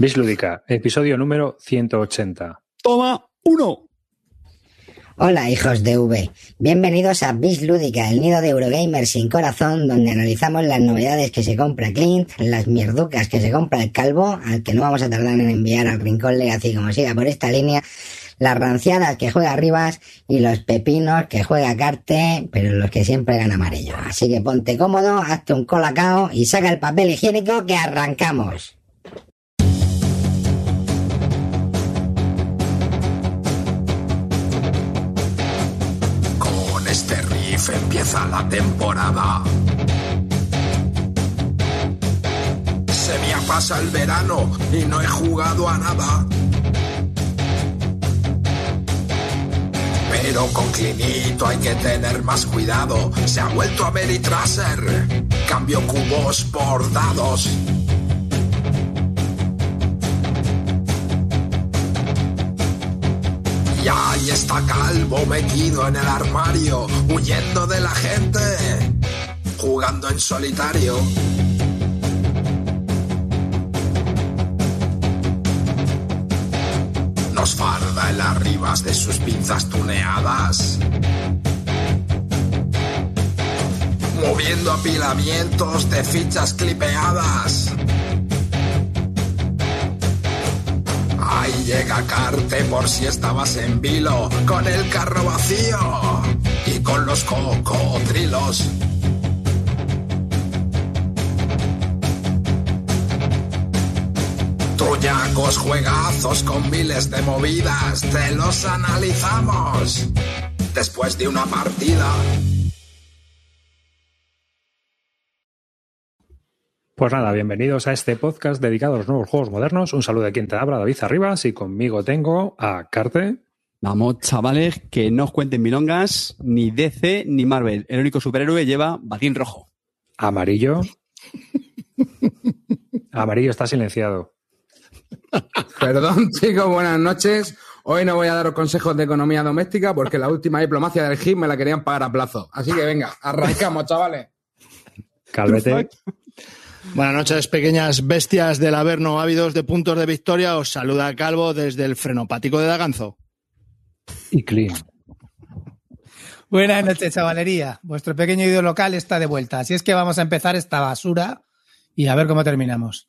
Bislúdica, episodio número 180. Toma uno. Hola hijos de V, bienvenidos a Bis Lúdica, el nido de Eurogamers sin corazón, donde analizamos las novedades que se compra Clint, las mierducas que se compra el calvo, al que no vamos a tardar en enviar al rincón Legacy como siga por esta línea, las ranciadas que juega Rivas y los pepinos que juega Carte, pero los que siempre gana amarillo. Así que ponte cómodo, hazte un colacao y saca el papel higiénico que arrancamos. Empieza la temporada. Se me ha el verano y no he jugado a nada. Pero con Clinito hay que tener más cuidado. Se ha vuelto a Meritraser. Cambio cubos por dados. Y está Calvo metido en el armario, huyendo de la gente, jugando en solitario. Nos farda en las ribas de sus pinzas tuneadas. Moviendo apilamientos de fichas clipeadas. Ahí llega Carte por si estabas en vilo, con el carro vacío y con los cocodrilos. Troyacos juegazos con miles de movidas, te los analizamos después de una partida. Pues nada, bienvenidos a este podcast dedicado a los nuevos juegos modernos. Un saludo de quien te habla, David Arribas, y conmigo tengo a Carte. Vamos, chavales, que no os cuenten milongas, ni DC ni Marvel. El único superhéroe lleva batín rojo. Amarillo. Amarillo está silenciado. Perdón, chicos, buenas noches. Hoy no voy a daros consejos de economía doméstica porque la última diplomacia del GIF me la querían pagar a plazo. Así que venga, arrancamos, chavales. Calvete. Buenas noches, pequeñas bestias del Averno ávidos de puntos de victoria. Os saluda Calvo desde el frenopático de Daganzo. Y Clean. Buenas noches, chavalería. Vuestro pequeño ídolo local está de vuelta. Así es que vamos a empezar esta basura y a ver cómo terminamos.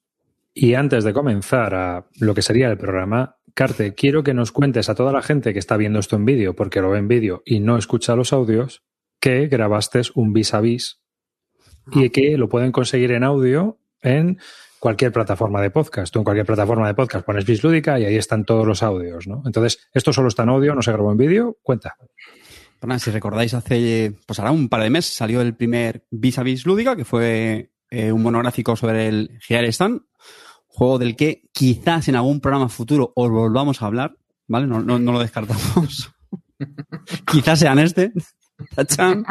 Y antes de comenzar a lo que sería el programa, Carte, quiero que nos cuentes a toda la gente que está viendo esto en vídeo, porque lo ve en vídeo y no escucha los audios, que grabaste un vis a vis y que lo pueden conseguir en audio en cualquier plataforma de podcast. Tú en cualquier plataforma de podcast pones Bislúdica y ahí están todos los audios, ¿no? Entonces, esto solo está en audio, no se grabó en vídeo. Cuenta. Bueno, si recordáis, hace, pues ahora un par de meses salió el primer Vis a Vis Lúdica, que fue eh, un monográfico sobre el Gear Stand, juego del que quizás en algún programa futuro os volvamos a hablar, ¿vale? No, no, no lo descartamos. quizás sean este. Tachan.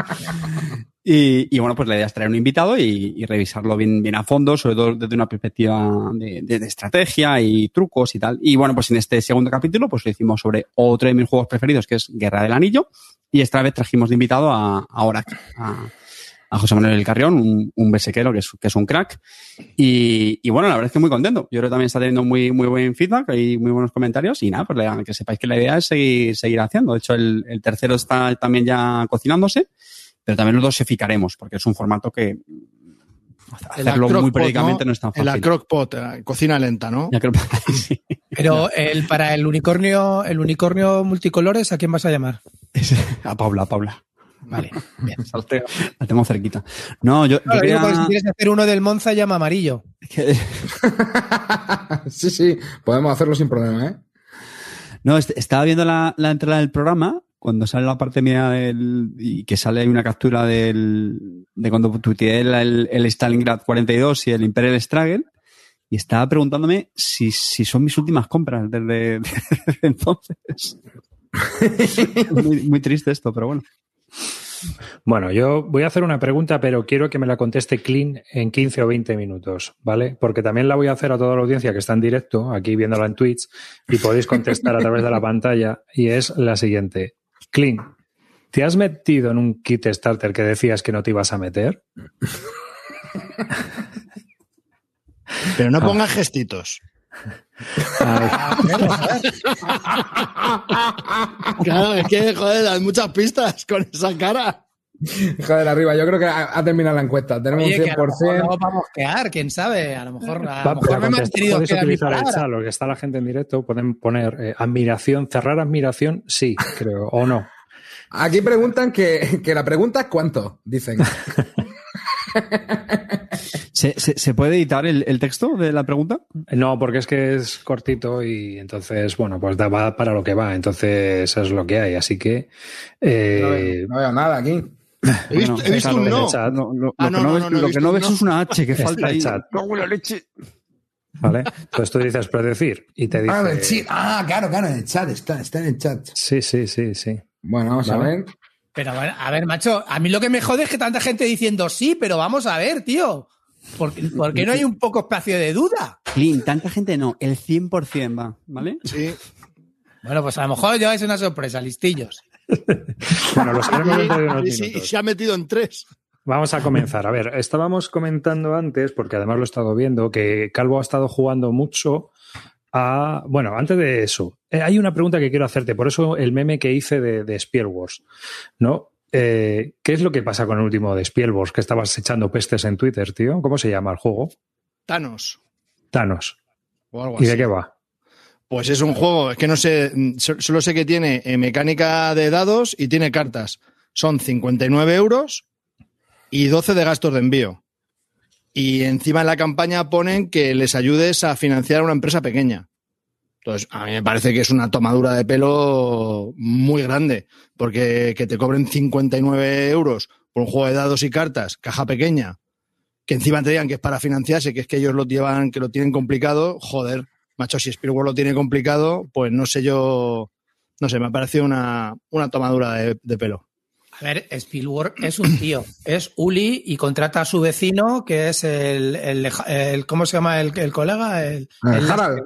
Y, y, bueno, pues la idea es traer un invitado y, y, revisarlo bien, bien a fondo, sobre todo desde una perspectiva de, de, estrategia y trucos y tal. Y bueno, pues en este segundo capítulo, pues lo hicimos sobre otro de mis juegos preferidos, que es Guerra del Anillo. Y esta vez trajimos de invitado a, a Orac, a, a, José Manuel El Carrión, un, un besequero que es, que es un crack. Y, y, bueno, la verdad es que muy contento. Yo creo que también está teniendo muy, muy buen feedback, hay muy buenos comentarios. Y nada, pues la, que sepáis que la idea es seguir, seguir haciendo. De hecho, el, el tercero está también ya cocinándose pero también lo dosificaremos, porque es un formato que hacerlo muy periódicamente ¿no? no es tan fácil. La crockpot, cocina lenta, ¿no? sí. Pero el, para el unicornio, el unicornio multicolores, ¿a quién vas a llamar? A Paula, a Paula. Vale, bien. La tengo cerquita. No, yo, claro, yo quería... digo, si quieres hacer uno del Monza, llama amarillo. sí, sí, podemos hacerlo sin problema, ¿eh? No, estaba viendo la, la entrada del programa cuando sale la parte mía del, y que sale una captura del, de cuando tuiteé el, el, el Stalingrad 42 y el Imperial Struggle, y estaba preguntándome si, si son mis últimas compras desde, desde entonces. muy, muy triste esto, pero bueno. Bueno, yo voy a hacer una pregunta, pero quiero que me la conteste Clean en 15 o 20 minutos, ¿vale? Porque también la voy a hacer a toda la audiencia que está en directo, aquí viéndola en Twitch, y podéis contestar a través de la pantalla, y es la siguiente. Clean, ¿te has metido en un kit starter que decías que no te ibas a meter? Pero no pongas gestitos. Ah, Claro, es que, joder, hay muchas pistas con esa cara. Joder, arriba, yo creo que ha, ha terminado la encuesta. Tenemos Oye, un que a lo mejor 100%. luego vamos a mosquear, quién sabe. A lo mejor, a lo mejor me he mantenido podéis utilizar el chat, lo que está la gente en directo, pueden poner eh, admiración, cerrar admiración, sí, creo, o no. Aquí preguntan que, que la pregunta es cuánto, dicen. ¿Se, se, se puede editar el, el texto de la pregunta? No, porque es que es cortito y entonces, bueno, pues da va para lo que va, entonces es lo que hay, así que... eh, No veo, no veo nada aquí. He visto, Bueno, he visto claro, un no. chat. No, lo, Ah, lo no, que no, no, ves, no, no que no no. es una H que falta el ahí. chat. ¡Cago en la leche! ¿Vale? Entonces tú dices predecir y te dice... Ah, el chat. Ah, claro, claro, en el chat, está, está en el chat. Sí, sí, sí, sí. Bueno, vamos a ver. Pero bueno, a ver, macho, a mí lo que me jode es que tanta gente diciendo sí, pero vamos a ver, tío. ¿Por qué, por qué no hay un poco espacio de duda? Clean, tanta gente no, el 100% va, ¿vale? Sí. Bueno, pues a lo mejor lleváis una sorpresa, listillos. Bueno, lo sabremos dentro de unos sí, y minutos. se ha metido en tres. Vamos a comenzar. A ver, estábamos comentando antes, porque además lo he estado viendo, que Calvo ha estado jugando mucho a. Bueno, antes de eso, eh, hay una pregunta que quiero hacerte, por eso el meme que hice de, de Spiel Wars, ¿no? Eh, ¿Qué es lo que pasa con el último de Spiel Wars que estabas echando pestes en Twitter, tío? ¿Cómo se llama el juego? Thanos. Thanos. O algo ¿Y de qué va? Pues es un juego, es que no sé, mm, so- solo sé que tiene eh, mecánica de dados y tiene cartas. Son 59 euros y 12 de gastos de envío. Y encima en la campaña ponen que les ayudes a financiar una empresa pequeña. Entonces, a mí me parece que es una tomadura de pelo muy grande, porque que te cobren 59 euros por un juego de dados y cartas, caja pequeña, que encima te digan que es para financiarse, que es que ellos lo llevan, que lo tienen complicado, joder, macho, si Spielberg lo tiene complicado, pues no sé yo, no sé, me ha parecido una, una tomadura de, de pelo. A ver, Spielberg es un tío, es Uli y contrata a su vecino, que es el, el, el- ¿cómo se llama el, el colega? El, el- Harald.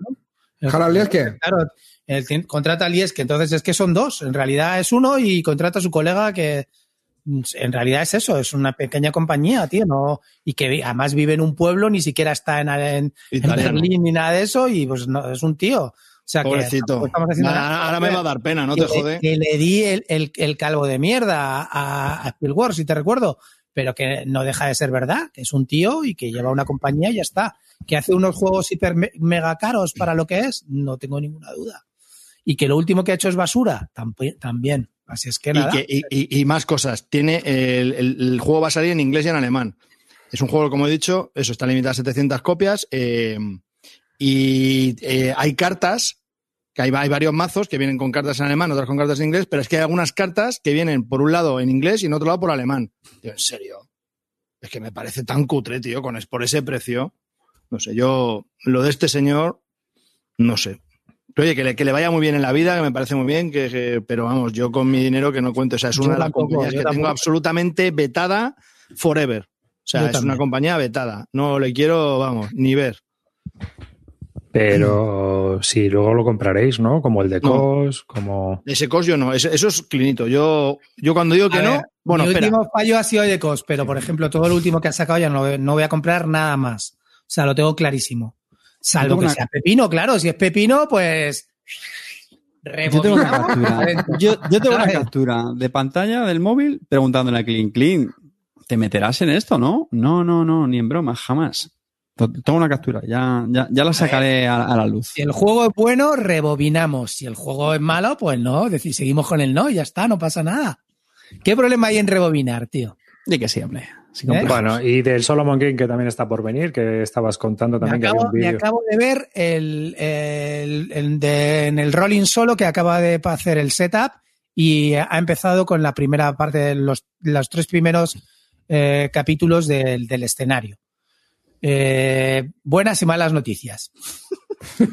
el- Harald Lieske. Claro, el contrata a Lieske, entonces es que son dos, en realidad es uno y contrata a su colega que en realidad es eso, es una pequeña compañía, tío, no y que además vive en un pueblo, ni siquiera está en, en, en Italiano. Berlín ni nada de eso y pues no, es un tío. O sea que Pobrecito. estamos haciendo Ahora, me va a dar pena, ¿no te que, jode? que le di el, el- el calvo de mierda a, a Spielberg, si te recuerdo, pero que no deja de ser verdad, que es un tío y que lleva una compañía y ya está. Que hace unos juegos hiper me- mega caros para lo que es, no tengo ninguna duda. Y que lo último que ha hecho es basura, también. Así es que Y, nada. que- y- y- y más cosas. Tiene el, el- el juego va a salir en inglés y en alemán. Es un juego, como he dicho, eso está limitado a 700 copias. eh, y eh, hay cartas, que hay, hay varios mazos que vienen con cartas en alemán, otras con cartas en inglés, pero es que hay algunas cartas que vienen por un lado en inglés y en otro lado por alemán. Tío, en serio. Es que me parece tan cutre, tío, con es, por ese precio. No sé, yo, lo de este señor, no sé. Oye, que le, que le vaya muy bien en la vida, que me parece muy bien, que, que- pero vamos, yo con mi dinero que no cuento. O sea, es Yo una de las tampoco, compañías que tengo absolutamente vetada forever. O sea, Yo es también. una compañía vetada. No le quiero, vamos, ni ver. Pero si luego lo compraréis, ¿no? Como el de No. COS, como... Ese cos yo no, eso es clinito. Yo, yo cuando digo que no, bueno, mi espera. último fallo ha sido de COS, pero por ejemplo, todo lo último que ha sacado ya no, no voy a comprar nada más. O sea, lo tengo clarísimo. Salvo que una- sea pepino, claro. Si es pepino, pues. Yo tengo una captura. Yo, yo tengo una captura de pantalla del móvil preguntándole a Clean Clean, ¿te meterás en esto, no? No, no, no, ni en broma, jamás. Tengo una captura, ya, ya, ya la sacaré a, a la luz. Si el juego es bueno, rebobinamos. Si el juego es malo, pues no. Decir, seguimos con el no y ya está, no pasa nada. ¿Qué problema hay en rebobinar, tío? Di que sí, hombre. Sin ¿Eh? Bueno, y del Solomon King que también está por venir, que estabas contando Me también que había acabo, un me vídeo. acabo de ver el, el- el de- en el Rolling Solo que acaba de hacer el setup y ha empezado con la primera parte de los, los tres primeros eh, capítulos del, del escenario. Eh, buenas y malas noticias.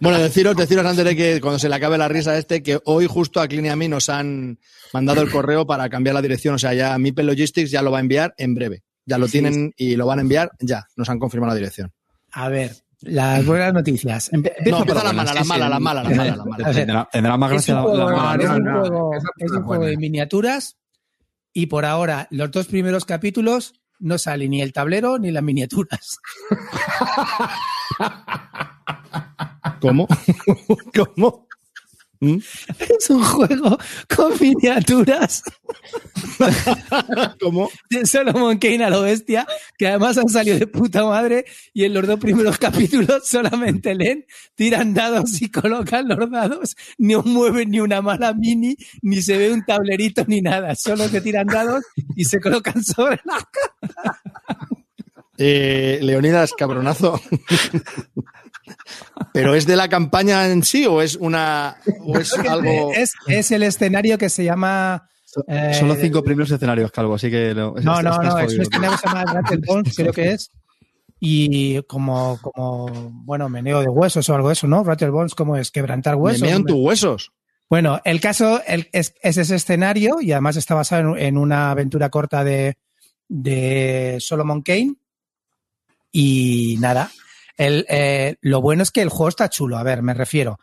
Bueno, deciros, deciros antes de que cuando se le acabe la risa a este, que hoy justo a Clean y a mí nos han mandado el correo para cambiar la dirección. O sea, ya Mipel Logistics ya lo va a enviar en breve. Ya lo tienen y lo van a enviar ya. Nos han confirmado la dirección. A ver, las buenas noticias. Empe- No, por empieza la mala, la mala, la mala, la mala, la mala. Tendrá, tendrá más Es gracia un la, juego, la mala. es un juego- es un de miniaturas y por ahora los dos primeros capítulos no sale ni el tablero ni las miniaturas. ¿Cómo? ¿Cómo? ¿Mm? Es un juego con miniaturas ¿Cómo? de Solomon Kane a lo bestia, que además han salido de puta madre y en los dos primeros capítulos solamente leen, tiran dados y colocan los dados, ni mueven ni una mala mini, ni se ve un tablerito ni nada, solo que tiran dados y se colocan sobre la Eh, Leonidas, cabronazo. ¿Pero es de la campaña en sí o es una o es algo? Es, es el escenario que se llama... eh, Son los cinco primeros escenarios, Calvo, así que no. No, no, no, es un escenario que se llama Rattle Bones, creo que es. Y como, como, bueno, meneo de huesos o algo de eso, ¿no? Rattle Bones, ¿cómo es? Quebrantar Me huesos. mean tus huesos. Bueno, el caso el- es, es ese escenario y además está basado en, en una aventura corta de, de Solomon Kane. Y nada, el, eh, lo bueno es que el juego está chulo. A ver, me refiero.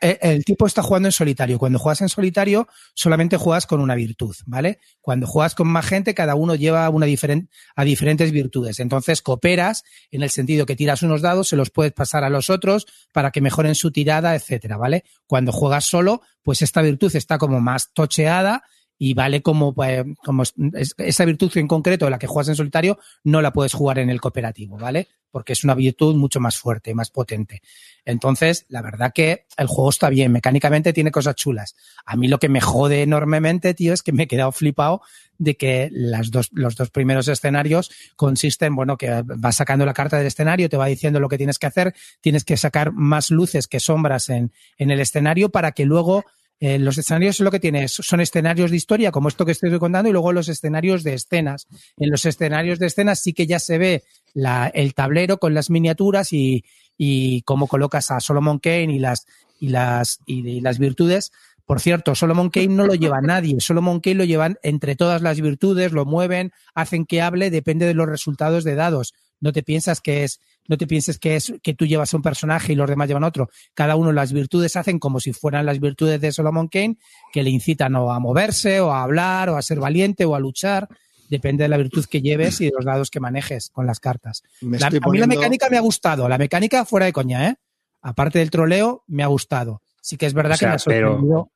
El, el tipo está jugando en solitario. Cuando juegas en solitario, solamente juegas con una virtud, ¿vale? Cuando juegas con más gente, cada uno lleva una a diferentes virtudes. Entonces cooperas en el sentido que tiras unos dados, se los puedes pasar a los otros para que mejoren su tirada, etcétera, ¿vale? Cuando juegas solo, pues esta virtud está como más tocheada y vale como, eh, como es- es- esa virtud en concreto, la que juegas en solitario, no la puedes jugar en el cooperativo, ¿vale? Porque es una virtud mucho más fuerte, más potente. Entonces, la verdad que el juego está bien, mecánicamente tiene cosas chulas. A mí lo que me jode enormemente, tío, es que me he quedado flipado de que las dos, los dos primeros escenarios consisten, bueno, que vas sacando la carta del escenario, te va diciendo lo que tienes que hacer, tienes que sacar más luces que sombras en, en el escenario para que luego eh, los escenarios lo que tienes son escenarios de historia, como esto que estoy contando, y luego los escenarios de escenas. En los escenarios de escenas sí que ya se ve la, el tablero con las miniaturas y, y cómo colocas a Solomon Kane y las, y las, y, y las virtudes. Por cierto, Solomon Kane no lo lleva nadie. Solomon Kane lo llevan entre todas las virtudes, lo mueven, hacen que hable, depende de los resultados de dados. No te piensas que es, no te pienses que es que tú llevas un personaje y los demás llevan otro. Cada uno las virtudes hacen como si fueran las virtudes de Solomon Kane, que le incitan o a moverse, o a hablar, o a ser valiente, o a luchar. Depende de la virtud que lleves y de los dados que manejes con las cartas. Me La- a mí la mecánica me ha gustado. La mecánica fuera de coña, ¿eh? Aparte del troleo, me ha gustado. Sí que es verdad O sea, que me ha sorprendido.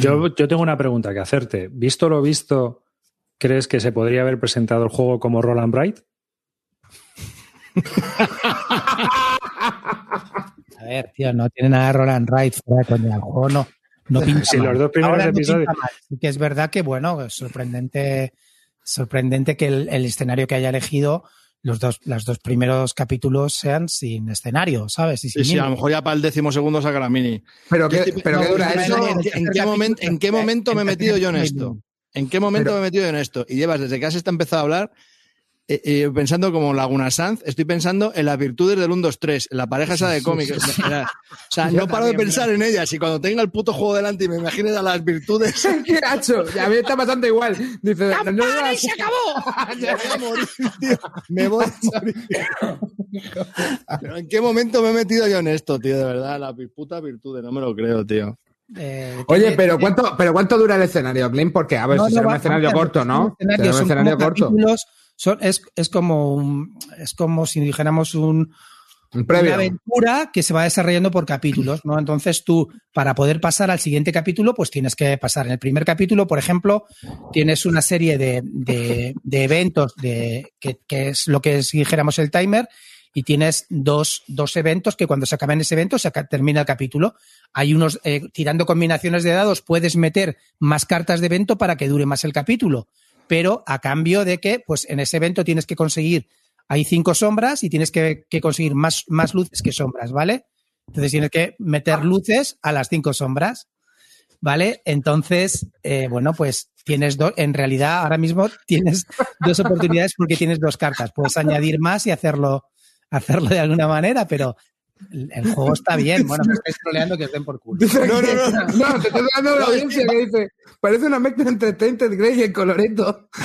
Yo, yo tengo una pregunta que hacerte. Visto lo visto, ¿crees que se podría haber presentado el juego como Roland Bright? A ver, tío, no tiene nada de Roland Wright fuera de coña. El juego no, no pinta Sí, mal. los dos primeros Ahora no episodios- pinta mal. Sí que es verdad que, bueno, es sorprendente, sorprendente que el, el escenario que haya elegido los dos, los dos primeros capítulos sean sin escenario, ¿sabes? Y sin Sí, sí, a lo mejor ya para el décimo segundo saca la mini. Pero qué, estoy- pero no, qué dura eso. ¿en qué- ¿En qué, momento, ¿En qué momento me he metido yo en esto? ¿En qué momento Pero- me he metido yo en esto? Y llevas desde que has está empezado a hablar eh, eh, pensando como Laguna Sanz, estoy pensando en las virtudes del 1, 2, 3, en la pareja esa de cómics. O sea, Yo no paro de pensar en ellas y cuando tenga el puto juego delante y me imagine a las virtudes. ¿Qué hacho? A mí está pasando igual. Dice, no, no, no, se acabó! me voy a morir, tío. Me voy a morir. Pero ¿en qué momento me he metido yo en esto, tío? De verdad, las putas virtudes, no me lo creo, tío. Eh, Oye, pero ¿cuánto, pero ¿cuánto dura el escenario, Clint? Porque, a ver, No, si no, será un escenario corto, ¿no? son escenarios, Será un escenario corto. capítulos, son- es, es como un- es como si dijéramos un, una aventura que se va desarrollando por capítulos, ¿no? Entonces tú, para poder pasar al siguiente capítulo, pues tienes que pasar. En el primer capítulo, por ejemplo, tienes una serie de, de- de eventos de, que, que es lo que si dijéramos el timer, y tienes dos, dos eventos que cuando se acaben ese evento se termina el capítulo. Hay unos, eh, tirando combinaciones de dados, puedes meter más cartas de evento para que dure más el capítulo, pero a cambio de que, pues en ese evento tienes que conseguir hay cinco sombras y tienes que, que conseguir más, más luces que sombras, ¿vale? Entonces tienes que meter luces a las cinco sombras, ¿vale? Entonces, eh, bueno, pues tienes dos, en realidad ahora mismo tienes dos oportunidades porque tienes dos cartas. Puedes añadir más y hacerlo, hacerlo de alguna manera, pero el, el juego está bien. Bueno, me estáis troleando que os den por culo. Dice No, no, no. no, te estoy dando una audiencia que dice, parece una mezcla entre Tainted Grey y el Coloreto.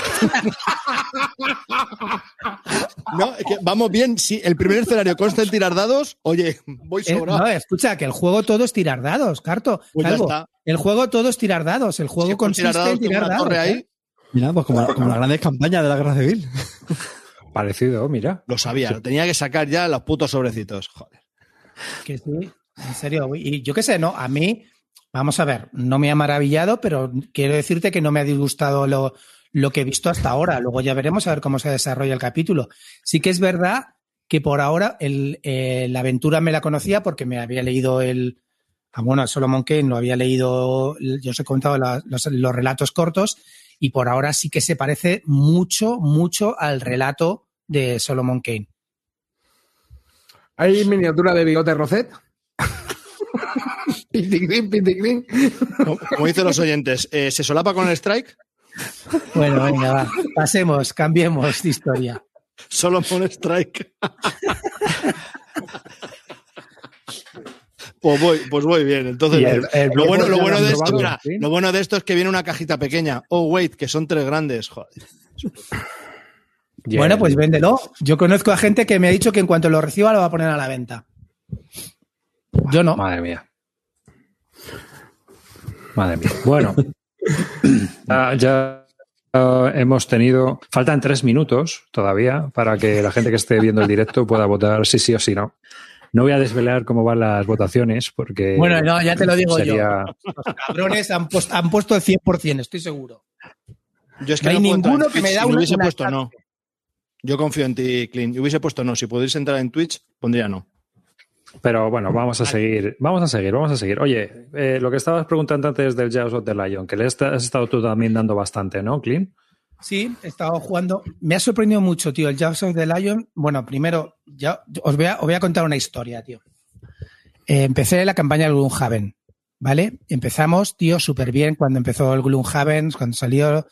No, es que vamos bien. Si el primer escenario consta en tirar dados, oye, voy Eh, sobrado. no, escucha, que el juego todo es tirar dados, Carto. Pues ya Calvo. está. El juego todo es tirar dados. El juego Si con consiste tirar dados en tirar dados. torre ¿eh? ahí. Mira, pues como, como las grandes campañas de la guerra civil. Parecido, mira. Lo sabía, lo tenía que sacar ya los putos sobrecitos. Joder. Que sí, en serio. Y yo qué sé, no, a mí, vamos a ver, no me ha maravillado, pero quiero decirte que no me ha disgustado lo, lo que he visto hasta ahora. Luego ya veremos a ver cómo se desarrolla el capítulo. Sí que es verdad que por ahora el, eh, la aventura me la conocía porque me había leído el. Ah, bueno, Solomon Kane lo había leído, yo os he contado la- los, los relatos cortos, y por ahora sí que se parece mucho, mucho al relato de Solomon Kane. ¿Hay miniatura de bigote Rosette? piticlin, piticlin. Como, como dicen los oyentes, eh, ¿se solapa con el strike? Bueno, venga, va. Pasemos, cambiemos de historia. Solo con strike. Pues voy, pues voy bien. Entonces, el- el lo, bueno, lo, bueno de esto, probado, mira, ¿sí? lo bueno de esto es que viene una cajita pequeña. Oh, wait, que son tres grandes. Joder. Bueno, pues véndelo. Yo conozco a gente que me ha dicho que en cuanto lo reciba lo va a poner a la venta. Yo no. Madre mía. Madre mía. Bueno, ah, ya ah, hemos tenido. Faltan tres minutos todavía para que la gente que esté viendo el directo pueda votar sí, sí o sí no. No voy a desvelar cómo van las votaciones porque. Bueno, no, ya te lo digo sería- yo. Los cabrones han, puesto- han puesto el 100%, estoy seguro. Yo es que No hay entrar ninguno que me da si una- hubiese puesto no. Yo confío en ti, Clint. Yo hubiese puesto no. Si podéis entrar en Twitch, pondría no. Pero bueno, vamos a seguir, vamos a seguir, vamos a seguir. Oye, eh, lo que estabas preguntando antes del Jaws of the Lion, que le has estado tú también dando bastante, ¿no, Clint? Sí, he estado jugando. Me ha sorprendido mucho, tío, el Jaws of the Lion. Bueno, primero, ya os voy a, os voy a contar una historia, tío. Eh, empecé la campaña del Gloomhaven, ¿vale? Empezamos, tío, súper bien cuando empezó el Gloomhaven, cuando salió,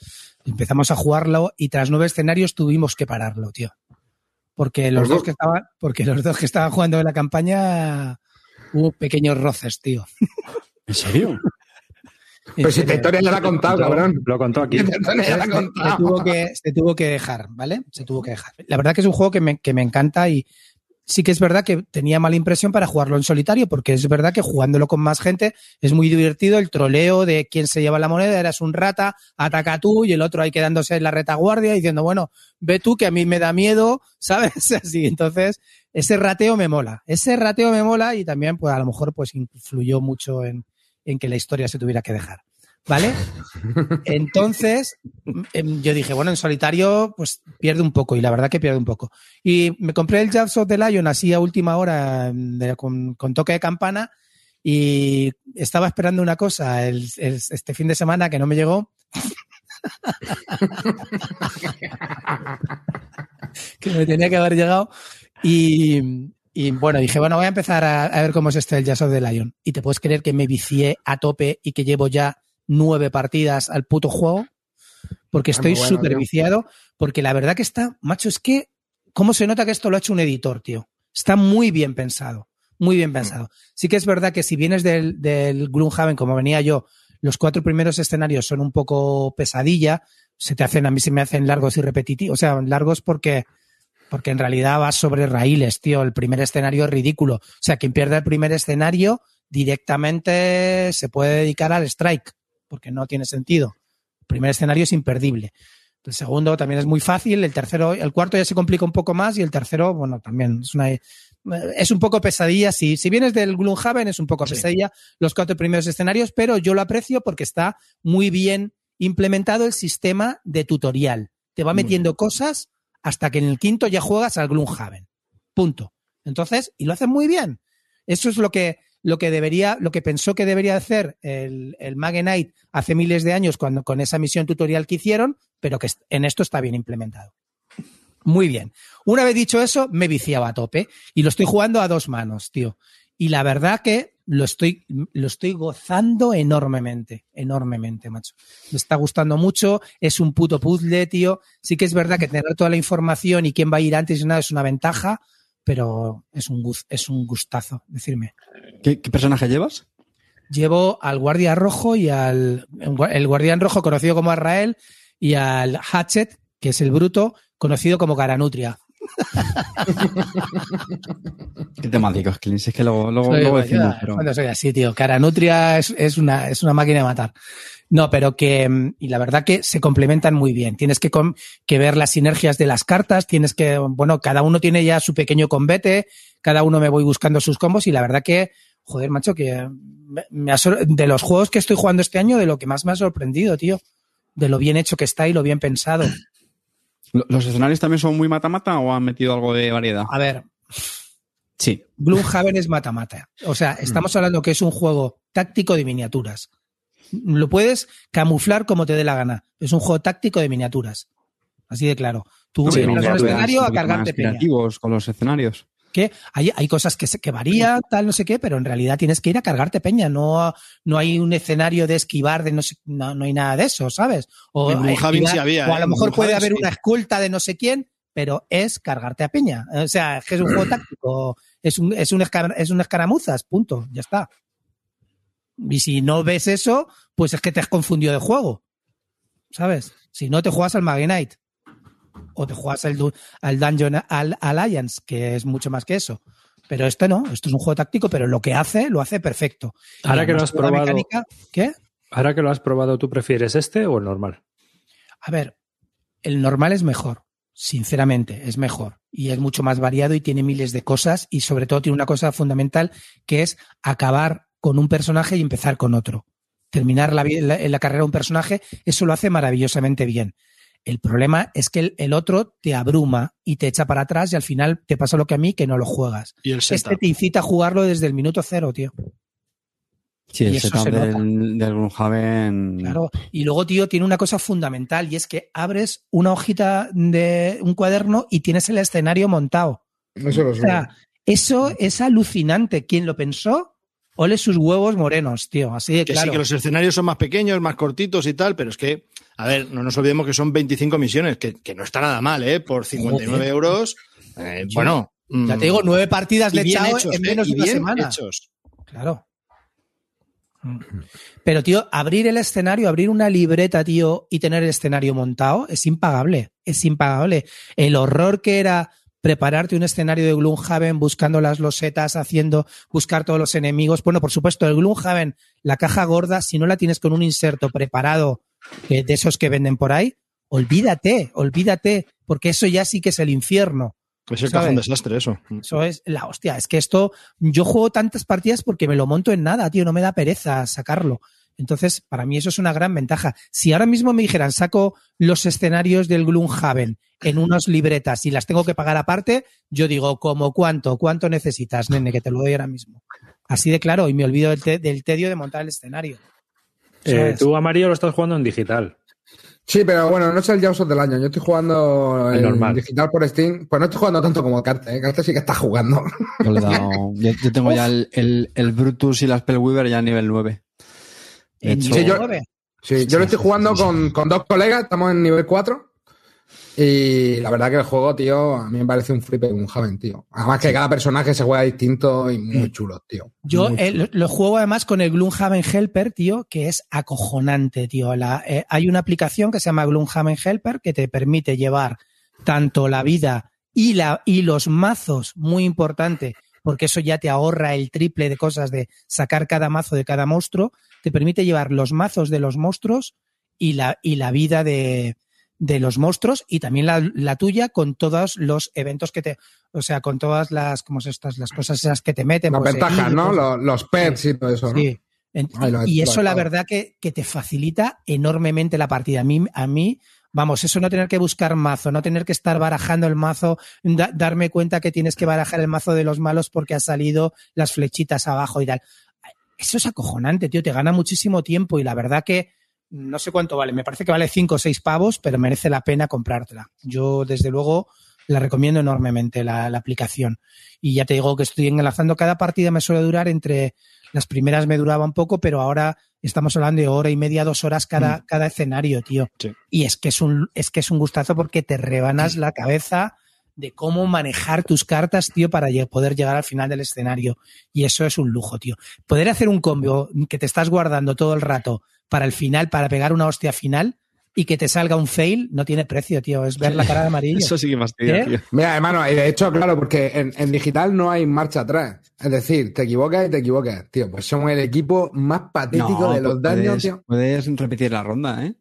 empezamos a jugarlo y tras nueve escenarios tuvimos que pararlo, tío. Porque los dos que estaban, porque los dos que estaban jugando en la campaña hubo pequeños roces, tío. ¿En serio? Pero si historia ya la ha contado, cabrón. Lo contó aquí. Se, tuvo que, se tuvo que dejar, ¿vale? Se tuvo que dejar. La verdad que es un juego que me, que me encanta y sí que es verdad que tenía mala impresión para jugarlo en solitario, porque es verdad que jugándolo con más gente es muy divertido el troleo de quién se lleva la moneda, eras un rata, ataca tú y el otro ahí quedándose en la retaguardia diciendo, bueno, ve tú que a mí me da miedo, ¿sabes? Así, entonces, ese rateo me mola, ese rateo me mola y también, pues a lo mejor, pues influyó mucho en, en que la historia se tuviera que dejar. ¿Vale? Entonces, em, yo dije, bueno, en solitario, pues pierde un poco, y la verdad que pierde un poco. Y me compré el Jabs of the Lion así a última hora, em, de- con, toque de campana, y estaba esperando una cosa el- este fin de semana que no me llegó. que me tenía que haber llegado. Y, y, bueno, dije, bueno, voy a empezar a, a ver cómo es este el Jazz of the Lion. Y te puedes creer que me vicié a tope y que llevo ya nueve partidas al puto juego. Porque estoy bueno, súper viciado. Porque la verdad que está, macho, es que, ¿cómo se nota que esto lo ha hecho un editor, tío? Está muy bien pensado. Muy bien pensado. Sí que es verdad que si vienes del, del Gloomhaven, como venía yo, los cuatro primeros escenarios son un poco pesadilla. Se te hacen, a mí se me hacen largos y repetitivos. O sea, largos porque, porque en realidad vas sobre raíles, tío. El primer escenario es ridículo. O sea, quien pierde el primer escenario directamente se puede dedicar al strike, porque no tiene sentido. El primer escenario es imperdible. El segundo también es muy fácil, el tercero, el cuarto ya se complica un poco más y el tercero, bueno, también es una es un poco pesadilla. Si, si vienes del Gloomhaven, es un poco pesadilla los cuatro primeros escenarios, pero yo lo aprecio porque está muy bien implementado el sistema de tutorial. Te va metiendo cosas hasta que en el quinto ya juegas al Gloomhaven. Punto. Entonces, y lo hacen muy bien. Eso es lo que, lo que debería, lo que pensó que debería hacer el, el Mage Knight hace miles de años cuando, con esa misión tutorial que hicieron, pero que en esto está bien implementado. Muy bien. Una vez dicho eso, me viciaba a tope y lo estoy jugando a dos manos, tío. Y la verdad que lo estoy, lo estoy gozando enormemente, enormemente, macho. Me está gustando mucho, es un puto puzzle, tío. Sí que es verdad que tener toda la información y quién va a ir antes y nada es una ventaja, pero es un, es un gustazo, decirme. ¿Qué, qué personaje llevas? Llevo al guardia rojo y al el guardián rojo conocido como Arrael y al Hatchet, que es el bruto, conocido como Garanutria. Que temáticos, Clint. Si es que luego, luego, Soy- luego yo- decimos, pero... cuando soy así, tío. Cara Nutria es, es una, es una máquina de matar. No, pero que, mm, y la verdad que se complementan muy bien. Tienes que, ver las sinergias de las cartas, tienes que, bueno, cada uno tiene ya su pequeño combate, cada uno me voy buscando sus combos y la verdad que, joder, macho, que me- de los juegos que estoy jugando este año, de lo que más me ha sorprendido, tío. De lo bien hecho que está y lo bien pensado. ¿Lo- ¿Los escenarios también son muy mata-mata o han metido algo de variedad? A ver, Sí. Gloomhaven es mata-mata. O sea, estamos hablando que es un juego táctico de miniaturas. Lo puedes camuflar como te dé la gana. Es un juego táctico de miniaturas. Así de claro. Tú Sí, entras un escenario a cargarte peña. con los escenarios. Que hay, hay cosas que, se, que varían, tal, no sé qué, pero en realidad tienes que ir a cargarte peña. No, no hay un escenario de esquivar, de no sé, no, no hay nada de eso, ¿sabes? O, En Gloomhaven esquivar- sí había, o a ¿eh? lo mejor puede haber sí. una escolta de no sé quién, pero es cargarte a peña. O sea, es un juego táctico. Es un, es un, escar- es un escaramuzas, punto. Ya está. Y si no ves eso, pues es que te has confundido de juego. ¿Sabes? Si no te juegas al Magnite o te juegas al, al Dungeon al- Alliance, que es mucho más que eso. Pero esto no, esto es un juego táctico, pero lo que hace, lo hace perfecto. Ahora que lo has probado- mecánica- ¿Qué? Ahora que lo has probado, ¿tú prefieres este o el normal? A ver, el normal es mejor, sinceramente, es mejor. Y es mucho más variado y tiene miles de cosas y sobre todo tiene una cosa fundamental que es acabar con un personaje y empezar con otro. Terminar la- la carrera de un personaje, eso lo hace maravillosamente bien. El problema es que el, el otro te abruma y te echa para atrás y al final te pasa lo que a mí, que no lo juegas. Y el Este te incita a jugarlo desde el minuto cero, tío. Sí, el Y eso setup se nota. del, del Gloomhaven... Claro. Y luego, tío, tiene una cosa fundamental y es que abres una hojita de un cuaderno y tienes el escenario montado. Eso lo O sea, eso es alucinante. ¿Quién lo pensó? Ole sus huevos morenos, tío. Así de Que claro. sí, que los escenarios son más pequeños, más cortitos y tal, pero es que, a ver, no nos olvidemos que son 25 misiones, que, que no está nada mal, ¿eh? Por 59 Joder. euros. eh, bueno. Ya mm, te digo, nueve partidas de Chao hechos, en ¿eh? menos de una bien semana. hechos. Claro. Pero, tío, abrir el escenario, abrir una libreta, tío, y tener el escenario montado es impagable. Es impagable. El horror que era prepararte un escenario de Gloomhaven buscando las losetas, haciendo, buscar todos los enemigos. Bueno, por supuesto, el Gloomhaven, la caja gorda, si no la tienes con un inserto preparado de esos que venden por ahí, olvídate, olvídate, porque eso ya sí que es el infierno. Es el cajón desastre, eso. Eso es la hostia. Es que esto, yo juego tantas partidas porque me lo monto en nada, tío. No me da pereza sacarlo. Entonces, para mí eso es una gran ventaja. Si ahora mismo me dijeran, saco los escenarios del Gloomhaven en unas libretas y las tengo que pagar aparte, yo digo, ¿cómo cuánto? ¿Cuánto necesitas, nene? Que te lo doy ahora mismo. Así de claro, y me olvido del, te- del tedio de montar el escenario. Eh, tú, Amarillo, lo estás jugando en digital. Sí, pero bueno, no es el Jaws del año. Yo estoy jugando El en normal. digital por Steam. Pues no estoy jugando tanto como Carte. ¿eh? Carte sí que está jugando. Yo, le he dado- yo- yo tengo ya el, el, el Brutus y la Spellweaver ya a nivel 9. De En hecho, Sí, yo-. Sí, yo lo estoy jugando con, con dos colegas. Estamos en nivel 4. Y la verdad que el juego, tío, a mí me parece un flipe un Javen, tío. Además que cada personaje se juega distinto y muy chulo, tío. Yo eh, lo, lo juego además con el Gloomhaven Helper, tío, que es acojonante, tío. La, eh, hay una aplicación que se llama Gloomhaven Helper que te permite llevar tanto la vida y, la, y los mazos, muy importante, porque eso ya te ahorra el triple de cosas de sacar cada mazo de cada monstruo. Te permite llevar los mazos de los monstruos y la, y la vida de, de los monstruos y también la, la tuya con todos los eventos que te, o sea, con todas las, como estas, las cosas esas que te meten. Las pues, ventajas, ¿no? Los, los pets y todo eso, ¿no? Sí. Ay, lo y lo eso la verdad que, que te facilita enormemente la partida. A mí, a mí, vamos, eso no tener que buscar mazo, no tener que estar barajando el mazo, da- darme cuenta que tienes que barajar el mazo de los malos porque ha salido las flechitas abajo y tal. Eso es acojonante, tío, te gana muchísimo tiempo y la verdad que no sé cuánto vale, me parece que vale 5 o 6 pavos, pero merece la pena comprártela. Yo, desde luego, la recomiendo enormemente, la, la aplicación. Y ya te digo que estoy enlazando cada partida, me suele durar entre las primeras me duraba un poco, pero ahora estamos hablando de hora y media, dos horas cada, cada escenario, tío. Sí. Y es que es un, es que es un gustazo porque te rebanas la cabeza de cómo manejar tus cartas, tío, para poder llegar al final del escenario. Y eso es un lujo, tío. Poder hacer un combo que te estás guardando todo el rato para el final, para pegar una hostia final, y que te salga un fail no tiene precio, tío. Es ver la cara de amarillo. Eso sí que fastidia, ¿Eh? tío. Mira, hermano, y de hecho, claro, porque en, en digital no hay marcha atrás. Es decir, te equivocas y te equivocas. Tío, pues somos el equipo más patético No, de los daños, puedes, tío. puedes repetir la ronda, ¿eh?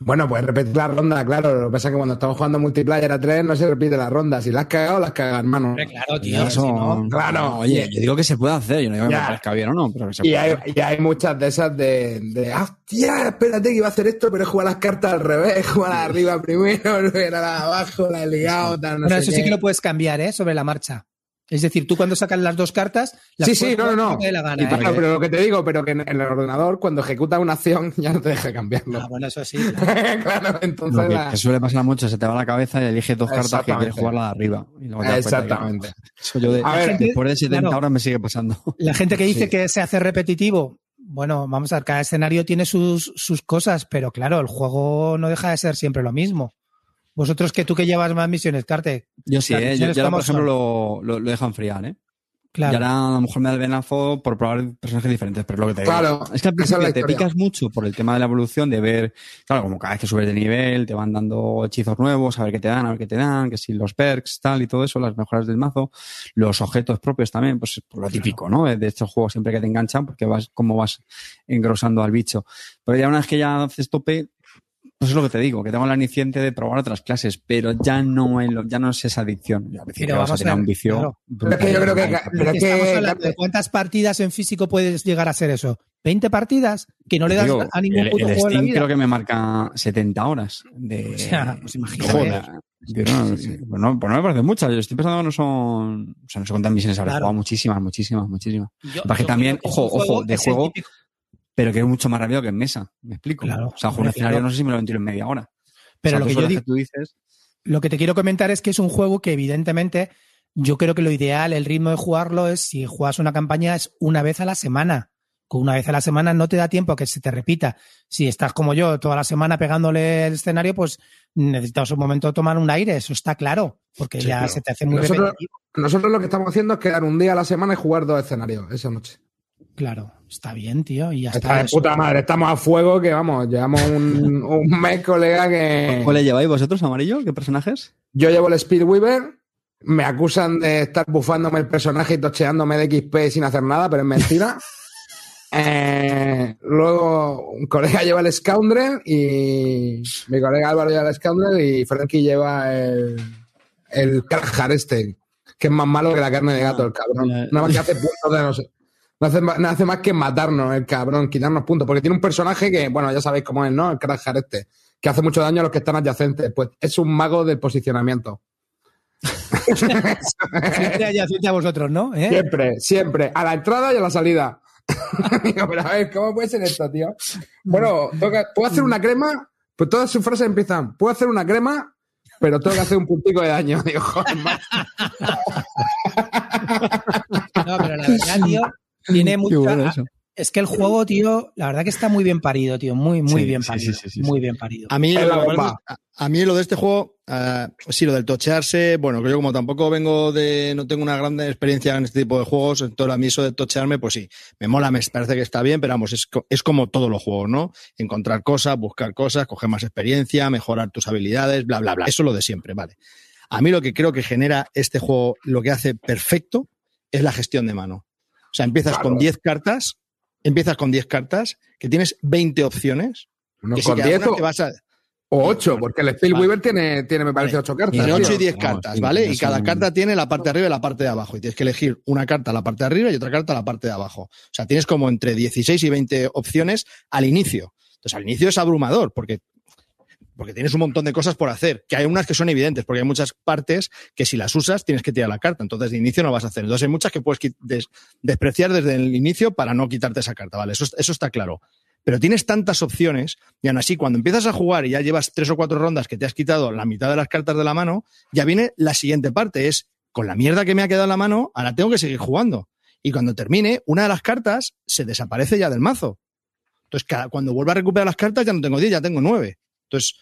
Bueno, pues repetir la ronda, claro. Lo que pasa es que cuando estamos jugando multiplayer a tres no se repite la ronda. Si la has cagado, la has cagado, hermano. Claro, tío. Eso- si no- Claro. Oye, yo digo que se puede hacer, yo no digo que Ya. me parezca bien o no, pero que se Y puede hay, hacer. y hay muchas de esas de, de hostia, espérate que iba a hacer esto, pero he jugado las cartas al revés, he jugado la de arriba primero, luego era la de abajo, la he liado, tal, no Bueno, sé eso sí que lo puedes cambiar, ¿eh? Sobre la marcha. Es decir, tú cuando sacas las dos cartas, las Sí, sí, no, no, no. la gana, Y ¿eh? claro, pero lo que te digo, pero que en, el ordenador, cuando ejecutas una acción, ya no te deja cambiarlo. Ah, bueno, eso sí. claro. claro, entonces Lo que, la- que suele pasar mucho, se te va la cabeza y eliges dos cartas que quieres jugar la de arriba. Y luego que. Exactamente. Eso yo de- A ver, después de 70 claro. horas me sigue pasando. La gente que dice Sí. que se hace repetitivo, bueno, vamos a ver, cada escenario tiene sus, sus cosas, pero claro, el juego no deja de ser siempre lo mismo. Vosotros que tú que llevas más misiones, Carte, Yo sí, ¿eh? Yo, ahora, por ejemplo, lo, lo, lo dejo enfriar, ¿eh? claro. Y ahora a lo mejor me da el venazo por probar personajes diferentes, pero lo que te digo. Claro, es que al principio te historia. picas mucho por el tema de la evolución, de ver, claro, como cada vez que subes de nivel, te van dando hechizos nuevos, a ver qué te dan, a ver qué te dan, que si los perks, tal y todo eso, las mejoras del mazo, los objetos propios también, pues por lo típico, ¿no? De estos juegos siempre que te enganchan, porque vas, como vas engrosando al bicho. Pero ya una vez que ya haces tope, pues es lo que te digo, que tengo la iniciante de probar otras clases, pero ya no es, lo- ya no es esa adicción. Ya, decir, Pero que vas a vamos a tener ver, un vicio. claro. Pero es que yo creo que, pero es Estamos que hablando de cuántas partidas en físico puedes llegar a ser eso. ¿20 partidas? Que no le das Digo, a ningún el, puto el juego en la Steam vida. creo que me marca 70 horas de. O sea, pues imagínate. Joder. Yo no, sí, pues no, pues no me parece muchas. Yo estoy pensando que no son. O sea, no sé cuántas misiones habré Claro. jugado. Muchísimas, muchísimas, muchísimas. Yo- que yo también, que es ojo, ojo, de juego, típico- pero que es mucho más rápido que en mesa. ¿Me explico? Claro, o sea, juego un escenario, no sé si me lo ventilo en media hora. Pero O sea, lo que yo digo, tú dices. Lo que te quiero comentar es que es un juego que evidentemente yo creo que lo ideal, el ritmo de jugarlo es si juegas una campaña es una vez a la semana. Con una vez a la semana no te da tiempo a que se te repita. Si estás como yo toda la semana pegándole el escenario, pues necesitas un momento de tomar un aire, eso está claro, porque Sí, ya claro. se te hace muy Nosotros- repetitivo. nosotros lo que estamos haciendo es quedar un día a la semana y jugar dos escenarios esa noche. Claro, está bien, tío, y ya Está está. de eso. puta madre, estamos a fuego que vamos, llevamos un, un mes, colega, que ¿Cuál le lleváis vosotros, amarillo? ¿Qué personajes? yo llevo el Speedweaver, me acusan de estar bufándome el personaje y tocheándome de XP sin hacer nada, pero es mentira. Eh, luego un colega lleva el Scoundrel y mi colega Álvaro lleva el Scoundrel y Frankie lleva el, el Karjar este, que es más malo que la carne de gato, el cabrón. la- Nada más que hace puntos de no sé. No hace, no hace más que matarnos el cabrón, quitarnos puntos, porque tiene un personaje que, bueno, ya sabéis cómo es, ¿no? El Karjar este, que hace mucho daño a los que están adyacentes. Pues es un mago del posicionamiento. Siempre adyacente a vosotros, ¿no? ¿Eh? Siempre, siempre. A la entrada y a la salida. Digo, pero a ver, ¿cómo puede ser esto, tío? Bueno, ¿puedo hacer una crema? Pues todas sus frases empiezan, puedo hacer una crema, pero tengo que hacer un puntico de daño. Digo, joder. No, pero la verdad, tío, tiene mucha. bueno. Es que el juego, tío, la verdad que está muy bien parido, tío. Muy, muy Sí, bien sí, parido. sí, sí, sí, muy bien parido. A mí, a, a mí lo de este juego, ah, sí, lo del tochearse, bueno, que yo como tampoco vengo de, no tengo una gran experiencia en este tipo de juegos, entonces a mí eso de tochearme, pues sí, me mola, me parece que está bien, pero vamos, es, co- es como todos los juegos, ¿no? Encontrar cosas, buscar cosas, coger más experiencia, mejorar tus habilidades, bla, bla, bla. Eso es lo de siempre, vale. A mí lo que creo que genera este juego, lo que hace perfecto, es la gestión de mano. O sea, empiezas Claro. con 10 cartas, empiezas con 10 cartas, que tienes 20 opciones, No, que si con cada 10 una o, te vas a, o 8, porque el Speedweaver tiene, tiene, me parece, 8 cartas. tiene Claro, 8 y tío. 10 vamos, cartas, ¿vale? Y cada carta tiene la parte de arriba y la parte de abajo. Y tienes que elegir una carta a la parte de arriba y otra carta a la parte de abajo. O sea, tienes como entre 16 y 20 opciones al inicio. Entonces, al inicio es abrumador porque, porque tienes un montón de cosas por hacer. Que hay unas que son evidentes, porque hay muchas partes que si las usas tienes que tirar la carta. Entonces, de inicio no vas a hacer. Entonces, hay muchas que puedes despreciar desde el inicio para no quitarte esa carta, ¿vale? Eso, está claro. Pero tienes tantas opciones y aún así, cuando empiezas a jugar y ya llevas tres o cuatro rondas que te has quitado la mitad de las cartas de la mano, ya viene la siguiente parte. Es, con la mierda que me ha quedado en la mano, ahora tengo que seguir jugando. Y cuando termine, una de las cartas se desaparece ya del mazo. Entonces, cuando vuelva a recuperar las cartas, ya no tengo 10, ya tengo 9. Entonces,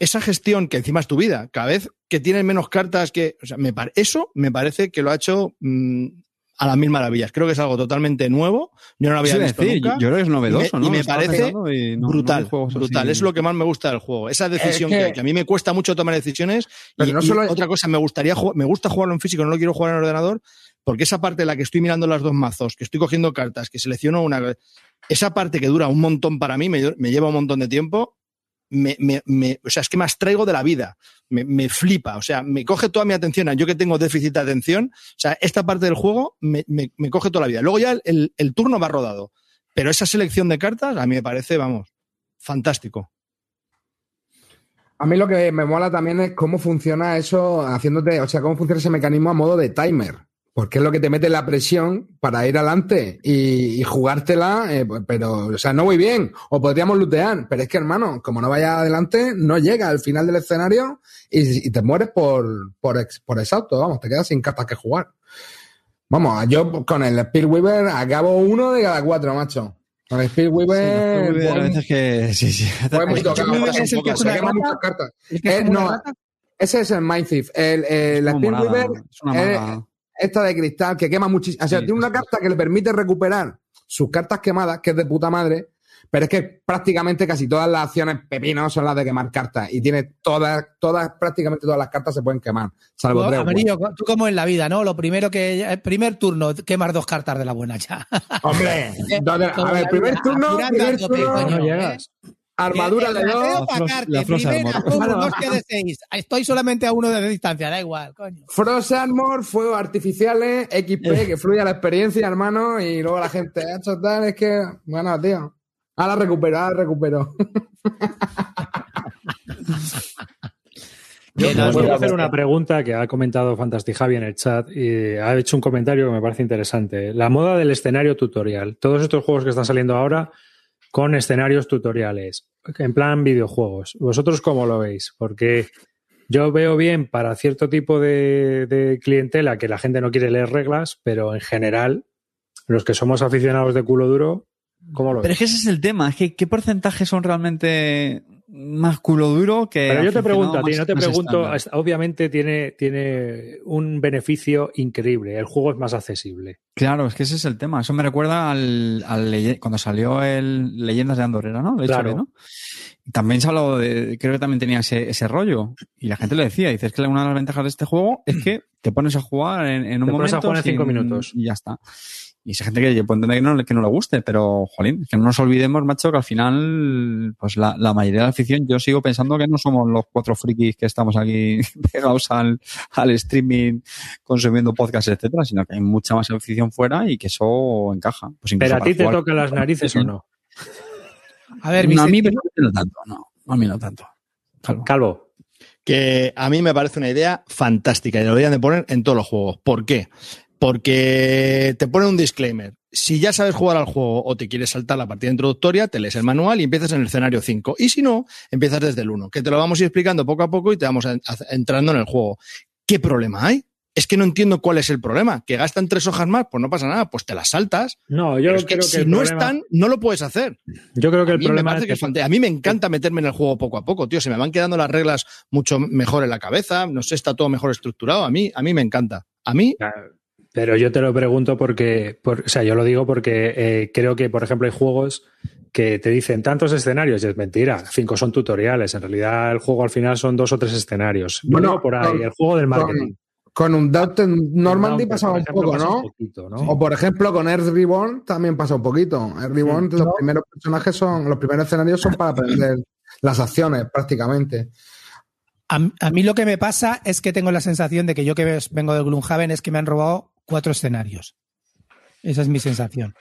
esa gestión que encima es tu vida, cada vez que tienes menos cartas que. O sea, me par- eso me parece que lo ha hecho mm, a las mil maravillas. Creo que es algo totalmente nuevo. Yo no lo había Sí, visto decir, nunca. yo creo que es novedoso, y me, ¿no? y me Estaba parece pensando y no- no brutal, así. brutal. Es lo que más me gusta del juego. Esa decisión Es que, que- que a mí me cuesta mucho tomar decisiones. Pero y, no y solo- otra cosa, me gustaría me gusta jugarlo en físico, no lo quiero jugar en ordenador, porque esa parte en la que estoy mirando las dos mazos, que estoy cogiendo cartas, que selecciono una. Esa parte que dura un montón para mí, me, me lleva un montón de tiempo. Me, me- me- o sea, es que me abstraigo de la vida. Me, me flipa. O sea, me coge toda mi atención. Yo que tengo déficit de atención, o sea, esta parte del juego me, coge toda la vida. Luego ya el, el turno va rodado. Pero esa selección de cartas a mí me parece, vamos, fantástico. A mí lo que me mola también es cómo funciona eso haciéndote, o sea, cómo funciona ese mecanismo a modo de timer. Porque es lo que te mete la presión para ir adelante y, y jugártela, eh, pero, o sea, no voy bien, o podríamos lootear, pero es que, hermano, como no vayas adelante, no llega al final del escenario y, y te mueres por, por, ex- por exhausto, vamos, te quedas sin cartas que jugar. Vamos, yo con el Speedweaver acabo uno de cada cuatro, macho. Con el Speedweaver, a voy- veces que sí, sí. muy tocado, es el que es se una muchas cartas. ¿El que es Eh, no, rata? Ese es el Mind Thief. El, el, morada, Speedweaver es una es mala- esta de cristal que quema muchísimo. O sea, Sí, tiene una carta que le permite recuperar sus cartas quemadas, que es de puta madre, pero es que prácticamente casi todas las acciones pepino son las de quemar cartas. Y tiene todas, todas, prácticamente todas las cartas se pueden quemar. Salvo Tú, tres. Amarillo, tú como en la vida, ¿no? Lo primero que. El primer turno, quemar dos cartas de la buena ya. Hombre, a ver, primer vida, turno, primer no. Armadura El de dos. la de seis. Estoy solamente a uno de distancia, da igual, coño. Frost Armor, fuegos artificiales, XP, que fluya la experiencia, hermano, y luego la gente, "Ah, esto tal, es que, bueno, tío. Ahora recupero, ahora recupero. Yo no, hacer una pregunta que ha comentado Fantastic Javi en el chat y ha hecho un comentario que me parece interesante. La moda del escenario tutorial. Todos estos juegos que están saliendo ahora con escenarios tutoriales, en plan videojuegos. ¿Vosotros cómo lo veis? Porque yo veo bien para cierto tipo de, de clientela que la gente no quiere leer reglas, pero en general, los que somos aficionados de culo duro, ¿cómo lo Pero es que ese es el tema, es que ¿qué porcentaje son realmente más culo duro que... Pero yo te pregunto a ti, no te pregunto, estándar? obviamente tiene, tiene un beneficio increíble, el juego es más accesible. Claro, es que ese es el tema. Eso me recuerda al, al cuando salió el Leyendas de Andorra, ¿no? De Claro. HB, ¿no? También se ha hablado de, creo que también tenía ese, ese rollo. Y la gente le decía, dices que una de las ventajas de este juego es que te pones a jugar en, en un Te pones momento a jugar en cinco minutos. y ya está. Y esa gente que yo puedo entender que no, que no le guste, pero, jolín, que no nos olvidemos, macho, que al final, pues la, la mayoría de la afición, yo sigo pensando que no somos los cuatro frikis que estamos aquí pegados al, al streaming, consumiendo podcasts, etcétera, sino que hay mucha más afición fuera y que eso encaja. Pues Pero a ti te toca las narices o no. A ver, No, a mí no tanto, no. A mí no tanto. Calvo. Calvo. que a mí me parece una idea fantástica y lo deberían de poner en todos los juegos. ¿Por qué? Porque te pone un disclaimer. Si ya sabes jugar al juego o te quieres saltar la partida introductoria, te lees el manual y empiezas en el escenario 5. Y si no, empiezas desde el 1, que te lo vamos a ir explicando poco a poco y te vamos a- a- entrando en el juego. ¿Qué problema hay? Es que no entiendo cuál es el problema. ¿Que gastan tres hojas más? Pues no pasa nada, pues te las saltas. No, yo creo que que, si el no problema- están, no lo puedes hacer. Yo creo que A el problema parece es que A mí me encanta meterme en el juego poco a poco, tío. Se me van quedando las reglas mucho mejor en la cabeza. No sé, está todo mejor estructurado. A mí, a mí me encanta. A mí, Pero yo te lo pregunto porque, por- o sea, yo lo digo porque eh, creo que, por ejemplo, hay juegos que te dicen tantos escenarios y es mentira. Cinco son tutoriales. En realidad, el juego al final son dos o tres escenarios. Bueno, digo por ahí, con- el juego del marketing. Con un Doubted Normandy por un poco, pasa ¿no? un poquito, ¿no? O por ejemplo, con Earth Reborn también pasa un poquito. Earth Reborn, los primeros personajes son, los primeros escenarios son para aprender las acciones, prácticamente. a, a mí lo que me pasa es que tengo la sensación de que yo que vengo del Gloomhaven es que me han robado cuatro escenarios. Esa es mi sensación.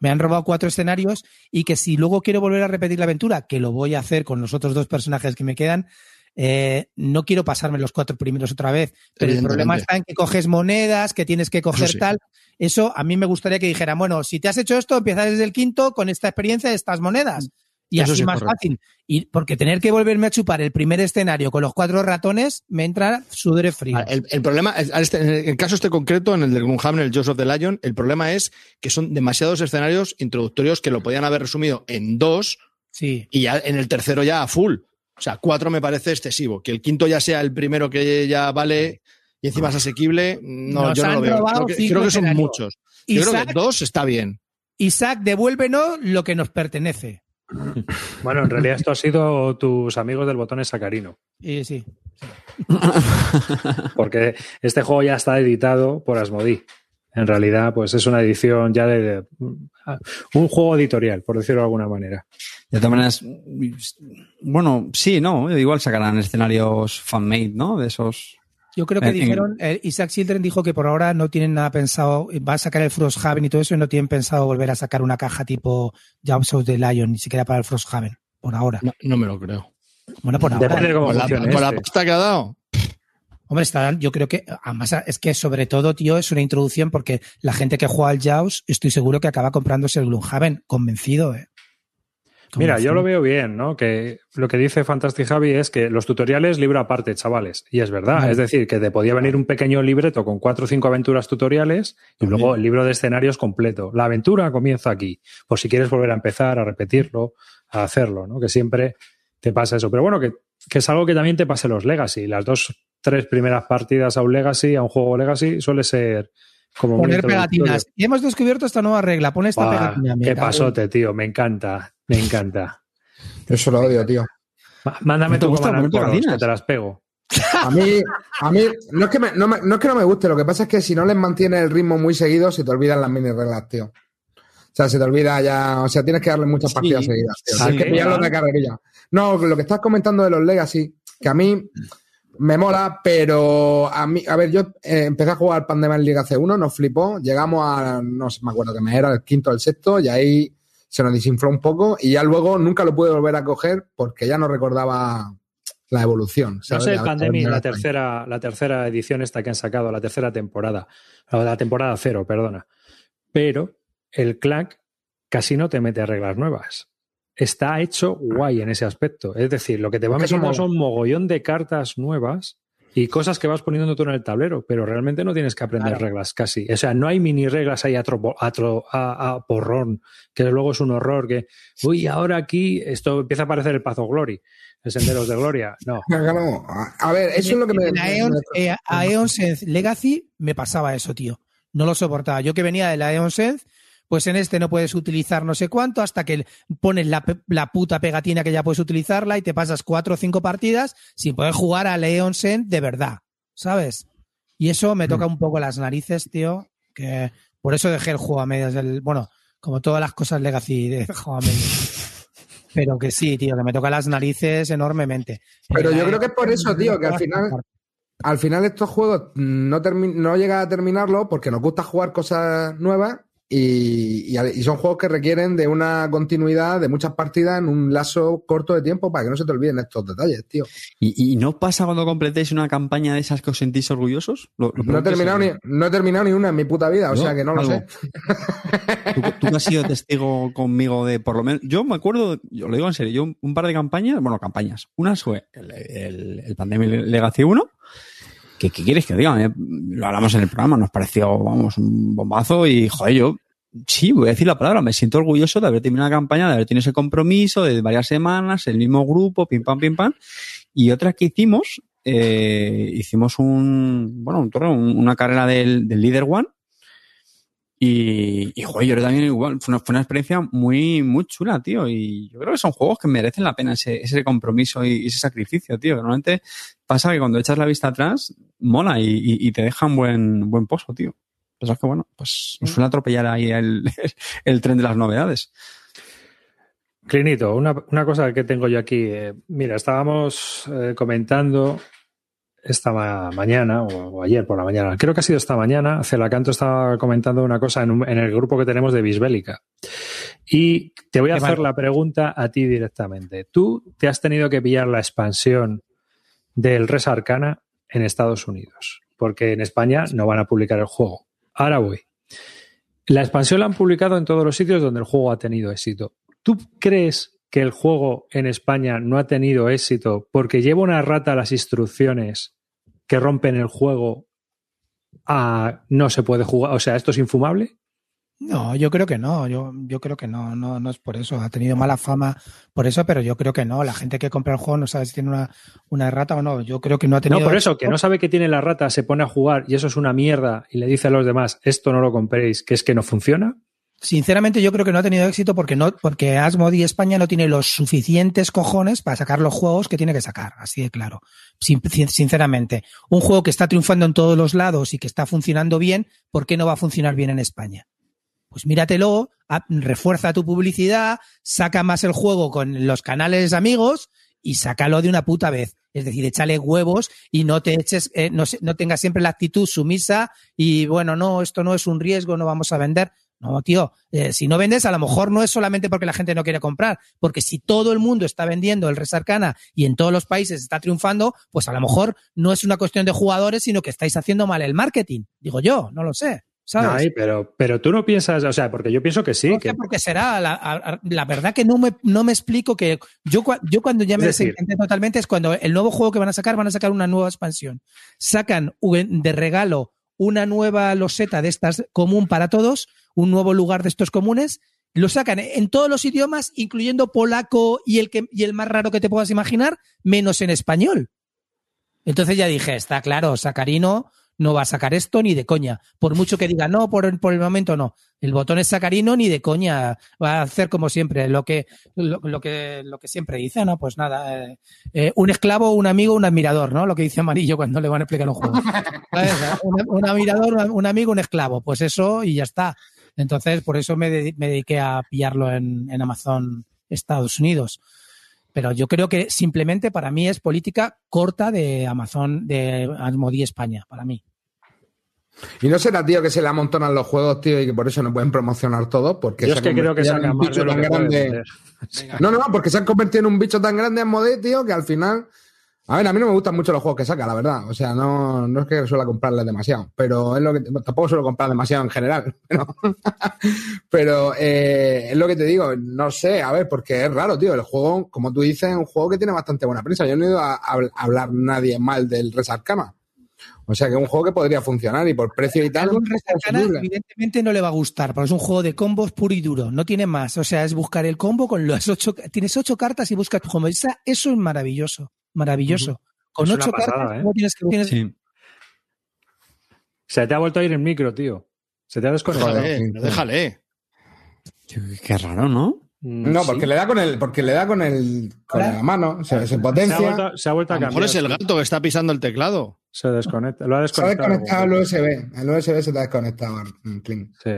Me han robado cuatro escenarios y que si luego quiero volver a repetir la aventura, que lo voy a hacer con los otros dos personajes que me quedan, eh, no quiero pasarme los cuatro primeros otra vez. Pero el problema está en que coges monedas, que tienes que coger sí. tal. Eso a mí me gustaría que dijeran, bueno, si te has hecho esto, empiezas desde el quinto con esta experiencia de estas monedas. Y Eso así sí es más correcto. fácil. Y porque tener que volverme a chupar el primer escenario con los cuatro ratones, me entra sudores fríos. el, el problema, este- en el caso este concreto, en el del Gloomhaven, el Jaws of the Lion, el problema es que son demasiados escenarios introductorios que lo podían haber resumido en dos Sí. y ya en el tercero ya a full. O sea, cuatro me parece excesivo. Que el quinto ya sea el primero que ya vale y encima es asequible, no, Nos yo no lo veo. Creo que, creo son escenarios. muchos. Yo creo Isaac, que dos está bien. Isaac, devuélvenos lo que nos pertenece. Bueno, en realidad esto ha sido tus amigos del botón sacarino. Y sí. Porque este juego ya está editado por Asmodee. En realidad, pues es una edición ya de, de- un juego editorial, por decirlo de alguna manera. De todas maneras, bueno, sí, no, igual sacarán escenarios fan-made, ¿no? De esos. Yo creo que En- en- dijeron, eh, Isaac Children dijo que por ahora no tienen nada pensado, va a sacar el Frosthaven y todo eso y no tienen pensado volver a sacar una caja tipo Jobs of the Lion, ni siquiera para el Frosthaven, por ahora. No, no me lo creo. Bueno, por ahora. Depende de cómo Con la, funcione con la este. pasta que ha dado. Hombre, está, yo creo que, además, es que sobre todo, tío, es una introducción porque la gente que juega al Jaws, estoy seguro que acaba comprándose el Gloomhaven, convencido, eh. Mira, yo lo veo bien, ¿no? Que lo que dice Fantastic Javi es que los tutoriales libro aparte, chavales. Y es verdad. Vale. Es decir, que te podía venir un pequeño libreto con cuatro o cinco aventuras tutoriales y luego el libro de escenarios completo. La aventura comienza aquí. Por si quieres volver a empezar, a repetirlo, a hacerlo, ¿no? Que siempre te pasa eso. Pero bueno, que, que es algo que también te pase los Legacy. Las dos, tres primeras partidas a un Legacy, a un juego Legacy, suele ser como Poner pegatinas. Y hemos descubierto esta nueva regla. Pon esta Buah, pegatina. qué pasote, tío. Me encanta. Me encanta. Eso lo odio, tío. Mándame ¿No te tu pegatinas? que te las pego. A mí, a mí no, es que me, no, me- no es que no me guste, lo que pasa es que si no les mantienes el ritmo muy seguido, se te olvidan las mini reglas, tío. O sea, se te olvida ya, o sea, tienes que darle muchas Sí. partidas seguidas, tío. Sí, Tienes que pillarlo de carrerilla. No, lo que estás comentando de los Legacy, que a mí me mola, pero a mí, a ver, yo eh, empecé a jugar Pandemic League hace uno, nos flipó, llegamos a, no sé, me acuerdo que me era el quinto o el sexto, y ahí se nos desinfló un poco, y ya luego nunca lo pude volver a coger porque ya no recordaba la evolución. No sé, haber la tercera, la tercera edición esta que han sacado, la tercera temporada, la temporada cero, perdona. Pero el Clack casi no te mete reglas nuevas. Está hecho guay en ese aspecto. Es decir, lo que te va metiendo son mogollón de cartas nuevas y cosas que vas poniendo tú en el tablero, pero realmente no tienes que aprender Claro. reglas casi. O sea, no hay mini reglas ahí a, tropo- a, tro- a- a porrón, que luego es un horror que, uy, ahora aquí esto empieza a parecer el Pazo Glory, el Senderos de Gloria. No, a ver, eso es lo que me. Aeon, me- eh, a Aeon Sense Legacy me pasaba eso, tío. No lo soportaba. Yo que venía de la Aeon Sense, pues en este no puedes utilizar no sé cuánto hasta que pones la, la puta pegatina que ya puedes utilizarla y te pasas cuatro o cinco partidas sin poder jugar a Aeon Sense de verdad, ¿sabes? Y eso me toca un poco las narices, tío, que por eso dejé el juego a medias del... Bueno, como todas las cosas Legacy de juego a medias. Pero que sí, tío, que me toca las narices enormemente. Pero yo la creo que es por eso, tío, que al final, al final estos juegos no, no llega a terminarlo porque nos gusta jugar cosas nuevas y, y- y son juegos que requieren de una continuidad de muchas partidas en un lazo corto de tiempo para que no se te olviden estos detalles, tío. ¿Y, y no pasa cuando completéis una campaña de esas que os sentís orgullosos? Lo- lo No he, terminado ni, no he terminado ni una en mi puta vida, o ¿No? sea que no lo sé. ¿Tú, tú has sido testigo conmigo de por lo menos. Yo me acuerdo, yo lo digo en serio, yo un, un par de campañas, bueno, campañas. Una fue el, el, el Pandemic Legacy 1. Que, ¿Qué quieres que diga? Eh, Lo hablamos en el programa, nos pareció, vamos, un bombazo y, joder, yo, sí, voy a decir la palabra, me siento orgulloso de haber terminado la campaña, de haber tenido ese compromiso de varias semanas, el mismo grupo, pim pam, pim pam. Y otra que hicimos, eh, hicimos un, bueno, un torneo, un- una carrera del, del Leader One. Y, y joder, yo creo también igual, fue una, fue una experiencia muy, muy chula, tío. Y yo creo que son juegos que merecen la pena ese, ese compromiso y ese sacrificio, tío. Normalmente pasa que cuando echas la vista atrás, mola y, y- y te deja un buen, buen pozo, tío. Pero es que bueno, pues nos suele atropellar ahí el, el tren de las novedades. Clinito, una, una cosa que tengo yo aquí. eh, mira, estábamos eh, comentando esta ma- mañana o, o ayer por la mañana, creo que ha sido esta mañana, Celacanto estaba comentando una cosa en, un- en el grupo que tenemos de Bisbélica. Y te voy a hacer mal. la pregunta a ti directamente. ¿Tú te has tenido que pillar la expansión del Res Arcana en Estados Unidos? Porque en España no van a publicar el juego. Ahora voy. La expansión la han publicado en todos los sitios donde el juego ha tenido éxito. ¿Tú crees que el juego en España no ha tenido éxito porque lleva una rata las instrucciones que rompen el juego a no se puede jugar? O sea, ¿esto es infumable? No, yo creo que no, yo, yo creo que no, no, no es por eso. Ha tenido mala fama por eso, pero yo creo que no. La gente que compra el juego no sabe si tiene una, una rata o no. Yo creo que no ha tenido. No, por eso, que no sabe que tiene la rata, se pone a jugar y eso es una mierda y le dice a los demás, esto no lo compréis, que es que no funciona. Sinceramente, yo creo que no ha tenido éxito porque no, porque Asmodee España no tiene los suficientes cojones para sacar los juegos que tiene que sacar, así de claro. Sin- sin- sinceramente, un juego que está triunfando en todos los lados y que está funcionando bien, ¿por qué no va a funcionar bien en España? Pues míratelo, refuerza tu publicidad, saca más el juego con los canales amigos y sácalo de una puta vez. Es decir, échale huevos y no te eches, eh, no, no tengas siempre la actitud sumisa y bueno, no, esto no es un riesgo, no vamos a vender. No, tío, eh, si no vendes, a lo mejor no es solamente porque la gente no quiere comprar, porque si todo el mundo está vendiendo el Res Arcana y en todos los países está triunfando, pues a lo mejor no es una cuestión de jugadores, sino que estáis haciendo mal el marketing. Digo yo, no lo sé. ¿Sabes? Ay, pero, pero tú no piensas, o sea, porque yo pienso que sí, no que sé por qué será. La, verdad que no me, no me explico que yo, yo cuando ya me desencanté totalmente es cuando el nuevo juego que van a sacar, van a sacar una nueva expansión. Sacan de regalo una nueva loseta de estas común para todos, un nuevo lugar de estos comunes. Lo sacan en todos los idiomas, incluyendo polaco y el, que, y el más raro que te puedas imaginar, menos en español. Entonces ya dije, está claro, Sacarino no va a sacar esto ni de coña. Por mucho que diga, no, por, el- por el momento no. El botón es Sacarino ni de coña. Va a hacer como siempre, lo que, lo, lo que, lo que siempre dice, ¿no? Pues nada, eh, eh, un esclavo, un amigo, un admirador, ¿no? Lo que dice Amarillo cuando le van a explicar un juego. ¿Sabes? Un, admirador, un- amigo, un esclavo. Pues eso y ya está. Entonces, por eso me, dedi- me dediqué a pillarlo en Amazon Estados Unidos. Pero yo creo que simplemente para mí es política corta de Amazon, de Asmodee España, para mí. Y no será, tío, que se le amontonan los juegos, tío, y que por eso no pueden promocionar todo, porque yo es que creo que convertido en saca un bicho tan grande. no, no, porque se han convertido en un bicho tan grande en Modé, tío, que al final. A ver, a mí no me gustan mucho los juegos que saca, la verdad. O sea, no, no es que suela comprarles demasiado, pero es lo que tampoco suelo comprar demasiado en general. Pero, pero eh, es lo que te digo, no sé, a ver, porque es raro, tío. El juego, como tú dices, es un juego que tiene bastante buena prensa. Yo no he ido a, a hablar nadie mal del Res Arcana. O sea, que es un juego que podría funcionar y por precio y tal. Arcana, evidentemente no le va a gustar, porque es un juego de combos puro y duro, no tiene más. O sea, es buscar el combo con las ocho, tienes ocho cartas y buscas tu combo. Eso es maravilloso, maravilloso. Con ocho pasada, cartas, ¿eh? ¿cómo tienes que tienes- Sí. Se te ha vuelto a ir el micro, tío. Se te ha desconectado. Déjale, déjale. Qué raro, ¿no? Mm, No, sí. porque le da con el, porque le da con el, con la mano, se, se se ha potencia. vuelto, se ha vuelto A a lo mejor cambiar. es el gato que está pisando el teclado. Se desconecta. Lo ha Se ha desconectado. desconectado el USB. El USB se te ha desconectado. Sí.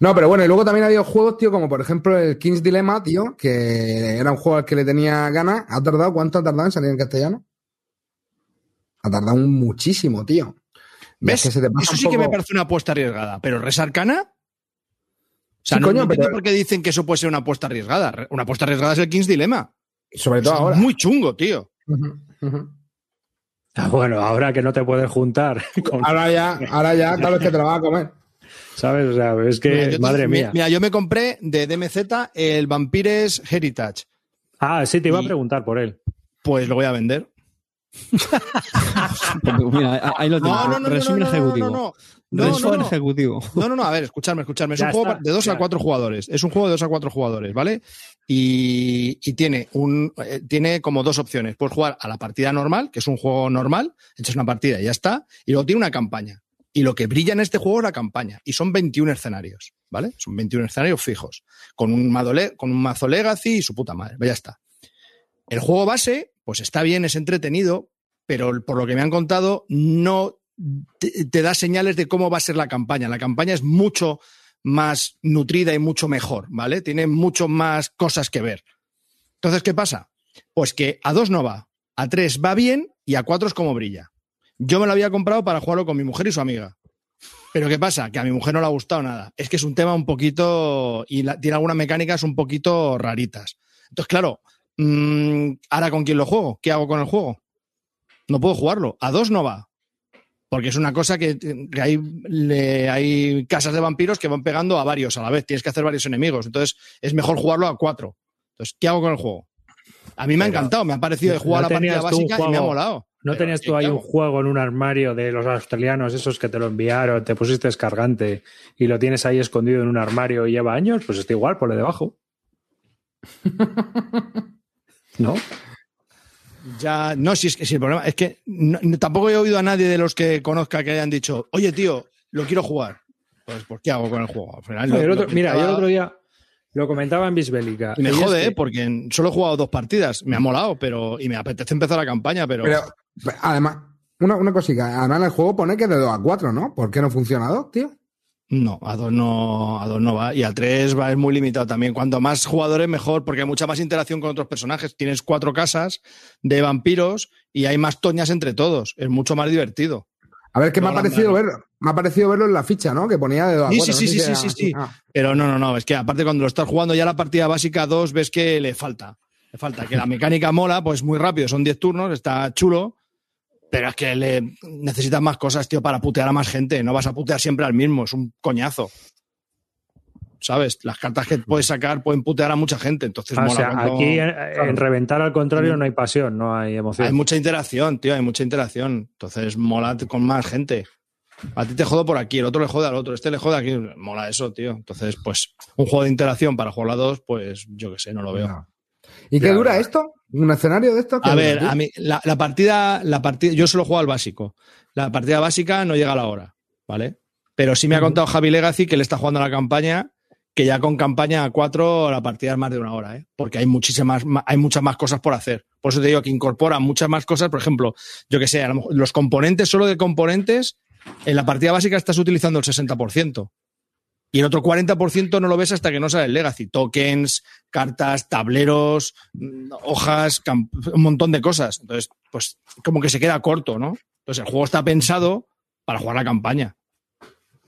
No, pero bueno, y luego también ha habido juegos, tío, como por ejemplo el King's Dilemma, tío, que era un juego al que le tenía ganas. ¿Ha tardado? ¿Cuánto ha tardado en salir en castellano? Ha tardado muchísimo, tío. ¿Ves? es que se te pasa Eso un sí que me parece una apuesta arriesgada. Pero ¿Res Arcana? O sea, Sí, no, coño, no entiendo pero- por qué dicen que eso puede ser una apuesta arriesgada. Una apuesta arriesgada es el King's Dilemma. Sobre todo Es ahora. muy chungo, tío. Ah, Bueno, ahora que no te puedes juntar, con- Ahora ya, ahora ya, tal vez que te lo vas a comer. ¿Sabes? O sea, es que, Mira, yo te- madre mía. Mira, yo me compré de DMZ el Vampires Heritage. Ah, sí, te iba Y- a preguntar por él. Pues lo voy a vender. Mira, ahí lo tengo. No, no, no, no, Resumen no, no, ejecutivo. no, no. No, no, Resumen no. ejecutivo. No, no, no, a ver, escuchadme, escuchadme. Es Ya un juego de dos ya. a cuatro jugadores. Es un juego de dos a cuatro jugadores, ¿vale? Y, y tiene un eh, tiene como dos opciones. Puedes jugar a la partida normal, que es un juego normal, echas una partida y ya está, y luego tiene una campaña. Y lo que brilla en este juego es la campaña. Y son 21 escenarios, ¿vale? Son 21 escenarios fijos. Con un, mazo Legacy y su puta madre. Ya está. El juego base, pues está bien, es entretenido, pero por lo que me han contado, no te, te da señales de cómo va a ser la campaña. La campaña es mucho más nutrida y mucho mejor, ¿vale? Tiene mucho más cosas que ver. Entonces, ¿qué pasa? Pues que a dos no va, a tres va bien y a cuatro es como brilla. Yo me lo había comprado para jugarlo con mi mujer y su amiga. Pero ¿qué pasa? Que a mi mujer no le ha gustado nada. Es que es un tema un poquito. y la- tiene algunas mecánicas un poquito raritas. Entonces, claro, mm, ¿ahora con quién lo juego? ¿Qué hago con el juego? No puedo jugarlo. A dos no va. Porque es una cosa que, que hay, le- hay casas de vampiros que van pegando a varios a la vez. Tienes que hacer varios enemigos. Entonces, es mejor jugarlo a cuatro. Entonces, ¿qué hago con el juego? A mí me ha encantado. Me ha parecido de ¿no jugar la partida básica y me ha molado. ¿No Pero, tenías ¿qué tú ahí un juego en un armario de los australianos, esos que te lo enviaron, te pusiste descargante y lo tienes ahí escondido en un armario y lleva años? Pues está igual, ponle debajo. ¿No? Ya, no, si es que si el problema es que no- tampoco he oído a nadie de los que conozca que hayan dicho, oye, tío, lo quiero jugar. Pues, ¿por qué hago con el juego? Al final, No, lo- el otro- lo mira, yo el otro día lo comentaba en Bisbélica. Y me es jode, que- ¿eh? porque solo he jugado dos partidas. Me ha molado, pero. Y me apetece empezar la campaña, pero. Pero, además, una, una cosita. Además, en el juego pone que es de 2 a 4, ¿no? ¿Por qué no funciona a 2, tío? No, a dos no, a dos no va. Y al tres va, es muy limitado también. Cuanto más jugadores, mejor, porque hay mucha más interacción con otros personajes. Tienes cuatro casas de vampiros y hay más toñas entre todos. Es mucho más divertido. A ver, que me ha parecido verlo. Me ha parecido verlo en la ficha, ¿no? Que ponía de 2 a Sí, 4. sí, no sí, sí, sí, era- sí. Ah. Pero no, no, no. Es que aparte cuando lo estás jugando ya la partida básica 2 ves que le falta. Le falta. Que la mecánica mola, pues muy rápido. Son 10 turnos, está chulo. Pero es que le necesitas más cosas, tío, para putear a más gente. No vas a putear siempre al mismo. Es un coñazo. ¿Sabes? Las cartas que puedes sacar pueden putear a mucha gente. Entonces Ah, o mola. sea, cuando- aquí en, en reventar al contrario no hay pasión, no hay emoción. Hay mucha interacción, tío, hay mucha interacción. Entonces mola con más gente. A ti te jodo por aquí, el otro le jode al otro, este le jode aquí. Mola eso, tío. Entonces, pues, un juego de interacción para jugar a dos, pues yo qué sé, no lo veo. No. ¿Y qué dura esto? ¿Un escenario de esto? ¿Qué A ver, a mí, la, la partida, la partida, yo solo juego al básico. La partida básica no llega a la hora, ¿vale? Pero sí me ha contado Javi Legacy que él está jugando a la campaña, que ya con campaña a 4 la partida es más de una hora, ¿eh? Porque hay muchísimas, ma- hay muchas más cosas por hacer. Por eso te digo que incorpora muchas más cosas. Por ejemplo, yo que sé, a lo mejor los componentes, solo de componentes, en la partida básica estás utilizando el 60%. Y el otro 40% no lo ves hasta que no sale el Legacy. Tokens, cartas, tableros, mm, hojas, un montón de cosas. Entonces, pues como que se queda corto, ¿no? Entonces el juego está pensado para jugar la campaña.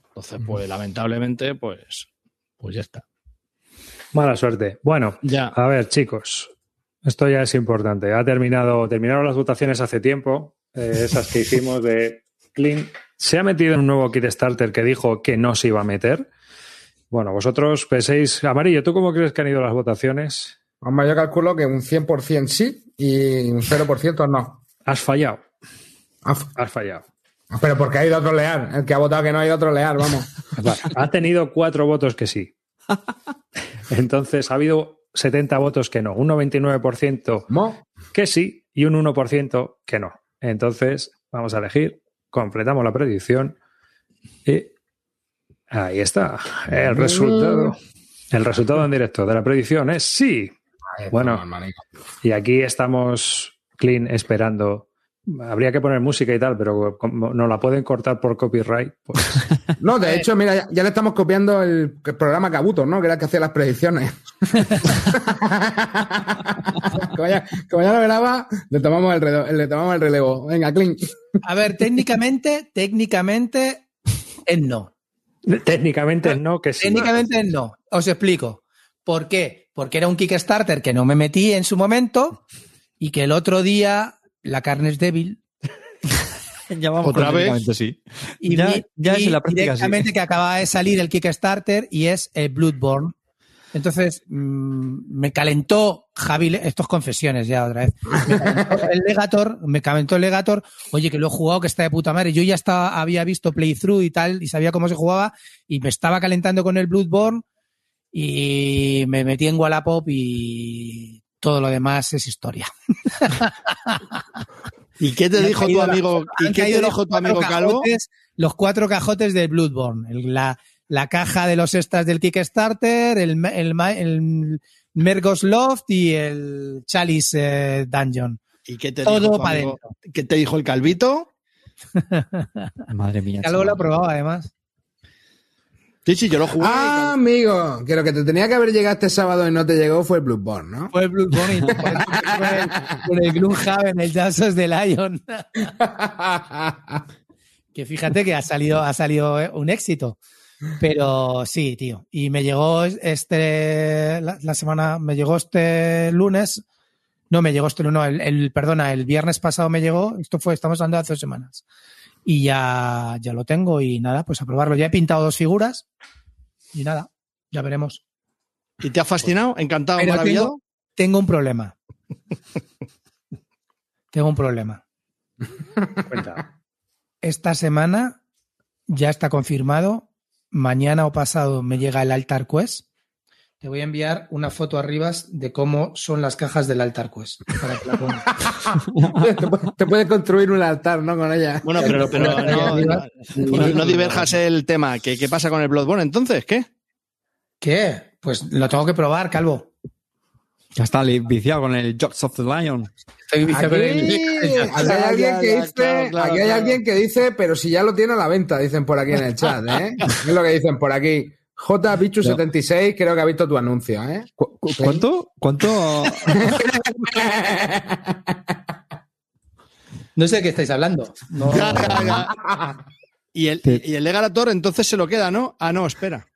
Entonces, pues lamentablemente, pues, pues ya está. Mala suerte. Bueno, Ya. a ver, chicos, esto ya es importante. Ha terminado, terminaron las votaciones hace tiempo, eh, esas que hicimos de Clean. Se ha metido en un nuevo Kickstarter que dijo que no se iba a meter. Bueno, vosotros penséis, Amarillo, ¿tú cómo crees que han ido las votaciones? Hombre, yo calculo que un 100% sí y un 0% no. Has fallado, Ah, has fallado. Pero porque ha ido a trolear. El que ha votado que no ha ido a trolear, vamos. Vale, Ha tenido cuatro votos que sí. Entonces ha habido 70 votos que no, un 99% ¿Mo? que sí y un 1% que no. Entonces, vamos a elegir, completamos la predicción y ahí está. El resultado. El resultado en directo de la predicción es sí. Bueno. Y aquí estamos, Clean, esperando. Habría que poner música y tal, pero como no la pueden cortar por copyright, pues No, de hecho, mira, ya, ya le estamos copiando el, programa Cabuto, ¿no? Que era el que hacía las predicciones. como, ya, como ya lo graba, le tomamos el, relevo, le tomamos el relevo. Venga, Clint. A ver, técnicamente, técnicamente es no. técnicamente no, que sí. Técnicamente es no. Os explico. ¿Por qué? Porque era un Kickstarter que no me metí en su momento y que el otro día la carne es débil Ya vamos ¿Otra vez? técnicamente sí. y Ya- vi- ya es vi en la práctica, sí. directamente que acaba de salir el Kickstarter y es el Bloodborne. Entonces mm, me calentó Javi, Le- esto es confesiones ya otra vez. Me calentó el Legator, me calentó el Legator, oye que lo he jugado, que está de puta madre. Yo ya estaba, había visto playthrough y tal y sabía cómo se jugaba y me estaba calentando con el Bloodborne y me metí en Wallapop y todo lo demás es historia. ¿Y qué te dijo tu amigo? ¿Y qué te dijo tu amigo Calvo? cajotes- los cuatro cajotes de Bloodborne. El- la, la caja de los extras del Kickstarter, el, el, el Mergos Loft y el Chalice eh, Dungeon. ¿Y qué te Todo dijo tu pa' amigo? dentro. ¿Qué te dijo el Calvito? Madre mía. Algo lo probado además. Sí, sí, yo lo jugué. Ah, amigo, que lo que te tenía que haber llegado este sábado y no te llegó fue el Bloodborne, ¿no? Fue el Bloodborne y con el, con el Gloomhaven, el Dances de Lion. que fíjate que ha salido, ha salido eh, un éxito. Pero sí, tío. Y me llegó este, la, la semana, me llegó este lunes. No, me llegó este lunes, no, el, el- perdona, el viernes pasado me llegó. Esto fue, estamos hablando de hace dos semanas. Y ya, ya lo tengo y nada, pues a probarlo. Ya he pintado dos figuras y nada, ya veremos. ¿Y te ha fascinado? ¿Encantado? Pero ¿Maravillado? tengo, tengo un problema. tengo un problema. Cuenta. Esta semana ya está confirmado. Mañana o pasado me llega el Altar Quest. Te voy a enviar una foto arriba de cómo son las cajas del Altar Quest. Para que la pongas. te, pu- te puedes construir un altar, ¿no? Con ella. Bueno, pero, pero no, no, no- no diverjas el tema. ¿Qué, ¿Qué pasa con el Bloodborne entonces? ¿Qué? ¿Qué? Pues lo tengo que probar, Calvo. Ya está viciado con el Jocks of the Lion. Estoy viciado con el- Aquí hay alguien que dice, claro, claro, aquí hay claro. alguien que dice, pero si ya lo tiene a la venta, dicen por aquí en el chat, ¿eh? Es lo que dicen por aquí. J. Bichu 76, creo que ha visto tu anuncio, ¿eh? ¿Cu- cu- ¿Cuánto? ¿Cuánto? No sé de qué estáis hablando. No. Ya, ya, ya. Y el, y el Legarator entonces se lo queda, ¿no? Ah, no, espera.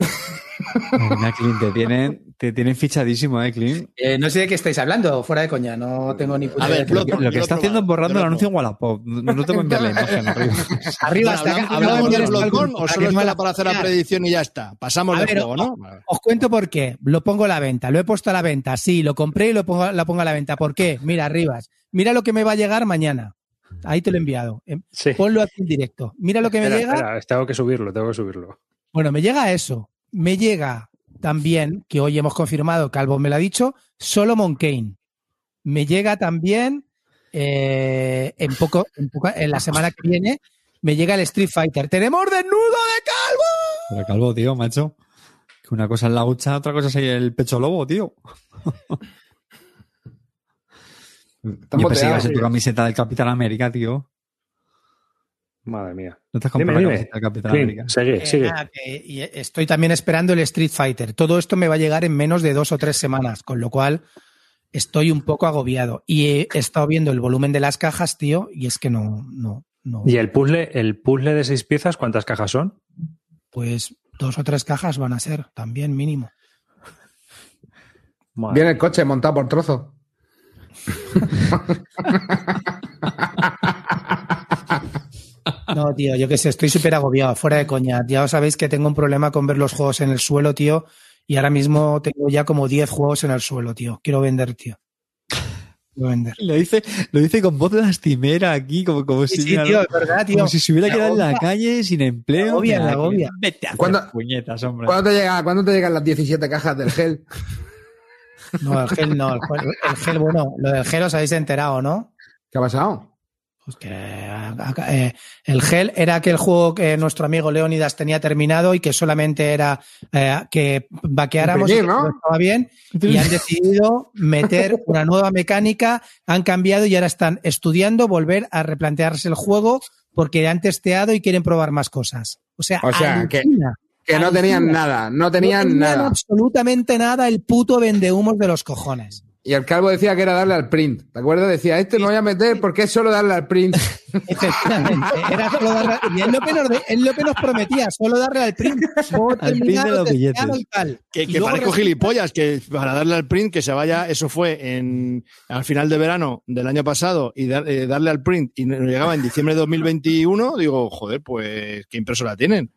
Mira, Clint, te tienen, te tienen fichadísimo, eh, Clint. Eh, no sé de qué estáis hablando, fuera de coña, no tengo ni puta A ver, idea. Bloodborne, Lo que está lo haciendo es borrando el lo anuncio en Wallapop. No no te voy a enviar la imagen arriba. Arriba hasta hablamos, acá. hablamos del Para Bloodborne o solo es me para hacer la predicción y ya está. Pasamos A del ver, juego, ¿no? Os cuento por qué. Lo pongo a la venta. Lo he puesto a la venta. Sí, lo compré y lo pongo, la pongo a la venta. ¿Por qué? Mira, Rivas. Mira lo que me va a llegar mañana. Ahí te lo he enviado. Em, Sí. Ponlo aquí en directo. Mira lo que me Espera, llega. espera, tengo que subirlo, tengo que subirlo. Bueno, me llega eso. Me llega también, que hoy hemos confirmado, Calvo me lo ha dicho, Solomon Kane. Me llega también eh, en poco, en poco- en la semana que viene, me llega el Street Fighter. ¡Tenemos desnudo de Calvo! Pero calvo, tío, macho. Que una cosa es la hucha, otra cosa es el pecho lobo, tío. Yo pensé que iba a boteados. ser tu camiseta del Capitán América, tío. Madre mía. ¿No te has Dime, comprado la dime. Capitán Clint, América? sigue, Eh, sigue. nada, que- y estoy también esperando el Street Fighter. Todo esto me va a llegar en menos de dos o tres semanas, con lo cual estoy un poco agobiado. Y he estado viendo el volumen de las cajas, tío, y es que no, no, no. ¿Y el puzzle, el puzzle de seis piezas, cuántas cajas son? Pues dos o tres cajas van a ser, también mínimo. Madre Viene el coche montado por trozo. No, tío, yo qué sé, estoy súper agobiado, fuera de coña. Ya os sabéis que tengo un problema con ver los juegos en el suelo, tío, y ahora mismo tengo ya como 10 juegos en el suelo, tío. Quiero vender, tío. Quiero vender. Lo dice, lo dice con voz lastimera aquí, como, como Sí, si, sí, tío, es verdad, tío. como si se hubiera Me quedado en la calle sin empleo. Agobia, Mira, me agobia. Vete a hacer ¿Cuándo- puñetas, hombre. ¿Cuándo te, llega, ¿Cuándo te llegan las 17 cajas del gel? No, el gel no. El gel, bueno, lo del gel os habéis enterado, ¿no? ¿Qué ha pasado? Pues que eh, el gel era aquel juego que nuestro amigo Leonidas tenía terminado y que solamente era eh, que vaqueáramos y que ¿no? estaba bien y han decidido meter una nueva mecánica, han cambiado y ahora están estudiando volver a replantearse el juego porque han testeado y quieren probar más cosas. O sea, O sea, que- alucina. Que no Alucina. tenían nada, no No tenían tenían nada. absolutamente nada el puto vendehumos de los cojones. Y el calvo decía que era darle al print. ¿Te acuerdas? Decía, este no voy a meter porque es solo darle al print. Efectivamente, era solo darle, y es lo que nos, es lo que nos prometía, solo darle al print. Al print de los billetes. tal. Que, Y que parezco resulta- gilipollas, que para darle al print, que se vaya, eso fue en al final de verano del año pasado y dar- eh, darle al print y no llegaba en diciembre de 2021, digo, joder, pues qué impresora tienen.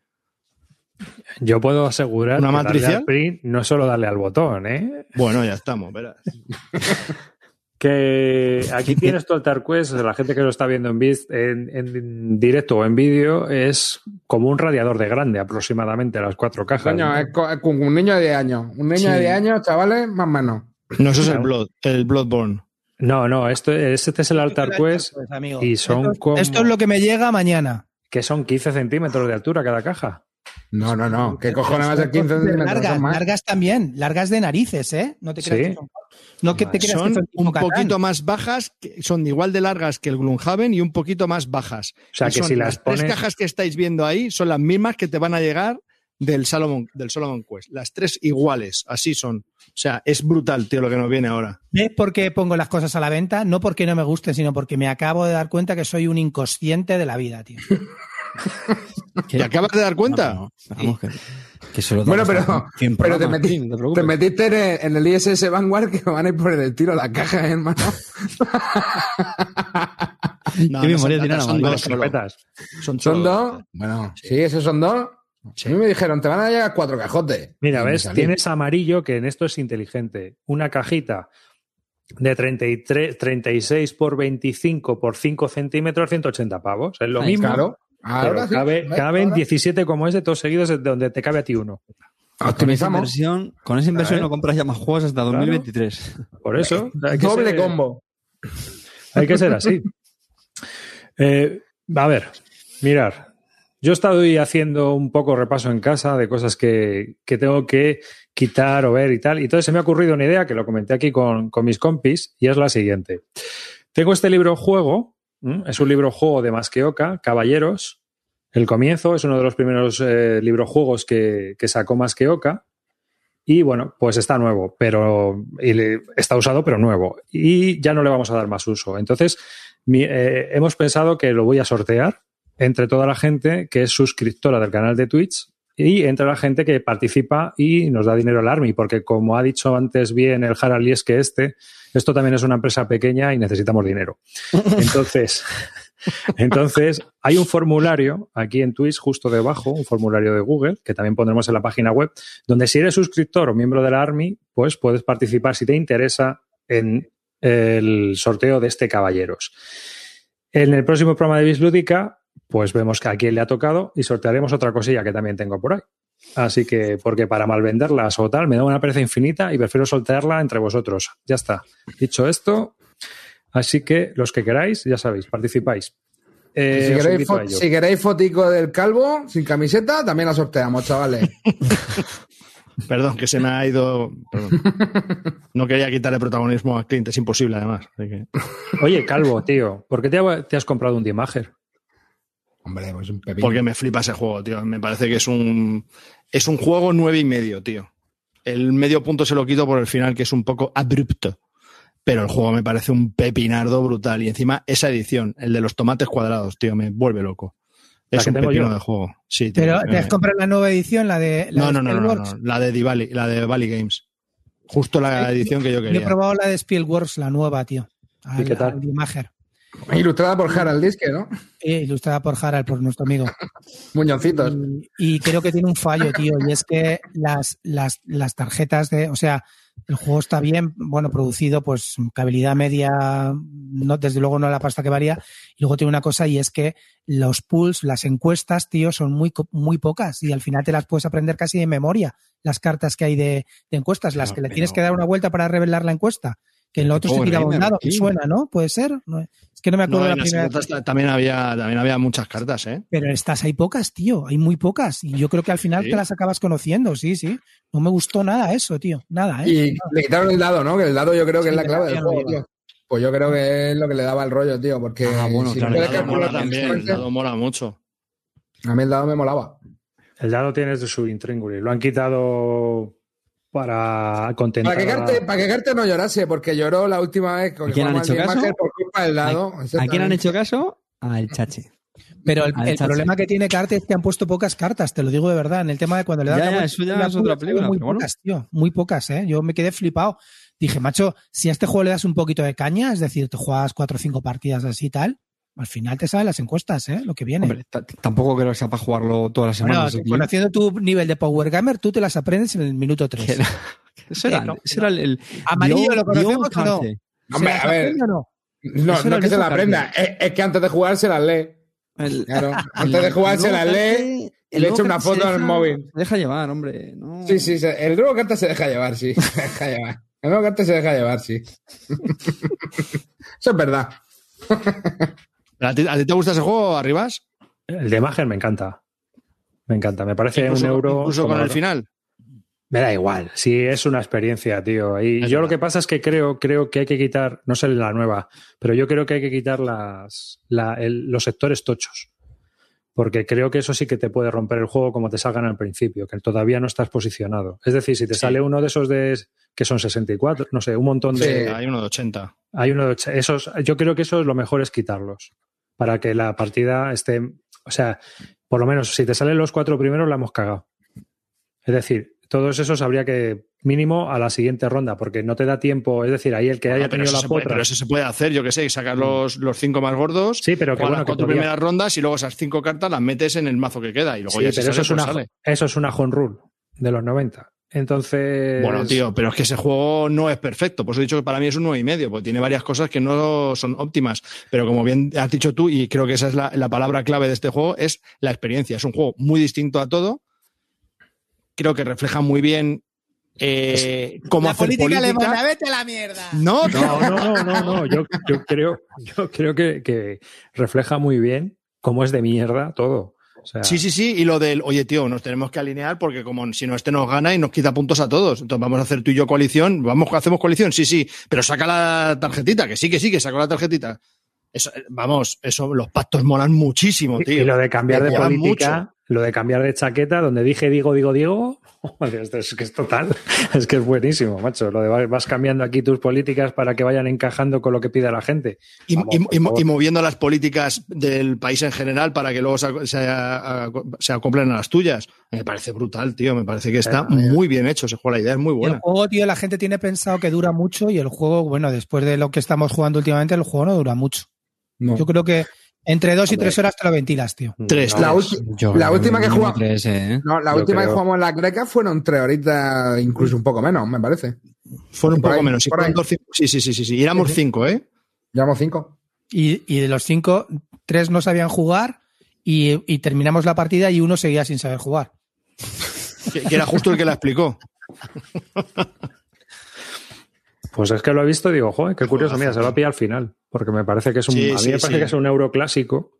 Yo puedo asegurar ¿Una que darle matricial? al print no es solo darle al botón, ¿eh? Bueno, ya estamos, verás. Que aquí tienes tu Altar Quest, la gente que lo está viendo en, en, en directo o en vídeo, es como un radiador de grande aproximadamente, las cuatro cajas. Coño, ¿no? es co- es como un niño de 10 años. Un niño Sí. de 10 años, chavales, más o menos. No, eso es el Blood, el Bloodborne. No, no, esto, este es el Altar Quest Pues, amigo, y son esto, es- como- esto es lo que me llega mañana. que son 15 centímetros de altura cada caja. No, no, no. ¿Qué cojones va a ser 15 centímetros? Largas, Son más. largas también, largas de narices, ¿eh? No te creas Sí. que son, no que te creas que Son un Catán. poquito más bajas, que son igual de largas que el Gloomhaven y un poquito más bajas. O sea, Y que son si las las tres cajas que estáis viendo ahí son las mismas que te van a llegar del Solomon, del Solomon Quest. Las tres iguales, así son. O sea, es brutal, tío, lo que nos viene ahora. ¿Ves por qué pongo las cosas a la venta? No porque no me gusten, sino porque me acabo de dar cuenta que soy un inconsciente de la vida, tío. ¿Te acabas de dar cuenta? No, pero vamos, que, que solo Bueno, pero, pero te, programas, metí- Clint, no te te preocupes. metiste en el, en el ISS Vanguard que van a ir por el tiro a la caja, ¿eh, hermano. No, ¿Qué no memoria son tiene dos. Carpetas. Son, dos. Bueno, sí, esos son dos. A mí me dijeron, te van a llegar cuatro cajotes. Mira, ves, tienes amarillo que en esto es inteligente. Una cajita de 33, 36 por 25 por 5 centímetros, 180 pavos. Es lo mismo. Claro. Pero Ahora sí. cabe- caben Ahora 17 como ese, todos seguidos, de donde te cabe a ti uno. Con esa Optimizamos. inversión, con esa inversión no compras ya más juegos hasta 2023. Por eso. hay que Doble ser- combo. Hay que ser así. Eh, a ver, mirar. Yo he estado hoy haciendo un poco repaso en casa de cosas que, que tengo que quitar o ver y tal. Y entonces se me ha ocurrido una idea que lo comenté aquí con, con mis compis y es la siguiente. Tengo este libro juego, ¿m? es un libro juego de Masqueoka, Caballeros. El comienzo es uno de los primeros eh, libros juegos que, que sacó Masqueoka. Y bueno, pues está nuevo, pero está usado, pero nuevo. Y ya no le vamos a dar más uso. Entonces, eh, hemos pensado que lo voy a sortear entre toda la gente que es suscriptora del canal de Twitch y entre la gente que participa y nos da dinero al Army, porque como ha dicho antes bien el Harald es que este, esto también es una empresa pequeña y necesitamos dinero. Entonces, entonces hay un formulario aquí en Twitch justo debajo, un formulario de Google, que también pondremos en la página web, donde si eres suscriptor o miembro de la Army, pues puedes participar si te interesa en el sorteo de este Caballeros. En el próximo programa de Bislúdica, pues vemos que a quién le ha tocado y sortearemos otra cosilla que también tengo por ahí. Así que, porque para malvenderlas o tal, me da una pereza infinita y prefiero sortearla entre vosotros. Ya está. Dicho esto, así que los que queráis, ya sabéis, participáis. Eh, si, os queréis si fotico del calvo sin camiseta, también la sorteamos, chavales. Perdón, que se me ha ido. perdón. No quería quitarle protagonismo a Clint, es imposible además. así que- Oye, Calvo, tío, ¿por qué te, ha- te has comprado un Diemager? Hombre, pues un pepino. Porque me flipa ese juego, tío. Me parece que es un. Es un juego nueve y medio, tío. El medio punto se lo quito por el final, que es un poco abrupto. Pero el juego me parece un pepinardo brutal. Y encima, esa edición, el de los tomates cuadrados, tío, me vuelve loco. Es un pepino yo. de juego. Sí, tío. Pero Eh, te has comprado la nueva edición, la de. La no, de no, no, no, no, La de Divali, la de Valley Games. Justo la edición que yo Yo he quería. probado la de Spielworks, la nueva, tío. ¿Y qué tal? Al Imager. Ilustrada por Harald Diske, ¿no? Eh, ilustrada por Harald, por nuestro amigo. Muñoncitos. Y, y creo que tiene un fallo, tío, y es que las, las, las tarjetas de, o sea, el juego está bien, bueno, producido, pues habilidad media, no, desde luego no la pasta que varía. Y luego tiene una cosa y es que los pools, las encuestas, tío, son muy, co- muy pocas y al final te las puedes aprender casi de memoria, las cartas que hay de, de encuestas, las que le pero- tienes que dar una vuelta para revelar la encuesta. Que en lo otro se tiraba un dado, aquí. suena, ¿no? Puede ser. No, es que no me acuerdo No, de en la primera. cartas ta- también había, también había muchas cartas, ¿eh? Pero estas hay pocas, tío. Hay muy pocas. Y yo creo que al final ¿Sí? te las acabas conociendo, sí, sí. No me gustó nada eso, tío. Nada, ¿eh? Y le quitaron el dado, ¿no? Que el dado yo creo que Sí, es la que clave del juego, tío. Pues yo creo que es lo que le daba el rollo, tío, porque Ah, bueno, si claro, El dado mola también, el dado mola mucho. a mí el dado me molaba. El dado tienes de su intríngulis. Lo han quitado para contentar. Para que, a- Carte, para que no llorase, porque lloró la última vez con ¿A quién han hecho caso? Por culpa del dado. ¿A quién han hecho caso? Al Chache. Pero el, el problema que tiene Carte es que han puesto pocas cartas, te lo digo de verdad. En el tema de cuando le dan Ya, la ya, eso ya a es otra película, Muy bueno. pocas, tío. Muy pocas, ¿eh? Yo me quedé flipado. Dije, macho, si a este juego le das un poquito de caña, es decir, te juegas cuatro o cinco partidas así y tal, al final te salen las encuestas, ¿eh? Lo que viene. Hombre, tampoco creo que sea para jugarlo todas las Bueno, semanas. aquí. conociendo tu nivel de Power Gamer, tú te las aprendes en el minuto Que 3. era- Ese era, no, ese era el, el Amarillo, ¿lo conocemos o no? Hombre, a ver, o no? no, Eso es que se la aprenda, es, es que antes de jugar se las lee. El- Claro, antes de jugar se las lee y le echa una foto al móvil. Se deja llevar, hombre. No. Sí, sí, el nuevo carta se deja llevar, sí. Se deja llevar. El nuevo carta se deja llevar, sí. Eso es verdad. ¿A ti, a ti te gusta ese juego, Arribas? El de Mager me encanta. Me encanta. Me parece Incluso, un euro. incluso con el otro. final. Me da igual. Sí, es una experiencia, tío. Y Es yo lo que pasa es que creo, creo que hay que quitar, no sé la nueva, pero yo creo que hay que quitar las, la- el- los sectores tochos. Porque creo que eso sí que te puede romper el juego como te salgan al principio, que todavía no estás posicionado. Es decir, si te Sí. sale uno de esos de que son 64, no sé, un montón Sí. de. Hay uno de 80. Hay uno de och- esos, yo creo que eso es lo mejor es quitarlos. Para que la partida esté. O sea, por lo menos, si te salen los cuatro primeros, la hemos cagado. Es decir, todos esos habría que. Mínimo a la siguiente ronda, porque no te da tiempo. Es decir, ahí el que haya pero, tenido la se puede, potra. pero eso se puede hacer, yo que sé, sacar los, los cinco más gordos, Sí, pero que bueno, las cuatro primeras rondas y luego esas cinco cartas las metes en el mazo que queda y luego Sí, ya pero eso sale, es, una, pues sale. eso es una home rule de los 90. Entonces. Bueno, tío, pero es que ese juego no es perfecto. Por eso he dicho que para mí es un 9,5, y medio, porque tiene varias cosas que no son óptimas. Pero como bien has dicho tú, y creo que esa es la, la palabra clave de este juego, es la experiencia. Es un juego muy distinto a todo. Creo que refleja muy bien eh, cómo la hacer política, política. alemana, vete a la mierda. No, No, no, no, no, no. Yo, yo creo, yo creo que, que refleja muy bien cómo es de mierda todo. O sea, Sí, sí, sí. Y lo del, oye, tío, nos tenemos que alinear porque como si no este nos gana y nos quita puntos a todos. Entonces vamos a hacer tú y yo coalición. Vamos, hacemos coalición. Sí, sí. Pero saca la tarjetita, que sí, que sí, que saco la tarjetita. Eso, eh, vamos, eso, los pactos molan muchísimo, tío. y lo de cambiar de política, mucho. Lo de cambiar de chaqueta, donde dije digo, digo, digo, joder, esto es que es total, es que es buenísimo, macho. Lo de vas- cambiando aquí tus políticas para que vayan encajando con lo que pide la gente. Y, Vamos, y- por y- favor. y moviendo las políticas del país en general para que luego se, se, a- se acoplen a las tuyas. Me parece brutal, tío. Me parece que está muy bien hecho ese juego. La idea es muy Y el buena. juego, tío, la gente tiene pensado que dura mucho y el juego, bueno, después de lo que estamos jugando últimamente, el juego no dura mucho. No. Yo creo que entre dos y Hombre. tres horas te lo ventilas, tío. Tres, No, La, tres. Yo la última que jugamos. tres, ¿eh? No, la Yo última que jugamos en la greca fueron tres horitas, incluso un poco menos, me parece. Fueron un poco ahí, menos. Sí, dos, sí, sí, sí, sí. Y éramos Sí, sí. cinco, ¿eh? Llevamos cinco. Y, y de los cinco, tres no sabían jugar y, y terminamos la partida y uno seguía sin saber jugar. Que, que era justo el que la explicó. Pues es que lo he visto y digo, joder, qué curioso, mira, se lo ha pillado al final, porque me parece que es un, Sí, a mí sí, me parece sí. que es un euro clásico.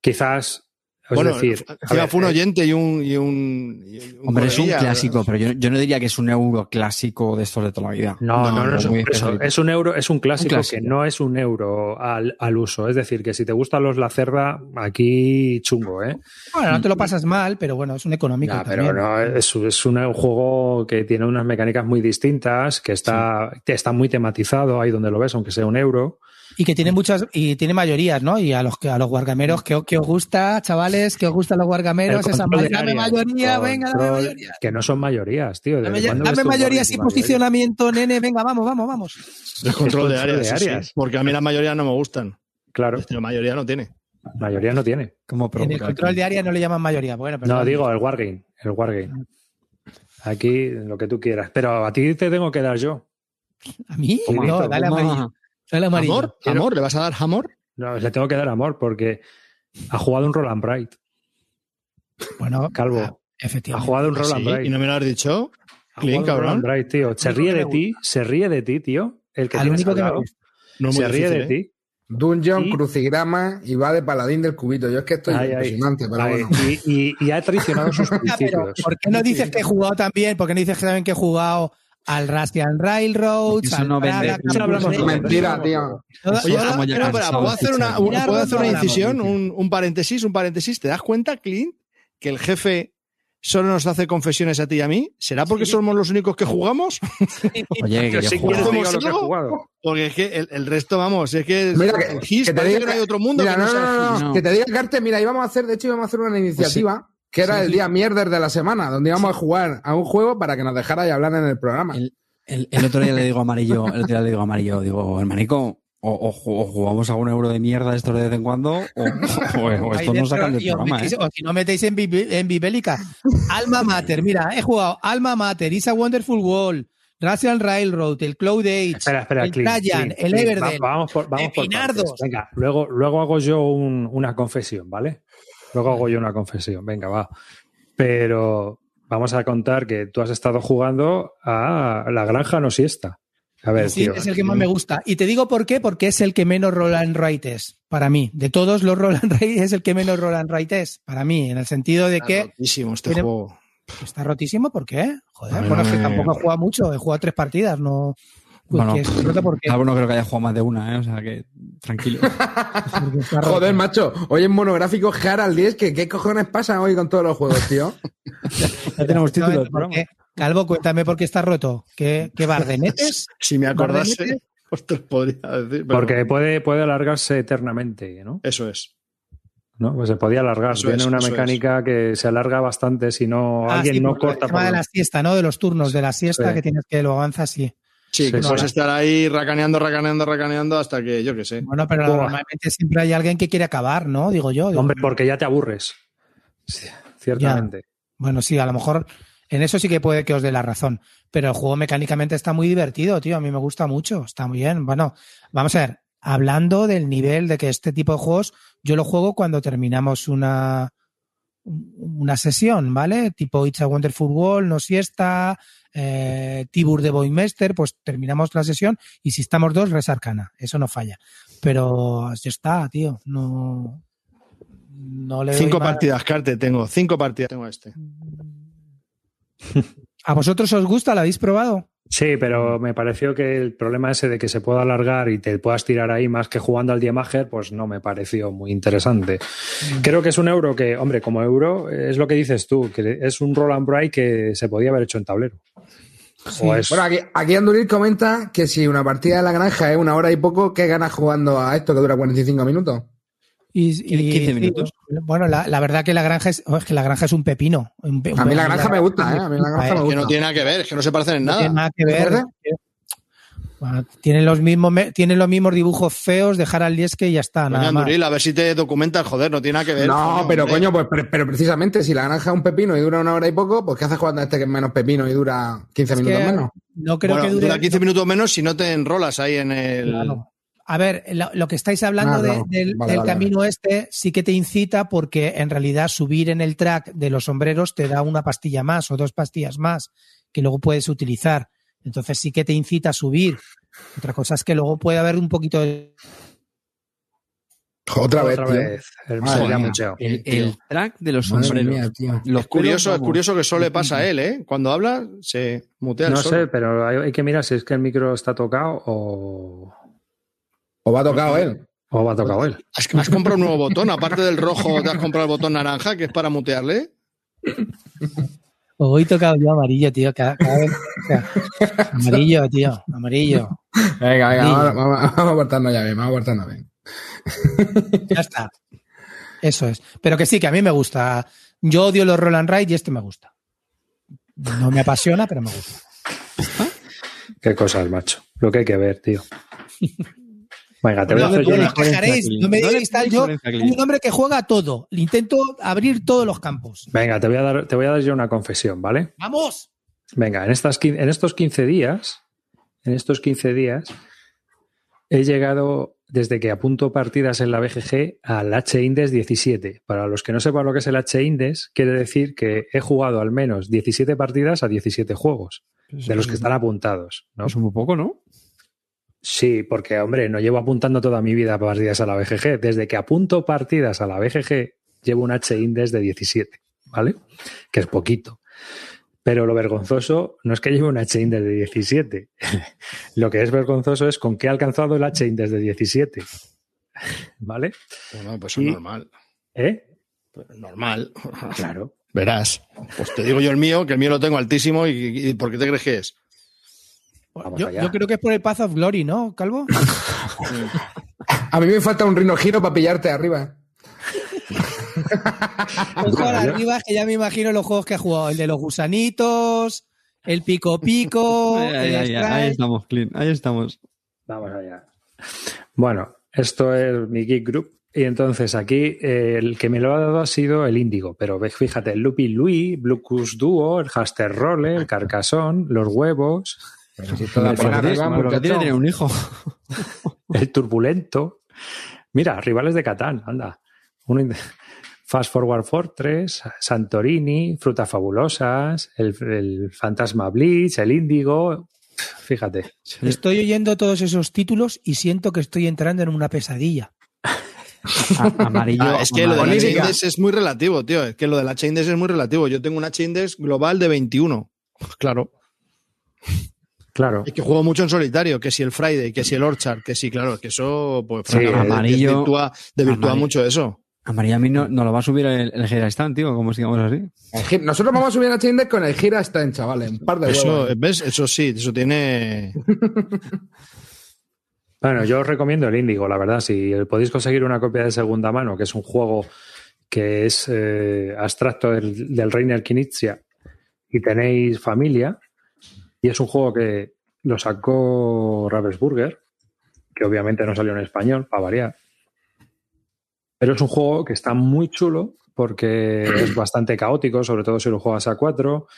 Quizás, es bueno, decir, a encima ver, fue un eh, oyente y un. Y un, y un Hombre, es un clásico, pero yo, yo no diría que es un euro clásico de estos de toda la vida. No, no, No, no, no, es, muy un, eso, es un euro, es un clásico, Un clásico. que no es un euro al, al uso. Es decir, que si te gustan los la cerda, aquí chungo, ¿eh? Bueno, no te lo pasas mal, pero bueno, es un económico. También. pero no, es, es un juego que tiene unas mecánicas muy distintas, que está, que está muy tematizado ahí donde lo ves, aunque sea un euro. Y que tiene muchas, y tiene mayorías, ¿no? Y a los que a los guargameros, que, que os gusta, chavales, que os gustan los guargameros, esa dame mayoría, venga, dame mayoría. Que no son mayorías, tío. ¿Desde Dame, dame mayorías y mayorías? posicionamiento, nene, venga, vamos, vamos, vamos. El control de control áreas. de sí. áreas. porque a mí la mayoría no me gustan. Claro, La mayoría no tiene. mayoría no tiene. Como En el control de área no le llaman mayoría. Bueno, pero No, digo el Wargame, el Wargame. Aquí, lo que tú quieras. Pero a ti te tengo que dar yo. ¿A mí? No, dale amarillo. Amarillo. ¿Amor? ¿Amor? ¿Le vas a dar amor? No, le tengo que dar amor porque ha jugado un Roland Bright. Bueno, Calvo. ah, Ha efectivamente. jugado un ¿Ah, Roland sí? Bright. ¿Y no me lo has dicho? Ha Clean, jugado un cabrón. Roland Bright, tío. Se ríe de ti, se ríe de ti, tío. El que Al único que me gusta. No se ríe difícil, de ¿eh? ti. Dungeon, Y- crucigrama y va de paladín del cubito. Yo es que estoy Ay, ay, impresionante, pero ay, bueno. y, y- y ha traicionado sus principios. ¿por qué no dices que he jugado también? ¿Por qué no dices que también que he jugado al Russian Railroads? Eso al no vende. Campus Eso no hablamos Mentira, tío. Oye, espera, espera, cansados ¿puedo hacer una, Mirar ¿puedo hacer una incisión? Un, un paréntesis, un paréntesis. ¿Te das cuenta, Clint, que el jefe solo nos hace confesiones a ti y a mí? ¿Será porque somos los únicos que jugamos? Oye, que Yo si juego. ¿Hacemos lo que he jugado. Porque es que el, el resto, vamos, es que Mira, que, el GIS que te parece diga que no hay otro mundo Mira, que no, no, no, no. Que te diga Carte, mira, íbamos a hacer, de hecho, íbamos a hacer una iniciativa que era el día mierder de la semana, donde íbamos a jugar a un juego para que nos dejara y hablar en el programa. El, el- el otro día le digo Amarillo, el otro día le digo Amarillo, digo, hermanico, o, o ju- o jugamos a un euro de mierda esto de vez en cuando, o, o- esto dentro, sacan del programa, metéis- ¿eh? O si no metéis en, en Bibélica. Alma Mater, mira, he jugado Alma Mater, Is a Wonderful World, Russian Railroad, el Cloud Age, Espera, espera, el Clint, el Clint, Everdell. va- vamos por, vamos de por. Venga, luego, luego hago yo un- una confesión, ¿vale? Luego hago yo una confesión. Venga, va. Pero vamos a contar que tú has estado jugando a la granja no siesta. A ver, Sí, tío. es el que más me gusta. Y te digo por qué, porque es el que menos Roland Wright es, para mí. De todos los Roland Wright es el que menos Roland Wright es, para mí, en el sentido de Está que rotísimo este tiene- juego. está rotísimo, ¿por qué? Joder, bueno, no es que me- tampoco he jugado mucho, he jugado tres partidas, no... Bueno, porque, Ah, bueno, creo que haya jugado más de una, ¿eh? O sea que, tranquilo. Joder, macho. Hoy en monográfico Harald 10, que qué cojones pasan hoy con todos los juegos, tío. Ya tenemos título del ¿Por programa. qué? Calvo, cuéntame por qué está roto. ¿Qué, qué bardenetes? Si me acordase, Bardenete. os te lo podría decir. pero Porque puede, puede alargarse eternamente, ¿no? Eso es. ¿No? Pues se podía alargar. Eso Tiene es, una mecánica que se alarga bastante si no Ah, alguien sí, no por el corta. tema por de la siesta, ¿no? De los turnos de la siesta Sí. que tienes que lo avanzas, sí. Sí, Sí, que sí. puedes estar ahí racaneando, racaneando, racaneando hasta que, yo qué sé. Bueno, pero normalmente siempre hay alguien que quiere acabar, ¿no? Digo yo. digo, Hombre, porque ya te aburres. Sí, ciertamente. Bueno, sí, a lo mejor En eso sí que puede que os dé la razón. Pero el juego mecánicamente está muy divertido, tío. A mí me gusta mucho. Está muy bien. Bueno, vamos a ver. Hablando del nivel de que este tipo de juegos, yo lo juego cuando terminamos una, una sesión, ¿vale? Tipo It's a Wonderful World, No Siesta, eh, Tibur de Boymester, pues terminamos la sesión y si estamos dos, resarcana. Eso no falla. Pero ya está, tío. No, no le Cinco partidas, Carte, tengo. Cinco partidas tengo este. ¿A vosotros os gusta? ¿La habéis probado? Sí, pero me pareció que el problema ese de que se pueda alargar y te puedas tirar ahí más que jugando al Diemager, pues no me pareció muy interesante. Creo que es un euro que, hombre, como euro, es lo que dices tú, que es un roll and break que se podía haber hecho en tablero. Es- Bueno, aquí, aquí Anduril comenta que si una partida de la granja es una hora y poco, ¿qué ganas jugando a esto que dura 45 minutos? Y, y- 15 y- minutos. bueno, la, la verdad que la granja es, oh, es que la granja es un pepino. Un pe- A mí la granja me gusta, ¿eh? A mí la granja me Que no tiene nada que ver, es que no se parecen en No tiene nada. nada que ¿Te ver. parece? Bueno, tienen los mismos tienen los mismos dibujos feos de Harald Lieske y ya está, Coño, nada más. Anduril, a ver si te documentas, joder, no tiene nada que ver. No, pero hombre. coño, pues pero, pero precisamente si la granja es un pepino y dura una hora y poco, pues ¿qué haces jugando a este que es menos pepino y dura 15 Es minutos que menos? No creo Bueno, que dure. dura 15 minutos menos si no te enrolas ahí en el. Claro. A ver, lo, lo que estáis hablando Ah, de- no. del, Vale, del vale, camino este sí que te incita porque en realidad subir en el track de los sombreros te da una pastilla más o dos pastillas más que luego puedes utilizar. Entonces sí que te incita a subir. Otra cosa es que luego puede haber un poquito de... Otra vez, otra tío. vez. El Madre sería mía. mucheo. El, el track de los Madre sombreros. mía, tío. Los Es curioso, pelos, es curioso que eso le pasa a él, ¿eh? Cuando habla, se mutea el No solo. sé, pero hay, hay que mirar si es que el micro está tocado o, ¿O va tocado él? o va tocado él. ¿Has, has comprado un nuevo botón? Aparte del rojo, te has comprado el botón naranja, que es para mutearle. Hoy he tocado yo amarillo, tío. Cada, cada vez- o sea, amarillo, tío. Amarillo. Venga, venga, Sí. vamos, vamos, vamos a ya bien, vamos a portarnos bien. Ya está. Eso es. Pero que sí, que a mí me gusta. Yo odio los Roland Ride y este me gusta. No me apasiona, pero me gusta. Qué cosas, macho. Lo que hay que ver, tío. Venga, te voy a No me, hacer yo no me una... quejaréis, no me No le digáis tal. pidáis Yo un hombre que juega a todo. Le intento abrir todos los campos. Venga, te voy a dar, te voy a dar yo una confesión, ¿vale? ¡Vamos! Venga, en, estas, quin- en estos 15 días, en estos 15 días, he llegado desde que apunto partidas en la BGG al H-Index 17. Para los que no sepan lo que es el H-Index, quiere decir que he jugado al menos 17 partidas a 17 juegos, de los que están apuntados, ¿no? Es un poco, ¿no? Sí, porque, hombre, no llevo apuntando toda mi vida partidas a la BGG. Desde que apunto partidas a la BGG, llevo un H-Index de 17, ¿vale? Que es poquito. Pero lo vergonzoso no es que lleve un H-Index de 17. lo que es vergonzoso es con qué he alcanzado el H-Index de 17. ¿Vale? Bueno, pues Y- es normal. ¿Eh? Pues normal. Claro. Verás. Pues te digo yo el mío, que el mío lo tengo altísimo. ¿Y, y por qué te crees que es? Vamos Yo, allá. yo creo que es por el Path of Glory, ¿no, Calvo? A mí me falta un rino giro para pillarte arriba. Ojo Bueno, yo- arriba, que ya me imagino los juegos que ha jugado. El de los gusanitos, el pico pico, Ahí, ahí, el ahí, ahí Strike. estamos, Clint. Ahí estamos. Vamos allá. Bueno, esto es mi Geek Group. Y entonces aquí eh, el que me lo ha dado ha sido el Índigo. Pero ve- fíjate, el Lupi Louis, Bluecus Duo, el Haster Roller, el Carcasón, los huevos, Pero si tiene- arriba, que un hijo. el Turbulento. Mira, rivales de Catán, anda. Uno Fast Forward Fortress, Santorini, Frutas Fabulosas, el, el Fantasma Bleach, el Índigo. Fíjate. Estoy oyendo todos esos títulos y siento que estoy entrando en una pesadilla. A- amarillo. Ah, es que lo del. H-Index es muy relativo, tío. Es que lo del H-Index es muy relativo. Yo tengo un H-Index global de 21. Claro. Claro. Es que juego mucho en solitario, que si el Friday, que si el Orchard, que sí, claro, que eso, pues, Sí, francamente, amarillo- desvirtúa, desvirtúa amarillo. mucho eso. Amarillo a mí no, no lo va a subir el, el Gira Stand, tío, como sigamos así. El Nosotros vamos a subir a Index con el gira en chavales. Un par de Eso, huevos. ¿ves? Eso sí, eso tiene. Bueno, yo os recomiendo el Índigo, la verdad. Si podéis conseguir una copia de segunda mano, que es un juego que es eh, abstracto del, del Reiner Knizia y tenéis familia, y es un juego que lo sacó Ravensburger, que obviamente no salió en español, para variar. Pero es un juego que está muy chulo porque es bastante caótico, sobre todo si lo juegas a cuatro.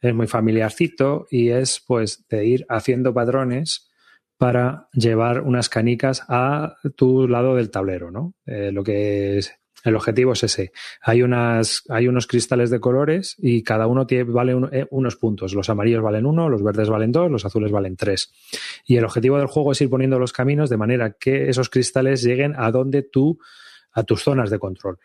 es muy familiarcito y es pues de ir haciendo patrones para llevar unas canicas a tu lado del tablero, ¿no? Eh, lo que es, el objetivo es ese. Hay, unas, hay unos cristales de colores y cada uno tiene, vale eh, unos puntos. Los amarillos valen uno, los verdes valen dos, los azules valen tres. Y el objetivo del juego es ir poniendo los caminos de manera que esos cristales lleguen a donde tú, a tus zonas de control.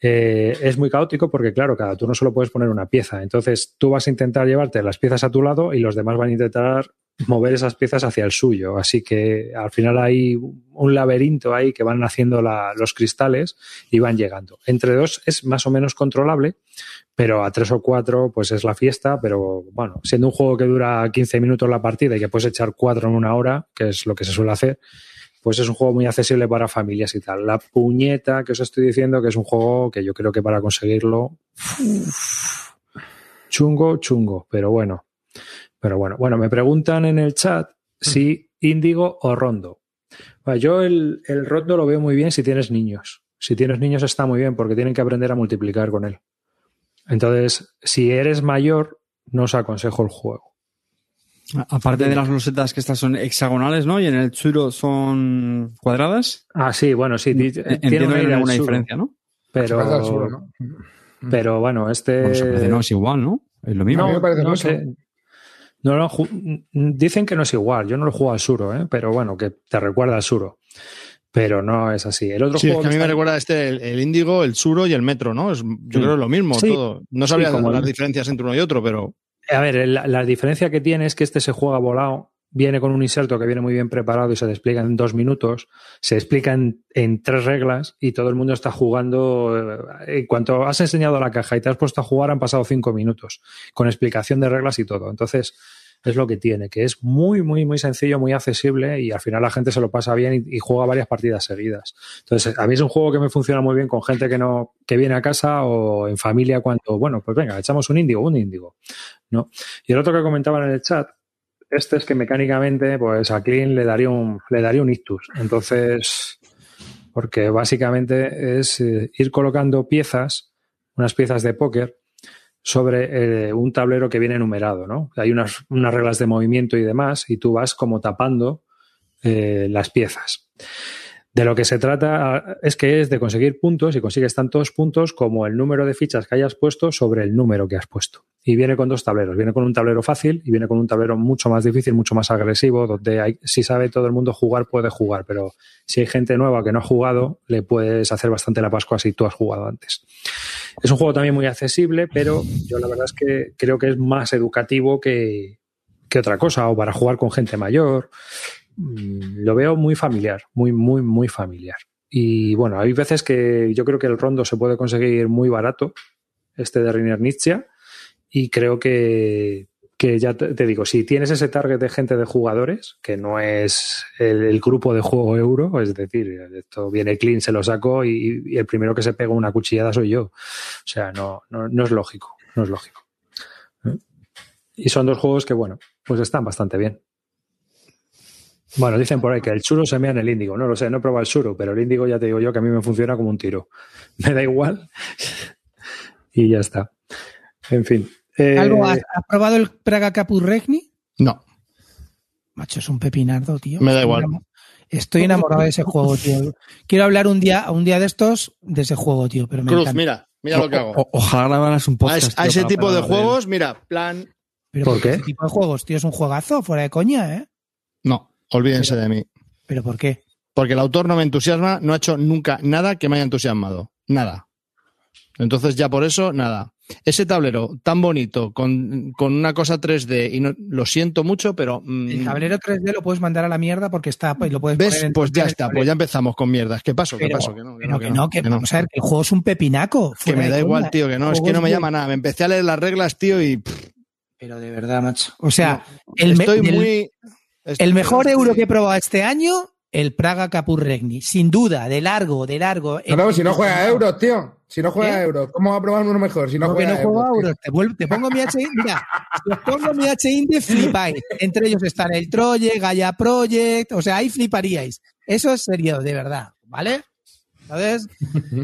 Eh, es muy caótico porque, claro, cada turno solo puedes poner una pieza. Entonces, tú vas a intentar llevarte las piezas a tu lado y los demás van a intentar mover esas piezas hacia el suyo. Así que al final hay un laberinto ahí que van haciendo los cristales y van llegando. Entre dos es más o menos controlable, pero a tres o cuatro pues es la fiesta. Pero bueno, siendo un juego que dura 15 minutos la partida y que puedes echar cuatro en una hora, que es lo que se suele hacer, pues es un juego muy accesible para familias y tal. La puñeta que os estoy diciendo que es un juego que yo creo que para conseguirlo chungo, chungo, pero bueno. Pero bueno, bueno, me preguntan en el chat si índigo o rondo. Bueno, yo el, el rondo lo veo muy bien si tienes niños. Si tienes niños está muy bien porque tienen que aprender a multiplicar con él. Entonces, si eres mayor, no os aconsejo el juego. Aparte de las losetas que estas son hexagonales, ¿no? Y en el churo son cuadradas. Ah, sí, bueno, sí. Entiendo una que hay alguna diferencia, ¿no? Sur, Pero, ¿no? pero bueno, este. Bueno, se parece, no es igual, ¿no? Es lo mismo. A mí me parece no sé. No lo dicen que no es igual. Yo no lo juego al suro, ¿eh? pero bueno, que te recuerda al suro. Pero no es así. El otro Sí, es que a mí me recuerda este, el, índigo, el suro y el metro, ¿no? Es, yo Mm. creo que es lo mismo Sí. todo. No sabría como las el- diferencias entre uno y otro, pero A ver, la, la diferencia que tiene es que este se juega volado, viene con un inserto que viene muy bien preparado y se despliega en dos minutos, se explica en, en tres reglas y todo el mundo está jugando. eh, En cuanto has enseñado la caja y te has puesto a jugar, han pasado cinco minutos, con explicación de reglas y todo. Entonces, es lo que tiene, que es muy, muy, muy sencillo, muy accesible y al final la gente se lo pasa bien y, juega varias partidas seguidas. Entonces, a mí es un juego que me funciona muy bien con gente que no, que viene a casa o en familia cuando, bueno, pues venga, echamos un índigo, un índigo. ¿no? Y el otro que comentaban en el chat, este es que mecánicamente, pues a Clean le daría un, le daría un ictus. Entonces, porque básicamente es eh, ir colocando piezas, unas piezas de póker, sobre eh, un tablero que viene numerado, ¿no? Hay unas, unas reglas de movimiento y demás, y tú vas como tapando eh, las piezas. De lo que se trata es que es de conseguir puntos y consigues tantos puntos como el número de fichas que hayas puesto sobre el número que has puesto. Y viene con dos tableros. Viene con un tablero fácil y viene con un tablero mucho más difícil, mucho más agresivo, donde hay, si sabe todo el mundo jugar, puede jugar. Pero si hay gente nueva que no ha jugado, le puedes hacer bastante la Pascua si tú has jugado antes. Es un juego también muy accesible, pero yo la verdad es que creo que es más educativo que, que otra cosa, o para jugar con gente mayor. Mm, Lo veo muy familiar, muy, muy, muy familiar. Y bueno, hay veces que yo creo que el rondo se puede conseguir muy barato, este de Reiner Nietzsche, y creo que, que ya te, digo, si tienes ese target de gente de jugadores, que no es el, el grupo de juego euro, es decir, esto viene clean, se lo saco y, y el primero que se pega una cuchillada soy yo. O sea, no, no, no es lógico, no es lógico. ¿Eh? Y son dos juegos que, bueno, pues están bastante bien. Bueno, dicen por ahí que el churo se mea en el índigo. No lo sé, no he probado el churo, pero el índigo ya te digo yo que a mí me funciona como un tiro. Me da igual y ya está. En fin. Eh, ¿Algo has, has probado el Praga Capurregni? no. Macho, es un pepinardo, tío. Me da igual. Estoy enamorado de ese juego, tío. Quiero hablar un día, un día de estos de ese juego, tío. Pero me Cruz, encanta. mira, mira lo que hago. O- ojalá grabaras un A, podcast. es- a tío, ese tipo de juegos, mira, plan. Pero ¿Por qué? Ese tipo de juegos, tío, es un juegazo, fuera de coña, ¿eh? No, olvídense de mí. ¿Pero por qué? Porque el autor no me entusiasma, no ha hecho nunca nada que me haya entusiasmado. Nada. Entonces, ya por eso, nada. Ese tablero tan bonito, con, con una cosa 3D, y no, lo siento mucho, pero. mm, El tablero 3D lo puedes mandar a la mierda porque está, pues lo puedes ¿Ves? poner Pues ya 3D. está, pues ya empezamos con mierdas. ¿Qué pasó? ¿Qué pasó? Que no, que no, que no, que vamos a ver, que el juego es un pepinaco. Que me da igual, tío, que no, es que no me llama nada. Me empecé a leer las reglas, tío, y pff, Pero de verdad, macho. O sea, el, estoy del- muy. El mejor euro que he probado este año, el Praga Capurregni. Sin duda, de largo, de largo. No, no, si no juega euros, tío. Si no juega ¿Eh? euros, ¿cómo va a probar uno mejor? Si no No, que juega no a euros. euros. Te, vuelvo- te pongo mi H. Mira, si os pongo mi H flipáis. Entre ellos están el Troye, Gaia Project. O sea, ahí fliparíais. Eso es serio, de verdad. ¿Vale? ¿Sabes?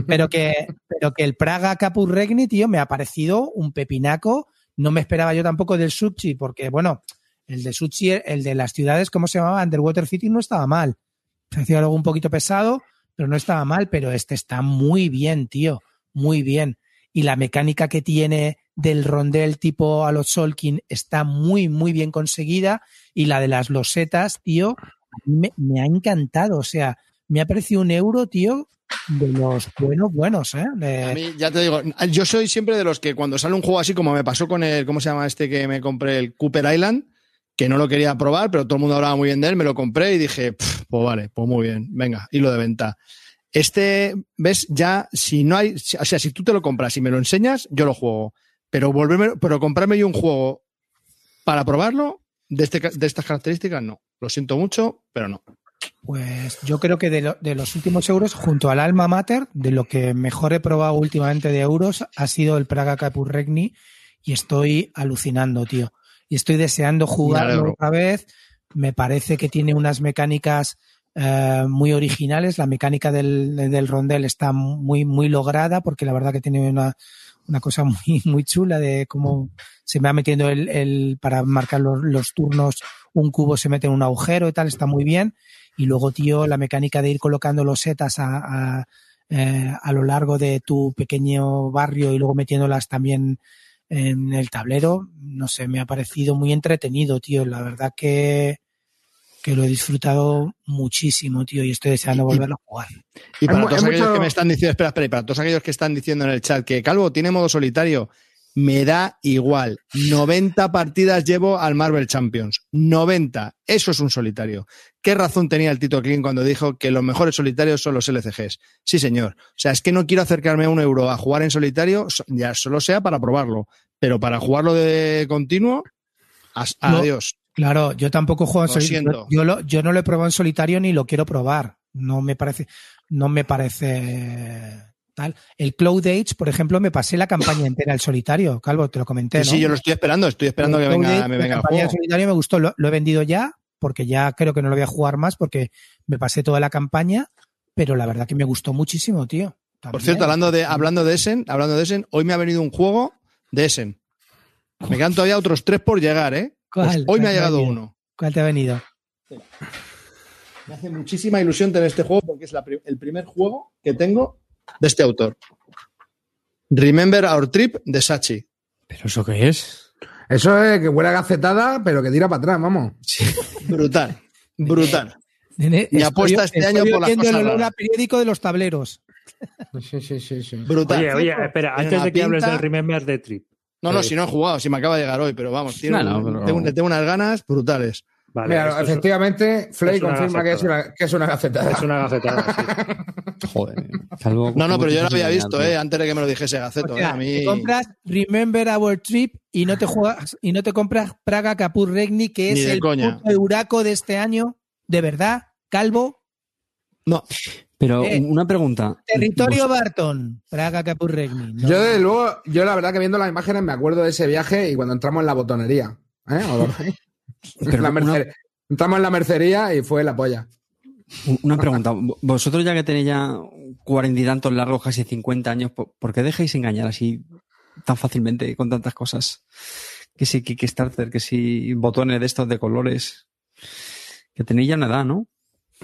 Pero que, pero que el Praga Capurregni, tío, me ha parecido un pepinaco No me esperaba yo tampoco del Sushi, porque, bueno, el de Sushi, el de las ciudades, ¿cómo se llamaba? Underwater City no estaba mal. Parecía algo un poquito pesado, pero no estaba mal, pero este está muy bien, tío, muy bien. Y la mecánica que tiene del rondel tipo a los Solkin está muy, muy bien conseguida. Y la de las losetas, tío, me, me ha encantado. O sea, me ha parecido un euro, tío, de los buenos, buenos, ¿eh? A mí, ya te digo, yo soy siempre de los que cuando sale un juego así, como me pasó con el, ¿cómo se llama este que me compré? El Cooper Island, que no lo quería probar, pero todo el mundo hablaba muy bien de él, me lo compré y dije, "Pf, pues vale, pues muy bien, venga, hilo de venta. Este, ves, ya, si no hay, o sea, si tú te lo compras y me lo enseñas, yo lo juego. Pero volverme, pero comprarme yo un juego para probarlo, de, este, de estas características, no. Lo siento mucho, pero no. Pues yo creo que de, lo- de los últimos euros, junto al Alma Mater, de lo que mejor he probado últimamente de euros, ha sido el Praga Capurregni y estoy alucinando, tío. Y estoy deseando Me jugarlo otra vez. Me parece que tiene unas mecánicas eh, muy originales. La mecánica del, del rondel está muy, muy lograda porque la verdad que tiene una, una cosa muy, muy chula de cómo se va metiendo el, el para marcar los, los turnos, un cubo se mete en un agujero y tal, está muy bien. Y luego, tío, la mecánica de ir colocando los setas a, a, eh, a lo largo de tu pequeño barrio y luego metiéndolas también en el tablero, no sé, me ha parecido muy entretenido, tío. La verdad que, que lo he disfrutado muchísimo, tío, y estoy deseando volverlo a jugar. Y para todos aquellos mucho- que me están diciendo, espera, espera, y para todos aquellos que están diciendo en el chat que Calvo tiene modo solitario, me da igual. 90 partidas llevo al Marvel Champions. 90. Eso es un solitario. ¿Qué razón tenía el Tito Clean cuando dijo que los mejores solitarios son los LCGs? Sí, señor. O sea, es que no quiero acercarme a un euro a jugar en solitario, so- ya solo sea para probarlo. Pero para jugarlo de continuo, No. adiós. Claro, yo tampoco juego en Lo solitario. siento. Yo, yo no lo he probado en solitario ni lo quiero probar. No me parece, no me parece tal. El Cloud Age, por ejemplo, me pasé la campaña entera al solitario. Calvo, te lo comenté, Sí, ¿no? sí, yo lo estoy esperando, estoy esperando El que Cloud venga, Age, me la venga el campaña en solitario me gustó, lo, lo he vendido ya porque ya creo que no lo voy a jugar más porque me pasé toda la campaña, pero la verdad que me gustó muchísimo, tío. Por cierto, hablando de, hablando de Essen, hablando de Essen, hoy me ha venido un juego de Essen. Me quedan todavía otros tres por llegar, ¿eh? Pues ¿Cuál? hoy me ¿Cuál ha llegado venido? uno. ¿Cuál te ha venido? Me hace muchísima ilusión tener este juego porque es la el primer juego que tengo de este autor. Remember Our Trip de Sachi. ¿Pero eso qué es? Eso es que huele a gacetada, pero que tira para atrás, vamos. Brutal. Brutal. Nene, Mi estoy- apuesta este estoy año por las el cosas olor a raras. periódico de los tableros. Sí, sí, sí, sí. Brutal. Oye, oye, espera, antes de que hables pinta- del Remember the Trip. No, no, Eh, si no he jugado, si me acaba de llegar hoy, pero vamos, tiene, No, no, pero- tengo, le tengo unas ganas brutales. Vale, Mira, esto es- efectivamente, Flay es una confirma que es, una, que es una gacetada. es una gacetada. sí. Joder. No, no, ¿cómo pero yo lo había visto? ¿eh? Antes de que me lo dijese Gaceto. O sea, ¿eh? A mí... te compras Remember Our Trip y no te juegas y no te compras Praga Capur Regni, que es el coña. puto Euraco de este año, de verdad, Calvo, No, Pero Eh, una pregunta. territorio Vos- Barton, Praga Capur Regni. No. Yo, desde luego, yo la verdad que viendo las imágenes me acuerdo de ese viaje y cuando entramos en la botonería. ¿eh? Pero La una- merce- Entramos en la mercería y fue la polla. Una pregunta. Vosotros ya que tenéis ya cuarenta y tantos largos, casi 50 años, ¿por por qué dejáis engañar así tan fácilmente con tantas cosas? Que si Kickstarter, que si botones de estos de colores. Que tenéis ya una edad, ¿no?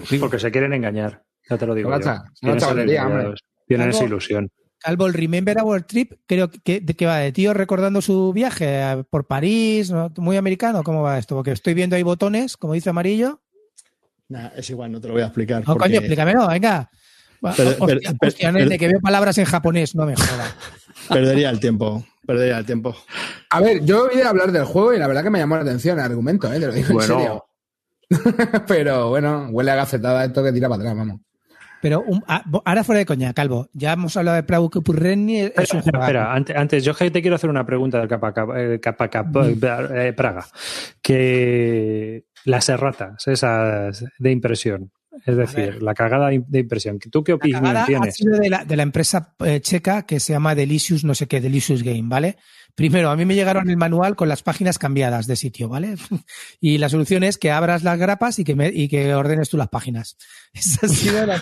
Digo, Porque se quieren engañar. Ya te lo digo. Yo. Tienen esa ilusión. Calvo, el Remember Our Trip, creo que, de que va de tío recordando su viaje por París, ¿no? muy americano, ¿cómo va esto? Porque estoy viendo ahí botones, como dice Amarillo. Nah, es igual, no te lo voy a explicar. No, porque- coño, explícamelo, venga. Pero- hostia, pero- nene, que veo palabras en japonés, no me jodas. Perdería el tiempo. Perdería el tiempo. A ver, yo he oído hablar del juego y la verdad que me llamó la atención el argumento, ¿eh? te lo digo en serio. Pero bueno, huele a gacetada esto que tira para atrás, vamos. Pero un- ah, ahora fuera de coña, Calvo. Ya hemos hablado de Praga Capurregni, es Espera, un espera, juego. espera, antes, antes, yo te quiero hacer una pregunta del Capa, Capa- eh, Capa- Capa- eh, Praga. Que las erratas, esas de impresión, es decir, la cagada de impresión. ¿Tú qué La opinión cagada ha tienes? sido de la, de la empresa eh, checa que se llama Delicious, no sé qué, Delicious Game, ¿vale? Primero, a mí me llegaron el manual con las páginas cambiadas de sitio, ¿vale? Y la solución es que abras las grapas y que, me- y que ordenes tú las páginas. Esa ha sido la...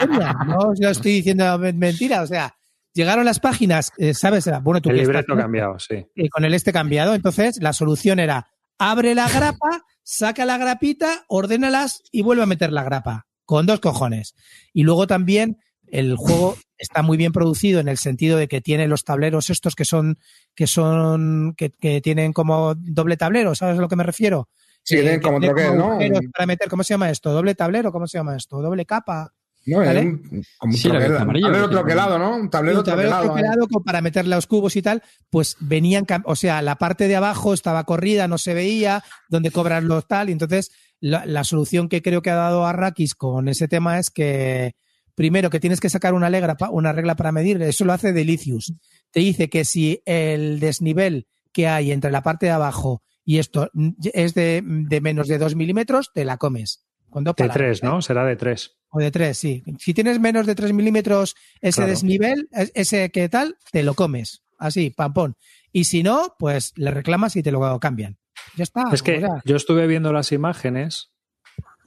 Coña, No lo estoy diciendo men- mentira, o sea, llegaron las páginas, eh, ¿sabes? Bueno, tú El estás, libreto ¿no? cambiado, sí. Y con el este cambiado. Entonces, la solución era abre la grapa, saca la grapita, ordénalas y vuelve a meter la grapa. Con dos cojones. Y luego también el juego está muy bien producido en el sentido de que tiene los tableros estos que son, que son, que, que tienen como doble tablero, ¿sabes a lo que me refiero? Sí, Eh, tienen como tiene troquel, ¿no? agujeros Para meter, ¿cómo se llama esto? ¿Doble tablero? ¿Cómo se llama esto? ¿Doble capa? No, ¿Vale? un, como un Sí, lo que troquel- es amarillo, tablero que- troquelado, ¿no? Un tablero un tablero troquelado. ¿eh? troquelado como para meter los cubos y tal, pues venían, o sea, la parte de abajo estaba corrida, no se veía, donde cobran los tal, y entonces la, la solución que creo que ha dado Arrakis con ese tema es que primero que tienes que sacar una, regla una regla para medir, eso lo hace Delicious. Te dice que si el desnivel que hay entre la parte de abajo y esto es de, de menos de 2 milímetros, te la comes. Con dos De palabras, tres, ¿no? Será de tres. o de 3, sí. Si tienes menos de 3 milímetros ese Claro. desnivel, es- ese que tal, te lo comes. Así, pampón. Y si no, pues le reclamas y te lo cambian. Ya está. Es que o sea, yo estuve viendo las imágenes,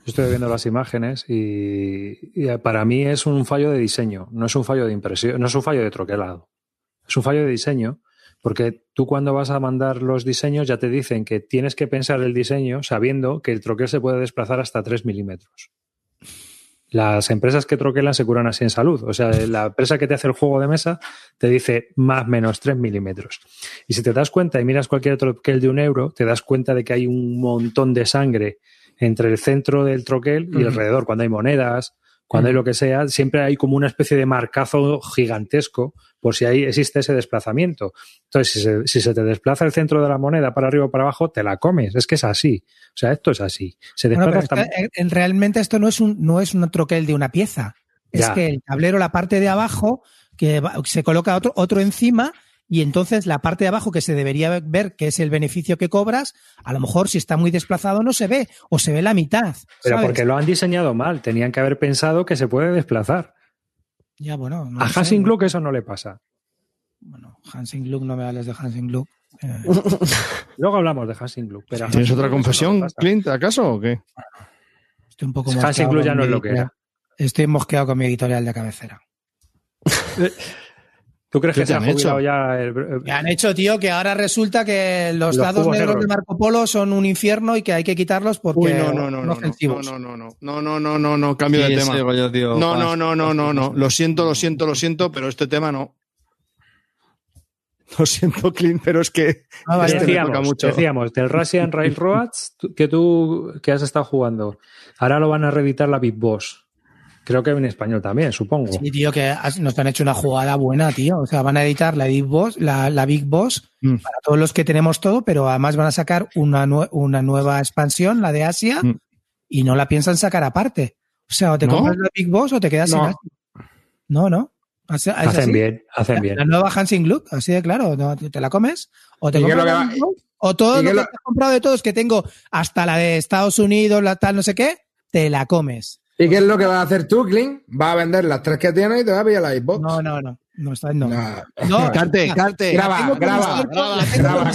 estuve viendo las imágenes y, y para mí es un fallo de diseño, no es un fallo de impresión, no es un fallo de troquelado, es un fallo de diseño, porque tú cuando vas a mandar los diseños ya te dicen que tienes que pensar el diseño sabiendo que el troquel se puede desplazar hasta 3 milímetros. Las empresas que troquelan se curan así en salud. O sea, la empresa que te hace el juego de mesa te dice más menos 3 milímetros. Y si te das cuenta y miras cualquier troquel de un euro, te das cuenta de que hay un montón de sangre entre el centro del troquel y alrededor. Cuando hay monedas, cuando hay lo que sea, siempre hay como una especie de marcazo gigantesco por si ahí existe ese desplazamiento. Entonces, si se, si se te desplaza el centro de la moneda para arriba o para abajo, te la comes. Es que es así. O sea, esto es así. Se bueno, desplaza pero hasta... eh, realmente esto no es un, no es un troquel de una pieza. Es que el tablero, la parte de abajo, que va- se coloca otro, otro encima, y entonces la parte de abajo que se debería ver, que es el beneficio que cobras, a lo mejor si está muy desplazado no se ve, o se ve la mitad. Pero ¿sabes? porque lo han diseñado mal. Tenían que haber pensado que se puede desplazar. Ya, bueno. no A. Hansing Gluck eso no le pasa. Bueno, Hansing Gluck, no me hables de Hansing Gluck. Eh, Luego hablamos de Hansing Gluck. Pero ¿Tienes otra no confesión. Clint, acaso o qué? estoy un poco Hansing Gluck ya no es lo que era. Estoy mosqueado con mi editorial de cabecera. ¿Tú crees que se ha jubilado hecho? ya el, el, han hecho, tío, que ahora resulta que los, los dados negros, negros, de Marco Polo son un infierno y que hay que quitarlos porque Uy, no, no, no, son no, ofensivos. No, no, no, no, no, no, no, no, cambio sí, de tema. Tío, no, no, no, no, no, no. Lo siento, lo siento, lo siento, pero este tema no. Lo siento, Clint, pero es que ah, vale, este decíamos, me toca mucho. decíamos, del Russian Railroads que tú que has estado jugando. Ahora lo van a reeditar la Big Boss. Creo que en español también, supongo. Sí, tío, que has- nos han hecho una jugada buena, tío. O sea, van a editar la Big Boss, la, la Big Boss Mm. para todos los que tenemos todo, pero además van a sacar una, nue- una nueva expansión, la de Asia, Mm. y no la piensan sacar aparte. O sea, o te ¿No? compras la Big Boss o te quedas No. sin Asia. No, no. Hacen así. bien, hacen bien. La nueva Hansing Gluck, así de claro, no, te la comes o te ¿Y qué es compras la Big Boss, o todo lo que lo- te has comprado de todos que tengo, hasta la de Estados Unidos, la tal, no sé qué, te la comes. ¿Y qué es lo que vas a hacer tú, Clint? Vas a vender las tres que tienes y te vas a pillar la Xbox. No, no, no, no, está no. Nah. No, Carte, carte. Graba, graba, graba,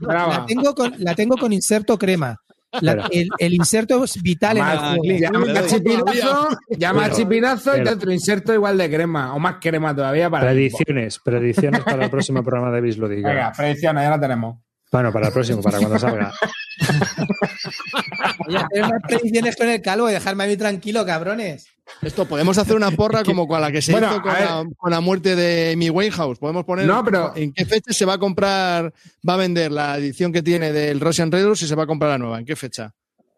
graba. La tengo con, la tengo con inserto crema. La- el, el inserto es vital en el Más- juego. Clint, Llama a chipinazo, llama a Pero- chipinazo y te otro inserto igual de crema, o más crema todavía para. Predicciones, predicciones para el próximo programa de Bisludiga. Venga, predicciones, ya la tenemos. Bueno, para el próximo, para cuando salga. Oye, hacer unas predicciones con el calvo y dejarme a mí tranquilo, cabrones. Esto podemos hacer una porra como con la que se Bueno, hizo con la, con la muerte de Amy Winehouse. Podemos poner No, pero- en qué fecha se va a comprar, va a vender la edición que tiene del Russian Raiders y se va a comprar la nueva. ¿En qué fecha?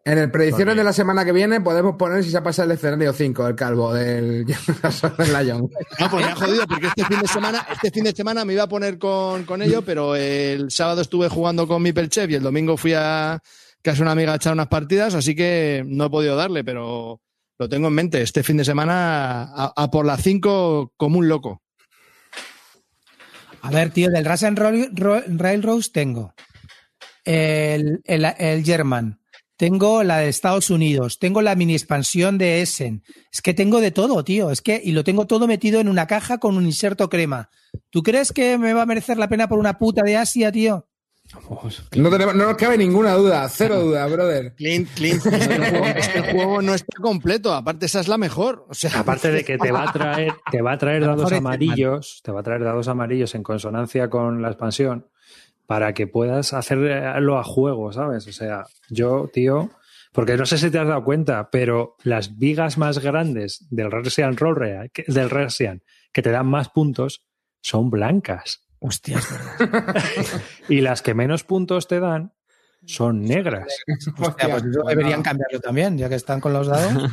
En el predicciones Porque- de la semana que viene podemos poner si se ha pasado el escenario 5 del calvo, del Lion. No, pues me ha jodido porque este fin de semana, este fin de semana me iba a poner con, con ello, pero el sábado estuve jugando con mi Pelchef y el domingo fui a casa una amiga a echar unas partidas, así que no he podido darle, pero lo tengo en mente. Este fin de semana a, a por las 5 como un loco. A ver, tío, del Russian Rail- Ro- Railroads tengo el, el, el German, tengo la de Estados Unidos, tengo la mini expansión de Essen. Es que tengo de todo, tío. Es que, y lo tengo todo metido en una caja con un inserto crema. ¿Tú crees que me va a merecer la pena por una puta de Asia, tío? No, tenemos, no nos cabe ninguna duda, cero duda, brother. Clint, Clint, es que el juego, es que el juego no está completo. Aparte, esa es la mejor. O sea, Aparte de que te va a traer, te va a traer dados amarillos, te va a traer dados amarillos en consonancia con la expansión para que puedas hacerlo a juego, ¿sabes? O sea, yo, tío, porque no sé si te has dado cuenta, pero las vigas más grandes del Russian Roll que- del Russian que te dan más puntos son blancas Hostia, es verdad. y las que menos puntos te dan son negras. Hostia, pues eso deberían cambiarlo también, ya que están con los dados.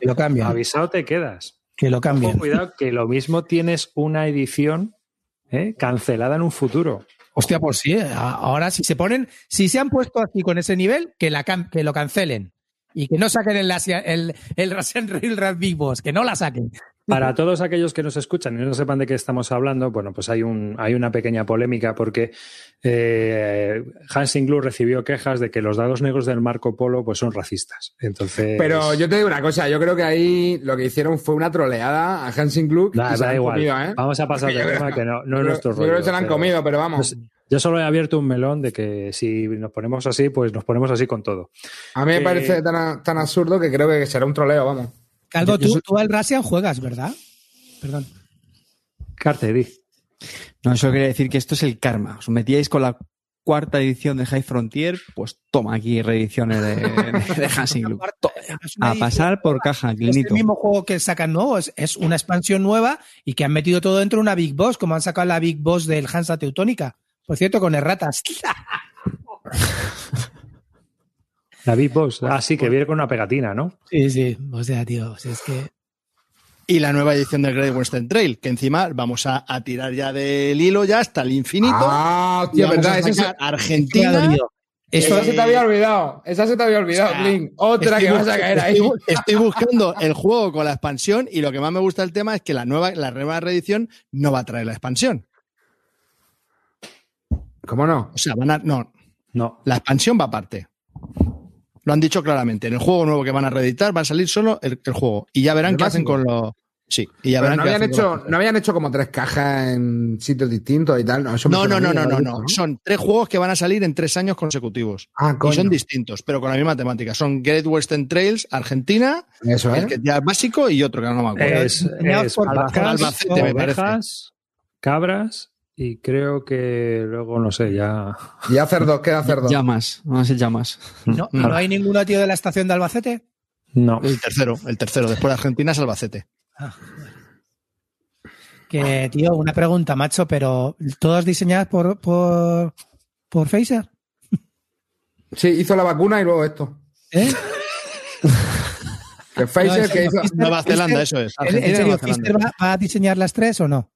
Que lo cambien. Avisado te quedas. Que lo Ojo, cambien. cuidado, que lo mismo tienes una edición ¿eh? cancelada en un futuro. Hostia, pues sí. eh. Ahora, si se ponen, si se han puesto así con ese nivel, que, la que lo cancelen. Y que no saquen el, el, el Railroad Big Boss, que no la saquen. Para todos aquellos que nos escuchan y no sepan de qué estamos hablando, bueno, pues hay, un, hay una pequeña polémica porque eh, Glue recibió quejas de que los dados negros del Marco Polo pues son racistas. Entonces, Pero yo te digo una cosa, yo creo que ahí lo que hicieron fue una troleada a Hansing Gluck. da, igual. comido, ¿eh? Vamos a pasar Yo de creo- tema que no, es nuestro yo creo rollo. que se la han pero- comido, pero vamos. Pues, yo solo he abierto un melón de que si nos ponemos así, pues nos ponemos así con todo. A mí me que- parece tan, tan absurdo que creo que será un troleo, vamos. Calvo, Yo- yo tú, soy- tú al Russian juegas, ¿verdad? Perdón. Carte, di. No, eso quería decir que esto es el karma. Os metíais con la cuarta edición de High Frontier, pues toma aquí reediciones de, de, de Hansing una A pasar por caja, Es el Clinito. mismo juego que sacan nuevo, es, es una expansión nueva y que han metido todo dentro de una Big Boss, como han sacado la Big Boss del Hansa Teutónica. Por cierto, con erratas. La Big Boss. Ah, sí, que viene con una pegatina, ¿no? Sí, sí. O sea, tío, si es que. y la nueva edición del Great Western Trail, que encima vamos a, a tirar ya del hilo ya hasta el infinito. Ah, vamos verdad. se- ha Argentina. dolido. Eso esa se te había olvidado. Esa se te había olvidado, O sea, Clint. Otra que vas a caer ahí. Estoy buscando el juego con la expansión y lo que más me gusta del tema es que la nueva, la nueva reedición no va a traer la expansión. ¿Cómo no? O sea, van a, no, No. la expansión va aparte. Lo han dicho claramente. En el juego nuevo que van a reeditar va a salir solo el, el juego. Y ya verán ¿El qué hacen con los. Sí, y ya verán no qué habían, hacen hecho, los- no habían hecho como tres cajas en sitios distintos y tal. No, eso No, no, no, no, no, Son tres juegos que van a salir en tres años consecutivos. Ah, Y coño. son distintos, pero con la misma temática. Son Great Western Trails, Argentina, Eso, el ¿eh? que ya es básico y otro que no me acuerdo. Es, es vacas, Albacete, me parece. ovejas, cabras y creo que luego, no sé, ya... Y hacer dos, queda hacer dos. Llamas, van a ser llamas. ¿No, ¿No hay ninguno, tío, de la estación de Albacete? No. El tercero, el tercero. Después de Argentina es Albacete. Que, tío, una pregunta, macho, pero ¿todas diseñadas por, por, por Pfizer? Sí, hizo la vacuna y luego esto. ¿Eh? Que Pfizer No, que hizo. Nueva Zelanda, eso es. ¿En- Argentina ¿En y serio. Pfizer va, va a diseñar las tres o no?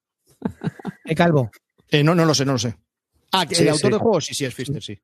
¿Eh, Calvo? Eh, no, no lo sé, no lo sé. Ah, que Sí, el autor sí. del juego, sí, sí, es Fister, sí.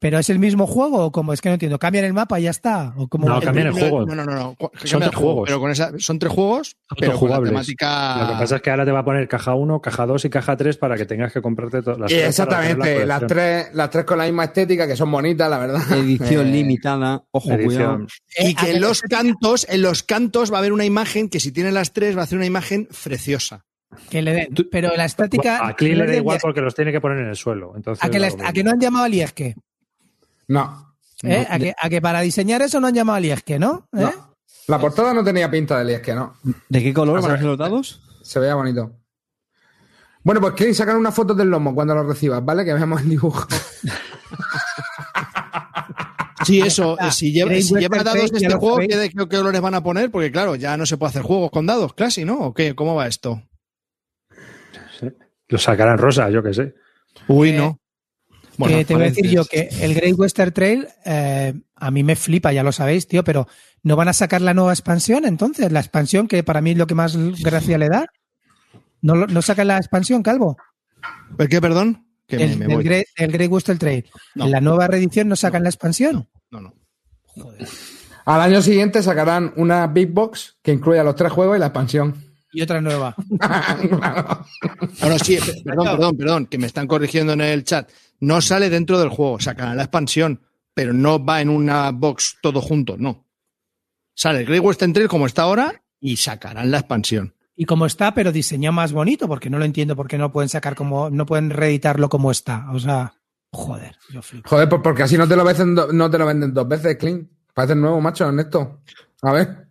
¿Pero es el mismo juego o cómo? Es que no entiendo. ¿Cambian el mapa y ya está? ¿O cómo No, cambian el juego. No, no, no. Son el tres juegos. Pero con esa, son tres juegos, pero con la temática. Lo que pasa es que ahora te va a poner caja 1, caja 2 y caja 3 para que tengas que comprarte todas las tres la exactamente, las tres, las tres con la misma estética, que son bonitas, la verdad. Edición Eh, limitada. Ojo, cuidado. Y Eh, que en los cantos, en los cantos va a haber una imagen que si tiene las tres va a hacer una imagen preciosa. Que le den. Pero la estática. A Clean no le da igual porque los tiene que poner en el suelo. Entonces, a, que la- lo- a que no han llamado a Liesque. No, ¿eh? A, que, a que para diseñar eso no han llamado a Liesque, ¿no? ¿Eh? no. La portada no tenía pinta de Liesque, ¿no? ¿De qué color sea, van a ser los dados? Se veía bonito. Bueno, pues Clint, sacar una foto del lomo cuando lo recibas, ¿vale? Que veamos el dibujo. Sí, eso. eh, si lleva, si dados de este juego. ¿qué, qué colores van a poner? Porque claro, ya no se puede hacer juegos con dados, casi, ¿no? ¿O qué? ¿Cómo va esto? Lo sacarán rosa, yo que sé. Uy, Eh, no. que te voy a decir yo que el Great Western Trail eh, a mí me flipa, ya lo sabéis, tío, pero ¿no van a sacar la nueva expansión entonces? La expansión que para mí es lo que más gracia le da. ¿No, no sacan la expansión, Calvo? ¿El qué, perdón? Que El, me del voy. Great, el Great Western Trail. No. En la nueva reedición no sacan la expansión. No, no. Al año siguiente sacarán una Big Box que incluya los tres juegos y la expansión. Y otra nueva. Bueno, sí, pe- perdón, perdón, perdón, que me están corrigiendo en el chat. No sale dentro del juego, sacarán la expansión, pero no va en una box todo junto, no. Sale el Great Western Trail como está ahora y sacarán la expansión. Y como está, pero diseñado más bonito, porque no lo entiendo, porque no pueden sacar como, no pueden reeditarlo como está. O sea, Joder, yo flipo. Joder, pues porque así no te lo venden, do- no te lo venden dos veces, Clean. Parece nuevo, macho, honesto. A ver.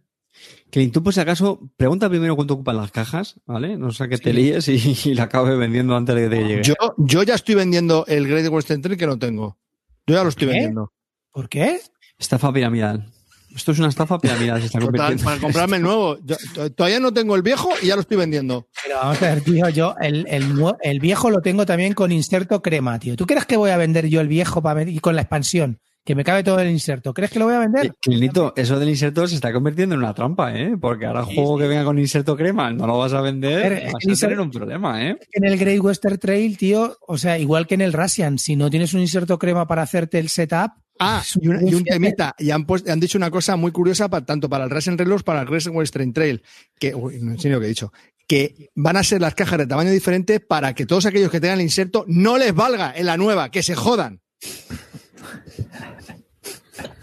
Clint, tú por si acaso, pregunta primero cuánto ocupan las cajas, ¿vale? No sea que te líes y, y la acabes vendiendo antes de que te llegue. Yo, yo ya estoy vendiendo el Great Western Trail que no tengo. Yo ya lo estoy ¿Qué? vendiendo. ¿Por qué? Estafa piramidal. Esto es una estafa piramidal, se está Total, para comprarme el nuevo. Yo- todavía no tengo el viejo y ya lo estoy vendiendo. Pero vamos a ver, tío, yo el, el, nue- el viejo lo tengo también con inserto crema, tío. ¿Tú crees que voy a vender yo el viejo para y con la expansión? Que me cabe todo el inserto. ¿Crees que lo voy a vender? Clinito, eso del inserto se está convirtiendo en una trampa, ¿eh? Porque ahora el juego que venga con inserto crema no lo vas a vender, A ver, vas a tener un problema, ¿eh? En el Great Western Trail, tío, o sea, igual que en el Russian, si no tienes un inserto crema para hacerte el setup, Ah, y, una- y un temita. Y han, puesto- han dicho una cosa muy curiosa para, tanto para el Racing Reload para el Racing Western Trail. Que, uy, no sé ni lo que he dicho. Que van a ser las cajas de tamaño diferente para que todos aquellos que tengan el inserto no les valga en la nueva, que se jodan.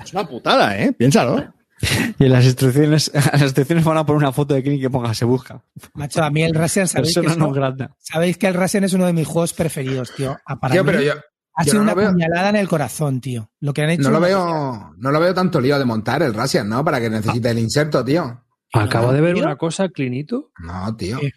Es una putada, ¿eh? Piénsalo. Y en las instrucciones, las instrucciones van a poner una foto de Clint que ponga se busca. macho, a mí el Russian, sabéis que, Persona no sabéis que el Russian es uno de mis juegos preferidos, tío. Ah, Para Tío, mí pero yo, ha yo sido no una puñalada en el corazón, tío. Lo que han hecho. no lo veo, no lo veo tanto lío de montar el Russian, ¿no? Para que necesite el inserto, tío. Acabo de ver tío. una cosa, Clinito. No, tío. Sí.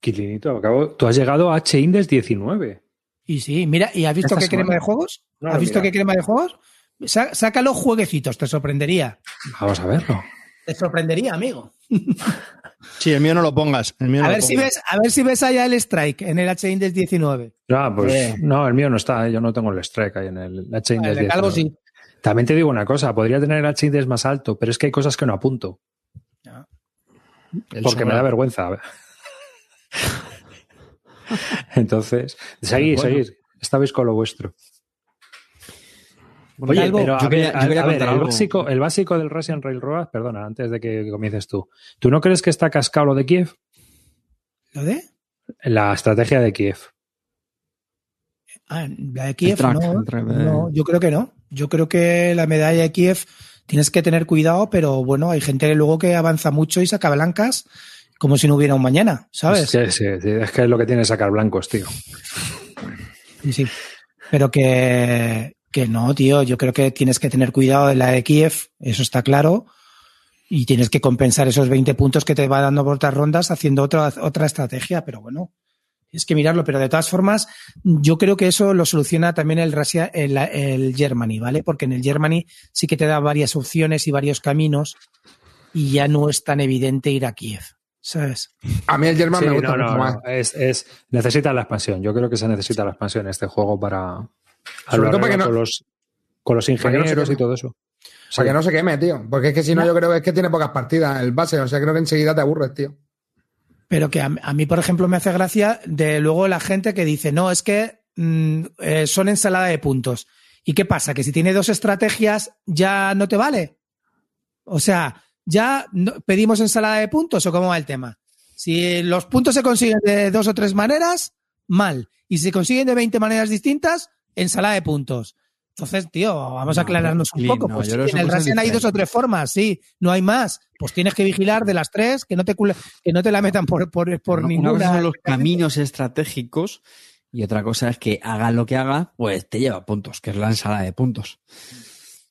Clinito, acabo, tú has llegado a H-Index 19. Y sí, mira, ¿y has visto Esta qué crema de juegos? No, ¿Has visto mira. qué crema de juegos? Los jueguecitos, te sorprendería. Vamos a verlo. Te sorprendería, amigo. Sí, el mío no lo pongas. El mío no A lo ver si ves, a ver si ves allá el strike en el H-Index 19. Ah, pues Eh. no, el mío no está, ¿eh? yo no tengo el strike ahí en el H-Index El de Calvo 19. sí. También te digo una cosa, podría tener el H-Index más alto, pero es que hay cosas que no apunto, porque me da vergüenza. Entonces, seguid, Bueno. seguid. Estabais con lo vuestro. Oye, pero a yo quería- ver, yo a- quería a ver, contar el, algo. básico, el básico del Russian Railroad, perdona, antes de que comiences tú. ¿Tú no crees que está cascado lo de Kiev? ¿Lo de? La estrategia de Kiev. Ah, la de Kiev, track, no, de- no, yo creo que no. Yo creo que la medalla de Kiev tienes que tener cuidado, pero bueno, hay gente luego que avanza mucho y saca blancas como si no hubiera un mañana, ¿sabes? Sí, sí, sí, es que es lo que tiene sacar blancos, tío. Sí, sí. Pero que, que no, tío. Yo creo que tienes que tener cuidado de la de Kiev, eso está claro. Y tienes que compensar esos 20 puntos que te va dando por otras rondas haciendo otra, otra estrategia. Pero bueno, tienes que mirarlo. Pero de todas formas, yo creo que eso lo soluciona también el, Russia, el, el Germany, ¿vale? Porque en el Germany sí que te da varias opciones y varios caminos y ya no es tan evidente ir a Kiev, ¿sabes? A mí el German Sí, me gusta no, no, mucho más. no, Es, es, necesita la expansión. Yo creo que se necesita la expansión este juego para Sobre todo hablar para que no- con, los, con los ingenieros y todo eso. Para que no se queme, tío. Porque es que si no, yo creo que es que tiene pocas partidas el base. O sea, creo que enseguida te aburres, tío. Pero que a, a mí, por ejemplo, me hace gracia de luego la gente que dice, no, es que mm, eh, son ensalada de puntos. ¿Y qué pasa? ¿Que si tiene dos estrategias ya no te vale? O sea, ¿ya no- pedimos ensalada de puntos o cómo va el tema? Si los puntos se consiguen de dos o tres maneras, mal. Y si se consiguen de 20 maneras distintas, ensalada de puntos. Entonces, tío, vamos a No, aclararnos un poco. no, Pues sí, en el Racing hay dos o tres formas, sí, no hay más. Pues tienes que vigilar de las tres, que no te, que no te la metan por, por, por Una- ninguna. Una cosa son los caminos estratégicos y otra cosa es que haga lo que haga, pues te lleva puntos, que es la ensalada de puntos.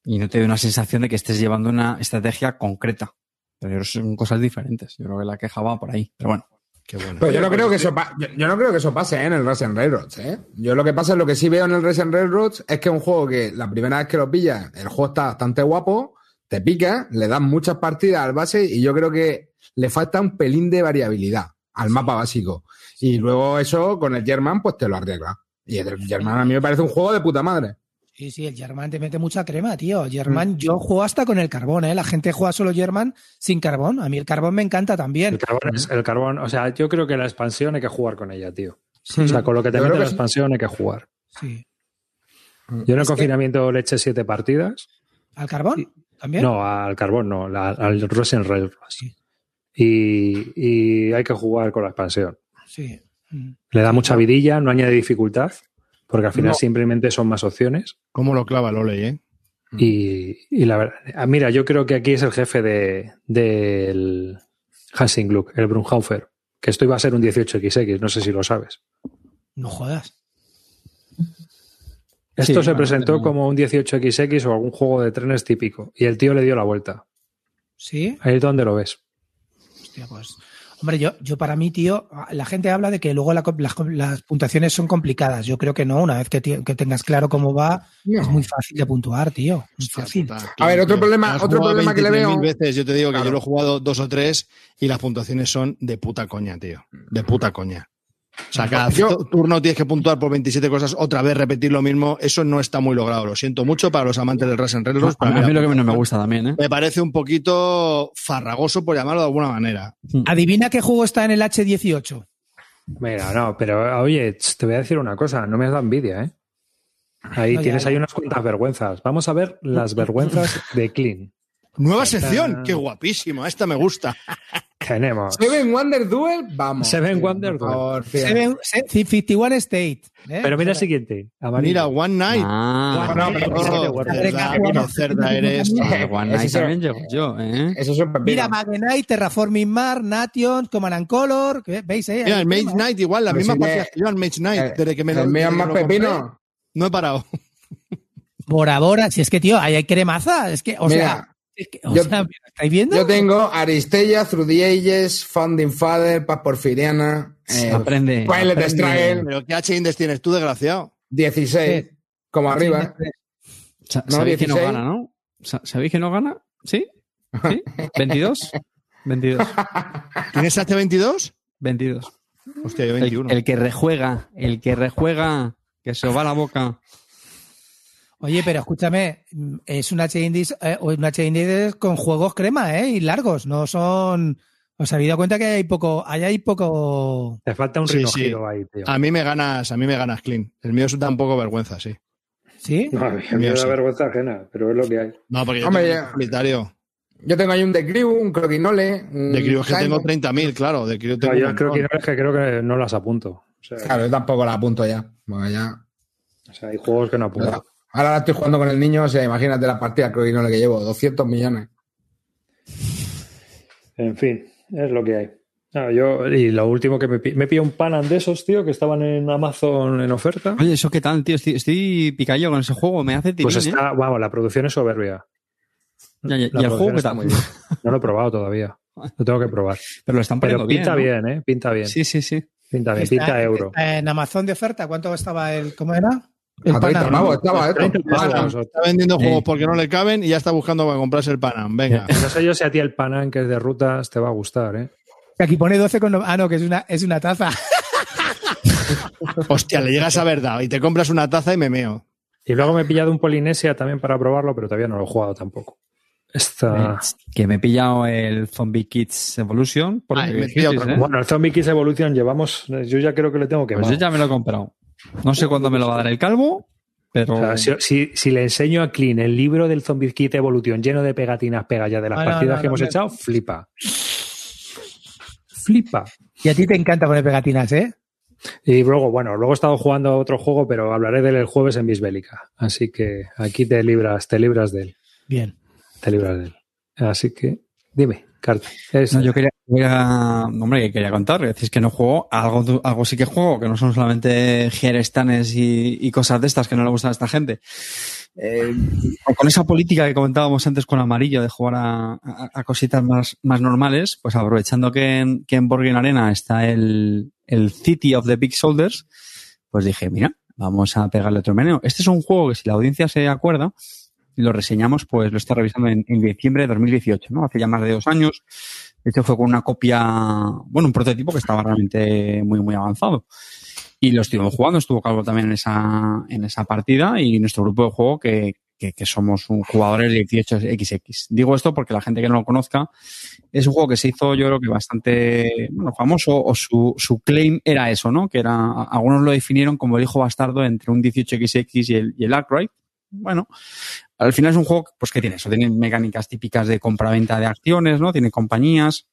Y no te da una sensación de que estés llevando una estrategia concreta. Pero son cosas diferentes. Yo creo que la queja va por ahí. Pero bueno. Qué bueno. Pero yo no creo que eso yo, yo no creo que eso pase ¿eh? en el Russian Railroads, ¿eh? Yo lo que pasa es lo que sí veo en el Russian Railroads es que es un juego que la primera vez que lo pillas, el juego está bastante guapo, te pica, le das muchas partidas al base y yo creo que le falta un pelín de variabilidad al mapa básico. Y luego eso con el German pues te lo arregla. Y el German a mí me parece un juego de puta madre. Sí, sí, el German te mete mucha crema, tío. German, yo juego hasta con el carbón, ¿eh? La gente juega solo German sin carbón. A mí el carbón me encanta también. El carbón, es- el carbón, o sea, yo creo que la expansión hay que jugar con ella, tío. O sea, con lo que te Yo mete la sí. expansión hay que jugar. Sí. Yo en el Es que- confinamiento le eché siete partidas. ¿Al carbón? ¿También? No, al carbón no, la- al Russian Railroad. Sí. Y, y hay que jugar con la expansión. Sí. Mm. Le da mucha vidilla, no añade dificultad, porque al final No. simplemente son más opciones. ¿Cómo lo clava el Ole, eh? Y, y la verdad, ah, mira, yo creo que aquí es el jefe de, del Hansing Gluck, el Brunhaufer, que esto iba a ser un 18XX, no sé si lo sabes. No jodas. Esto Sí, se bueno, presentó como un 18XX o algún juego de trenes típico y el tío le dio la vuelta. ¿Sí? Ahí es donde lo ves. Hostia, pues. Hombre, yo, yo para mí, tío, la gente habla de que luego la- las, las puntuaciones son complicadas. Yo creo que no. Una vez que, tengas claro cómo va, No. es muy fácil de puntuar, tío. Muy fácil. puta, A ver, otro tío. problema- otro problema que le 23.000 veo- veces, yo te digo que Claro. yo lo he jugado dos o tres y las puntuaciones son de puta coña, tío. De puta coña. O sea, cada Yo- turno tienes que puntuar por 27 cosas, otra vez repetir lo mismo. Eso no está muy logrado. Lo siento mucho para los amantes del Rush and Railroads. A mí mí lo que menos me gusta también, ¿eh? me parece un poquito farragoso, por llamarlo de alguna manera. Adivina qué juego está en el H18. Mira, no, pero oye, te voy a decir una cosa, no me da envidia, ¿eh? Ahí No, ya, tienes ya. ahí unas cuantas vergüenzas. Vamos a ver las vergüenzas de Clean. Nueva sección, qué guapísimo, esta me gusta. Tenemos. Seven Wonder Duel, vamos. Seven Wonder por Duel. sí. Seven- se- 51 State. ¿eh? Pero mira el siguiente. amarillo. Mira, One Night. Ah, No, pero- Bueno, cerda, eres. One Night también llego yo, ¿eh? Eso es un pepino. Mira, Magenite, Terraforming Mars, Nation, Command and Color. ¿qué? ¿Veis, eh? Mira, Hay el Mage tema. Knight igual, mismas si me- partidas que yo al Mage Knight. Eh, desde que me lo- el más pepino. No he parado. Bora Bora. Si es que, tío, ahí hay cremaza. Es que, o Mira, sea, es que, o yo- sea, ¿estáis viendo? Yo tengo Aristella, Through the Ages, Founding Father, Paz Porfiriana, eh, aprende. Twilight aprende. Pero qué H-Index tienes tú, desgraciado. 16, como arriba. Sa- No, Sabéis que no 16. gana, ¿no? Sa- ¿Sabéis que no gana? ¿Sí? ¿Sí? ¿22? 22. ¿Tienes H22? 22. Hostia, yo El, 21. el que rejuega, el que rejuega, que se os va la boca. Oye, pero escúchame, es un H-Indies eh, H-Indies con juegos crema, ¿eh? Y largos, no son... ¿Os habéis dado cuenta que hay poco, ahí hay poco... Te falta un Sí, ahí, tío. A mí me ganas, a mí me ganas clean. El mío es un poco vergüenza, sí. ¿Sí? No, a mí me Mío da sí. vergüenza ajena, pero es lo que hay. No, porque yo Hombre, tengo ya- un solitario. Yo tengo ahí un de Crew, un Croquinole. un De Crio es que Jaime. tengo 30.000, claro. De Crio tengo No, yo creo montón. que, no, es que creo que no las apunto. O sea, Claro, yo tampoco la apunto ya. Bueno, ya. o sea, hay juegos que no apunto. Ahora la estoy jugando con el niño, o sea, imagínate la partida Croquinole que llevo, 200 millones. En fin, es lo que hay. No, yo, y lo último que me me pillé un Panan de esos, tío, que estaban en Amazon en oferta. Oye, ¿eso qué tal, tío? Estoy, estoy picadillo con ese juego, me hace tirín, Pues ¿eh? está, vamos, la producción es soberbia. Ya, ya, La ¿Y el juego está muy bien. No lo he probado todavía. Lo tengo que probar. Pero lo están Pero poniendo pinta bien, bien, ¿no? ¿eh? Pinta bien. Sí, sí, sí. Pinta bien, Está- pinta euro. en Amazon de oferta, ¿cuánto estaba el... ¿Cómo era? El A 30 Panam. pavos estaba esto. 30 pavos. Panam. Está vendiendo Sí. juegos porque no le caben y ya está buscando para comprarse el Panam. Venga. No sé yo si a ti el Panan, que es de rutas, te va a gustar, ¿eh? Aquí pone 12 con... Ah, no, que es una, es una taza. Hostia, le llegas a verdad y te compras una taza y me meo. Y luego me he pillado un Polinesia también para probarlo, pero todavía no lo he jugado tampoco. Está... Que me he pillado el Zombie Kids Evolution. Porque Ay, me he pillado dijisteis, otra ¿eh? Bueno, el Zombie Kids Evolution llevamos... Yo ya creo que le tengo que Pues yo ya me lo he comprado. No sé cuándo me lo va a dar el calvo, pero... O sea, si, si- si le enseño a Clean el libro del Zombie Kit Evolution lleno de pegatinas pega ya de las Ah, partidas no, que no, hemos echado, flipa. Flipa. Y a ti te encanta poner pegatinas, ¿eh? Y luego, bueno, luego he estado jugando a otro juego, pero hablaré de él el jueves en Bisbélica. Así que aquí te libras, te libras de él. Bien. Te libras de él. Así que, dime, No, yo quería, quería- hombre, que quería contar, decís que no juego, algo, algo sí que juego, que no son solamente Gierestanes y, y cosas de estas que no le gustan a esta gente. Eh, con esa política que comentábamos antes con Amarillo de jugar a, a- a cositas más, más normales, pues aprovechando que en, que en Game Arena está el, el City of the Big Shoulders, pues dije, mira, vamos a pegarle otro meneo. Este es un juego que si la audiencia se acuerda, lo reseñamos, pues lo estoy revisando en, en diciembre de 2018, ¿no? Hace ya más de dos años. De fue con una copia, bueno, un prototipo que estaba realmente muy, muy avanzado. Y lo estuvimos jugando, estuvo Calvo también en esa, en esa partida y nuestro grupo de juego que, que, que somos un jugadores de 18XX. Digo esto porque la gente que no lo conozca, es un juego que se hizo yo creo que bastante bueno, famoso o su, su claim era eso, ¿no? Que era, algunos lo definieron como el hijo bastardo entre un 18XX y el, y el Arkwright. Bueno, al final es un juego pues que tiene eso, tiene mecánicas típicas de compra-venta de acciones, ¿no? Tiene compañías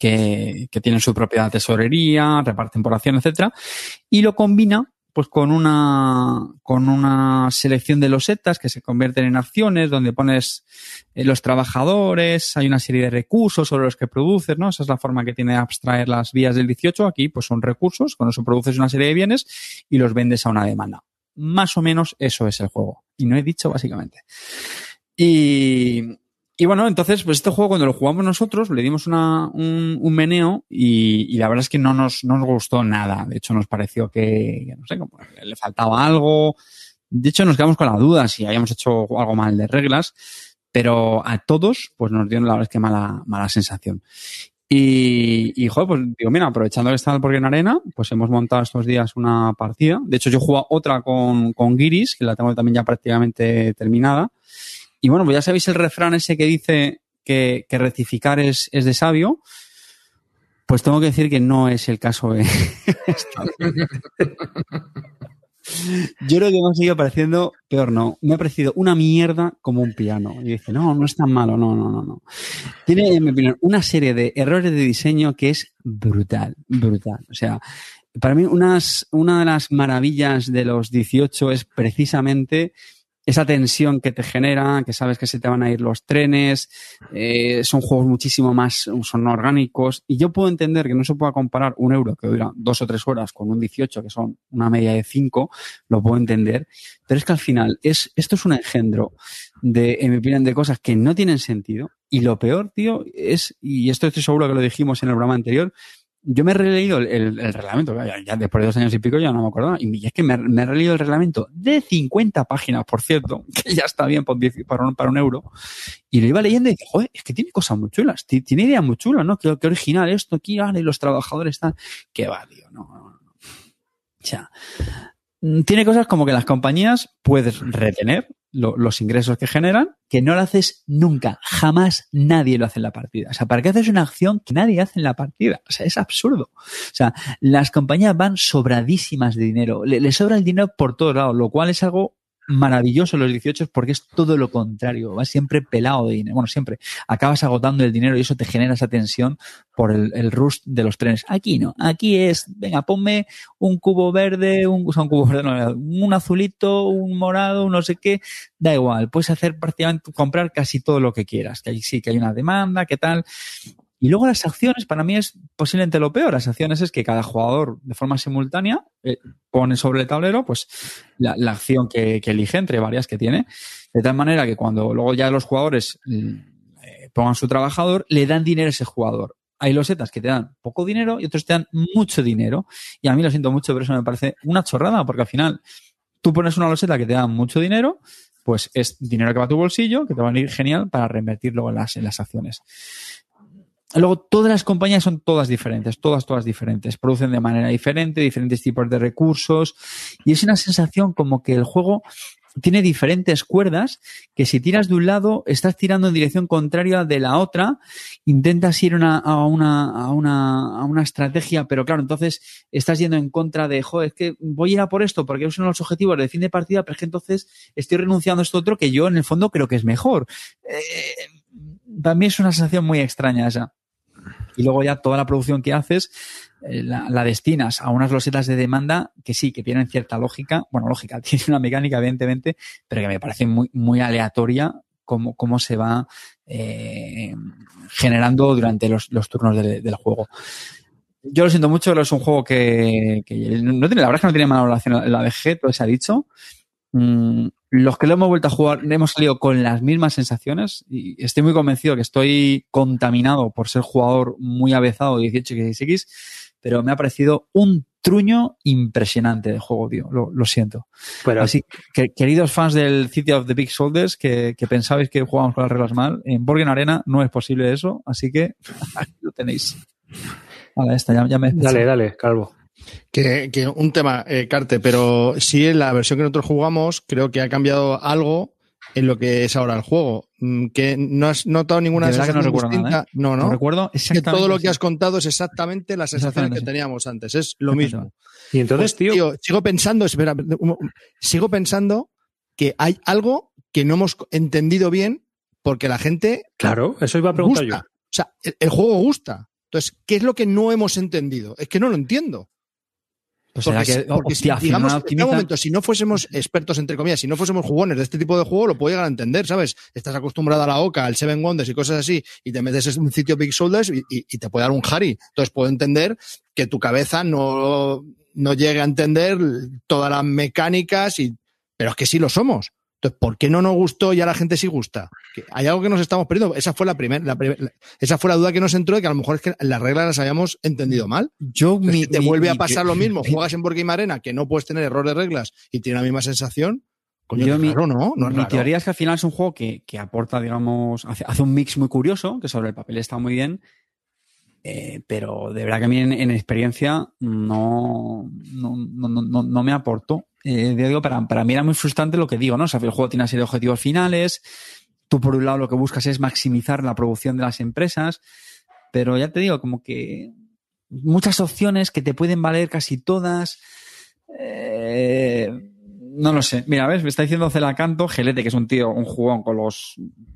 que, que tienen su propia tesorería, reparten por acción, etcétera, y lo combina pues con una con una selección de losetas que se convierten en acciones donde pones eh, los trabajadores, hay una serie de recursos sobre los que produces, ¿no? Esa es la forma que tiene de abstraer las vías del 18. Aquí pues son recursos, con eso produces una serie de bienes y los vendes a una demanda. Más o menos eso es el juego. Y no he dicho básicamente. Y, y bueno, entonces, pues este juego cuando lo jugamos nosotros, le dimos una, un, meneo y, y la verdad es que no nos, no nos gustó nada. De hecho, nos pareció que, no sé, como le faltaba algo. De hecho, nos quedamos con la duda si habíamos hecho algo mal de reglas, pero a todos, pues nos dio la verdad es que mala, mala sensación. Y, y, joder, pues digo, mira, aprovechando que está el Porque en Arena, pues hemos montado estos días una partida. De hecho, yo jugado otra con, con Giris, que la tengo también ya prácticamente terminada. Y bueno, pues ya sabéis el refrán ese que dice que, que rectificar es, es de sabio. Pues tengo que decir que no es el caso de Yo creo que me ha seguido pareciendo peor, no. Me ha parecido una mierda como un piano. Y dice, no, no es tan malo, no, no, no, no. Tiene, en mi opinión, una serie de errores de diseño que es brutal, brutal. O sea, para mí unas, una de las maravillas de los 18 es precisamente esa tensión que te genera, que sabes que se te van a ir los trenes, eh, son juegos muchísimo más, son orgánicos, y yo puedo entender que no se pueda comparar un euro que dura dos o tres horas con un 18 que son una media de cinco, lo puedo entender, pero es que al final es, esto es un engendro de, en mi opinión, de cosas que no tienen sentido, y lo peor, tío, es, y esto estoy seguro que lo dijimos en el programa anterior, yo me he releído el, el, reglamento, ya, después de dos años y pico ya no me acuerdo, y es que me, me, he releído el reglamento de 50 páginas, por cierto, que ya está bien por 10, para, un, para un euro, y lo iba leyendo y dije, joder, es que tiene cosas muy chulas, tiene ideas muy chulas, ¿no? Qué, qué original esto aquí, vale, los trabajadores están, qué va, no, no, no. O sea, tiene cosas como que las compañías puedes retener lo, los ingresos que generan, que no lo haces nunca, jamás nadie lo hace en la partida. O sea, ¿para qué haces una acción que nadie hace en la partida? O sea, es absurdo. O sea, las compañías van sobradísimas de dinero, le, le sobra el dinero por todos lados, lo cual es algo maravilloso los 18 porque es todo lo contrario, vas siempre pelado de dinero, bueno, siempre acabas agotando el dinero y eso te genera esa tensión por el, el rust de los trenes. Aquí no, aquí es, venga, ponme un cubo verde, un, o sea, un cubo verde, no, un azulito, un morado, un no sé qué, da igual, puedes hacer prácticamente, comprar casi todo lo que quieras, que ahí sí, que hay una demanda, qué tal, y luego las acciones, para mí es posiblemente lo peor. Las acciones es que cada jugador de forma simultánea eh, pone sobre el tablero pues la, acción que, elige entre varias que tiene. De tal manera que cuando luego ya los jugadores eh, pongan su trabajador, le dan dinero a ese jugador. Hay losetas que te dan poco dinero y otros te dan mucho dinero. Y a mí lo siento mucho, pero eso me parece una chorrada, porque al final tú pones una loseta que te da mucho dinero, pues es dinero que va a tu bolsillo, que te va a venir genial para reinvertirlo en las, en las acciones. Luego, todas las compañías son todas diferentes, todas, todas diferentes. Producen de manera diferente, diferentes tipos de recursos. Y es una sensación como que el juego tiene diferentes cuerdas que si tiras de un lado estás tirando en dirección contraria de la otra, intentas ir una, a, una, a, una, a una estrategia, pero claro, entonces estás yendo en contra de, joder, es que voy a ir a por esto porque son los objetivos de fin de partida, pero es que entonces estoy renunciando a esto otro que yo en el fondo creo que es mejor. Eh, para mí es una sensación muy extraña esa. Y luego ya toda la producción que haces eh, la, destinas a unas losetas de demanda que sí, que tienen cierta lógica, bueno, lógica, tiene una mecánica evidentemente, pero que me parece muy, muy aleatoria cómo, cómo se va eh, generando durante los, los turnos de, del juego. Yo lo siento mucho, es un juego que, no tiene, la verdad es que no tiene mala relación la VG, todo se ha dicho. Mm, los que lo hemos vuelto a jugar hemos salido con las mismas sensaciones y estoy muy convencido que estoy contaminado por ser jugador muy avezado 18 y 16X, pero me ha parecido un truño impresionante de juego, tío. Lo, lo siento. Pero, Así que, queridos fans del City of the Big Shoulders, que, que pensabais que jugamos con las reglas mal, en Borgen Arena no es posible eso, así que aquí lo tenéis. Vale, esta, ya, ya me Dale, dale, Calvo. Que, que, un tema, eh, Carte, pero sí en la versión que nosotros jugamos creo que ha cambiado algo en lo que es ahora el juego. Que no has notado ninguna sensación no distinta. Nada, ¿eh? No, no. No recuerdo que todo lo que has contado es exactamente la sensación que teníamos antes. Es lo mismo. Y entonces, pues, tío... tío... Sigo pensando, espera, sigo pensando que hay algo que no hemos entendido bien porque la gente. Claro, eso iba a preguntar gusta. yo. O sea, el, el juego gusta. Entonces, ¿qué es lo que no hemos entendido? Es que no lo entiendo. Pues porque, será que, porque hostia, si, digamos, en un momento, si no fuésemos expertos, entre comillas, si no fuésemos jugones de este tipo de juego, lo puedo llegar a entender, ¿sabes? Estás acostumbrado a la OCA, al Seven Wonders y cosas así, y te metes en un sitio Big Shoulders y, y, y te puede dar un Harry. Entonces puedo entender que tu cabeza no, no llegue a entender todas las mecánicas y, pero es que sí lo somos. Entonces, ¿por qué no nos gustó y a la gente sí gusta? Que hay algo que nos estamos perdiendo. Esa fue la primera, esa fue la duda que nos entró de que a lo mejor es que las reglas las habíamos entendido mal. Yo mi, te vuelve a pasar lo mismo. Juegas en Board Arena que no puedes tener error de reglas y tiene la misma sensación. Coño, yo, mi, ¿no? no mi teoría es que al final es un juego que, que aporta, digamos, hace, hace, un mix muy curioso, que sobre el papel está muy bien, eh, pero de verdad que a mí en, experiencia no, no, no, no, me aportó. Eh, digo, para, para mí era muy frustrante lo que digo, ¿no? O sea, el juego tiene una serie de objetivos finales. Tú, por un lado, lo que buscas es maximizar la producción de las empresas. Pero ya te digo, como que muchas opciones que te pueden valer casi todas. Eh, no lo sé. Mira, ¿ves? Me está diciendo Celacanto, Gelete, que es un tío, un jugón con los,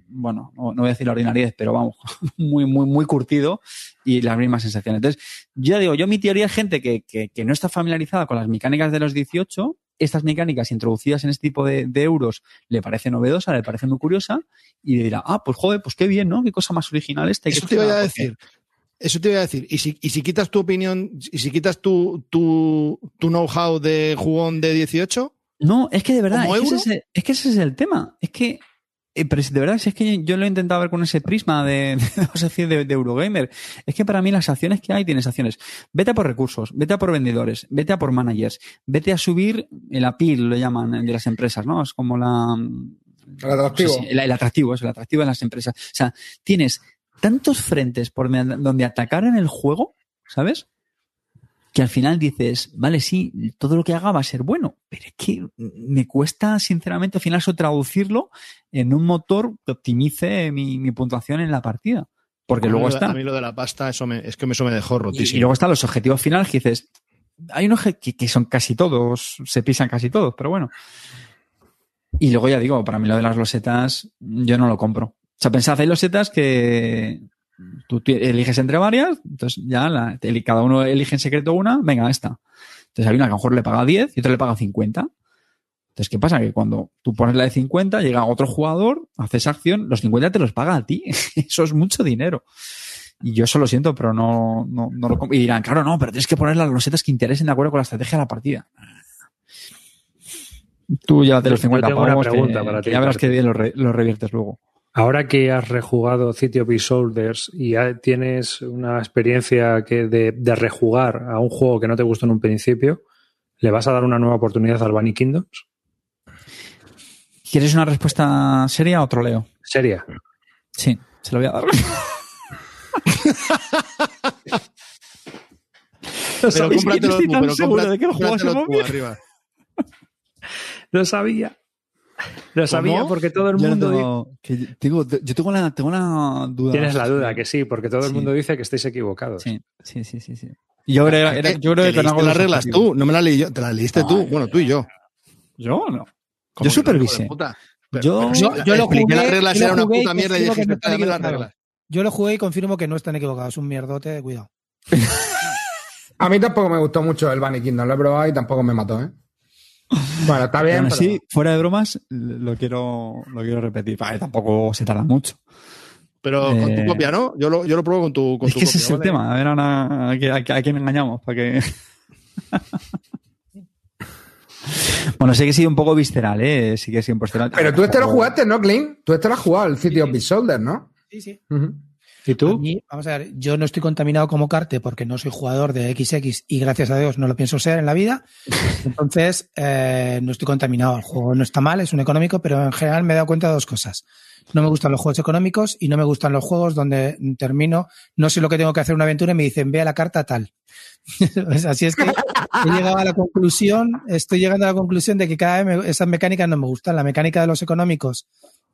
bueno, no, voy a decir la ordinariedad, pero vamos, muy, muy, muy curtido y las mismas sensaciones. Entonces, yo digo, yo mi teoría es gente que, que, que no está familiarizada con las mecánicas de los 18, estas mecánicas introducidas en este tipo de, de, euros le parece novedosa, le parece muy curiosa y dirá, ah, pues joder, pues qué bien, ¿no? Qué cosa más original esta. Eso te voy a decir. Eso te voy a decir. Y si, y si quitas tu opinión, y si quitas tu, tu, tu know-how de jugón de 18, no, es que de verdad, es que, ese, es que, ese, es el tema. Es que, eh, pero de verdad, es que yo lo he intentado ver con ese prisma de, de, de, Eurogamer. Es que para mí las acciones que hay, tienes acciones. Vete a por recursos, vete a por vendedores, vete a por managers, vete a subir el appeal, lo llaman, de las empresas, ¿no? Es como la... El atractivo. el, atractivo, es el atractivo de las empresas. O sea, tienes tantos frentes por donde atacar en el juego, ¿sabes? Que al final dices, vale, sí, todo lo que haga va a ser bueno, pero es que me cuesta, sinceramente, al final eso traducirlo en un motor que optimice mi, puntuación en la partida. Porque luego está. A mí lo de la pasta, eso me, es que eso me dejó rotísimo. Y, luego están los objetivos finales que dices, hay unos que, que son casi todos, se pisan casi todos, pero bueno. Y luego ya digo, para mí lo de las losetas, yo no lo compro. O sea, pensad, hay losetas que Tú eliges entre varias, entonces ya la, cada uno elige en secreto una, venga, esta. Entonces hay una que a lo mejor le paga 10 y otra le paga 50. Entonces, ¿qué pasa? Que cuando tú pones la de 50, llega otro jugador, haces acción, los 50 te los paga a ti. eso es mucho dinero. Y yo eso lo siento, pero no, no, no lo Y dirán, claro, no, pero tienes que poner las losetas que interesen de acuerdo con la estrategia de la partida. Tú llévate los 50 pavos, que, ya verás que bien los reviertes luego. Ahora que has rejugado City of Shoulders y tienes una experiencia que de, rejugar a un juego que no te gustó en un principio, ¿le vas a dar una nueva oportunidad al Bunny Kingdoms? ¿Quieres una respuesta seria o troleo? Seria. Sí, se lo voy a dar. pero cómpratelo tú, pero seguro de que el juego se arriba. Lo sabía. Lo sabía porque todo el mundo. tengo, yo tengo una, tengo una duda. Tienes la duda, que sí, porque todo el mundo dice que estáis equivocados. Sí, sí, sí, sí. Yo creo, era, yo creo que te las reglas tú, no me las leí yo, te las leíste tú. Bueno, tú y yo. Yo no. Yo supervisé. yo, yo, lo jugué, las reglas era una puta mierda y dije, dame las reglas. Yo lo jugué y confirmo que no están equivocados. Es un mierdote, cuidado. A mí tampoco me gustó mucho el Bunny Kingdom. Lo he probado y tampoco me mató, ¿eh? Bueno, está bien. Sí, fuera de bromas, lo quiero, lo quiero repetir. tampoco se tarda mucho. Pero con tu eh, copia, ¿no? Yo lo, yo lo pruebo con tu, con es que ese es el tema. A ver, ahora, ¿a, quién engañamos? Para que... bueno, sé que sido un poco visceral, ¿eh? Sí que he sido un visceral. Pero tú este lo jugaste, ¿no, Clint? Tú este lo has jugado, el City of Big Shoulder, ¿no? Sí, sí. ¿Y tú? vamos a ver, yo no estoy contaminado como Carte porque no soy jugador de XX y gracias a Dios no lo pienso ser en la vida. Entonces, eh, no estoy contaminado. El juego no está mal, es un económico, pero en general me he dado cuenta de dos cosas. No me gustan los juegos económicos y no me gustan los juegos donde termino, no sé lo que tengo que hacer una aventura y me dicen, ve a la carta tal. Así es que he llegado a la conclusión, estoy llegando a la conclusión de que cada vez esas mecánicas no me gustan. La mecánica de los económicos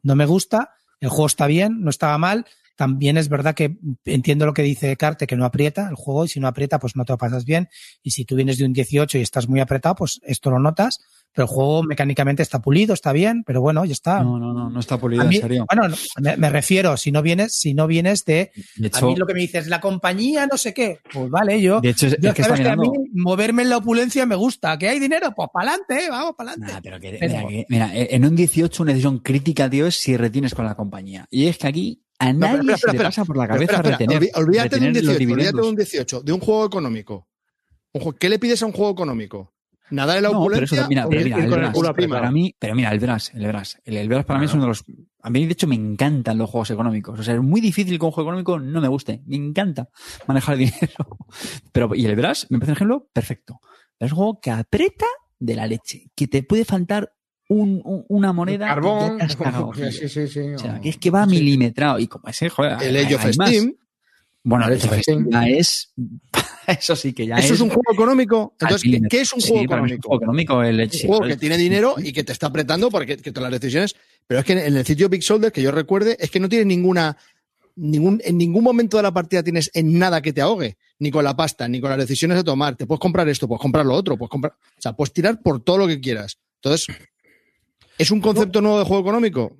no me gusta, el juego está bien, no estaba mal, también es verdad que entiendo lo que dice Carte, que no aprieta el juego y si no aprieta, pues no te lo pasas bien. Y si tú vienes de un 18 y estás muy apretado, pues esto lo notas. Pero el juego mecánicamente está pulido, está bien, pero bueno, ya está. No, no, no, no está pulido, en serio. Bueno, me, refiero, si no vienes, si no vienes de, a mí lo que me dices, la compañía, no sé qué, pues vale, yo, de hecho, es, que, sabes que a mí moverme en la opulencia me gusta, que hay dinero, pues para adelante, eh, vamos para adelante. pero que, mira, en un 18 una decisión crítica, tío, es si retienes con la compañía. Y es que aquí a nadie se le pasa por la cabeza retener. Olvídate, de un 18, olvídate de un 18, de un juego económico. ¿Qué le pides a un juego económico? ¿Nadar en la No, pero eso, opulencia? mira, pero ir mira, con el el Brass, para mí, pero mira, el Brass, el Brass. El, el Brass para mí es uno de los. A mí, de hecho, me encantan los juegos económicos. O sea, es muy difícil que un juego económico no me guste. Me encanta manejar el dinero. Pero, y el Brass, me parece un ejemplo perfecto. Es un juego que aprieta de la leche. Que te puede faltar un- un- una moneda. Carbón. te has cagado, Sí, tío. sí, sí, sí. O sea, que es que va milimetrado. Y como ese, joder. El Age of. Steam. Bueno, el Age of Steam ya es. Eso sí que ya ¿Eso es un juego económico? Entonces, ¿qué, es un juego es un económico? juego económico el un Age, juego que tiene dinero y que te está apretando porque que todas las decisiones. Pero es que en el sitio Big Shoulder, que yo recuerde, es que no tiene ninguna. Ningún, en ningún momento de la partida tienes en nada que te ahogue, ni con la pasta, ni con las decisiones de tomar. Te puedes comprar esto, puedes comprar lo otro, puedes comprar. O sea, puedes tirar por todo lo que quieras. Entonces, ¿es un concepto nuevo de juego económico?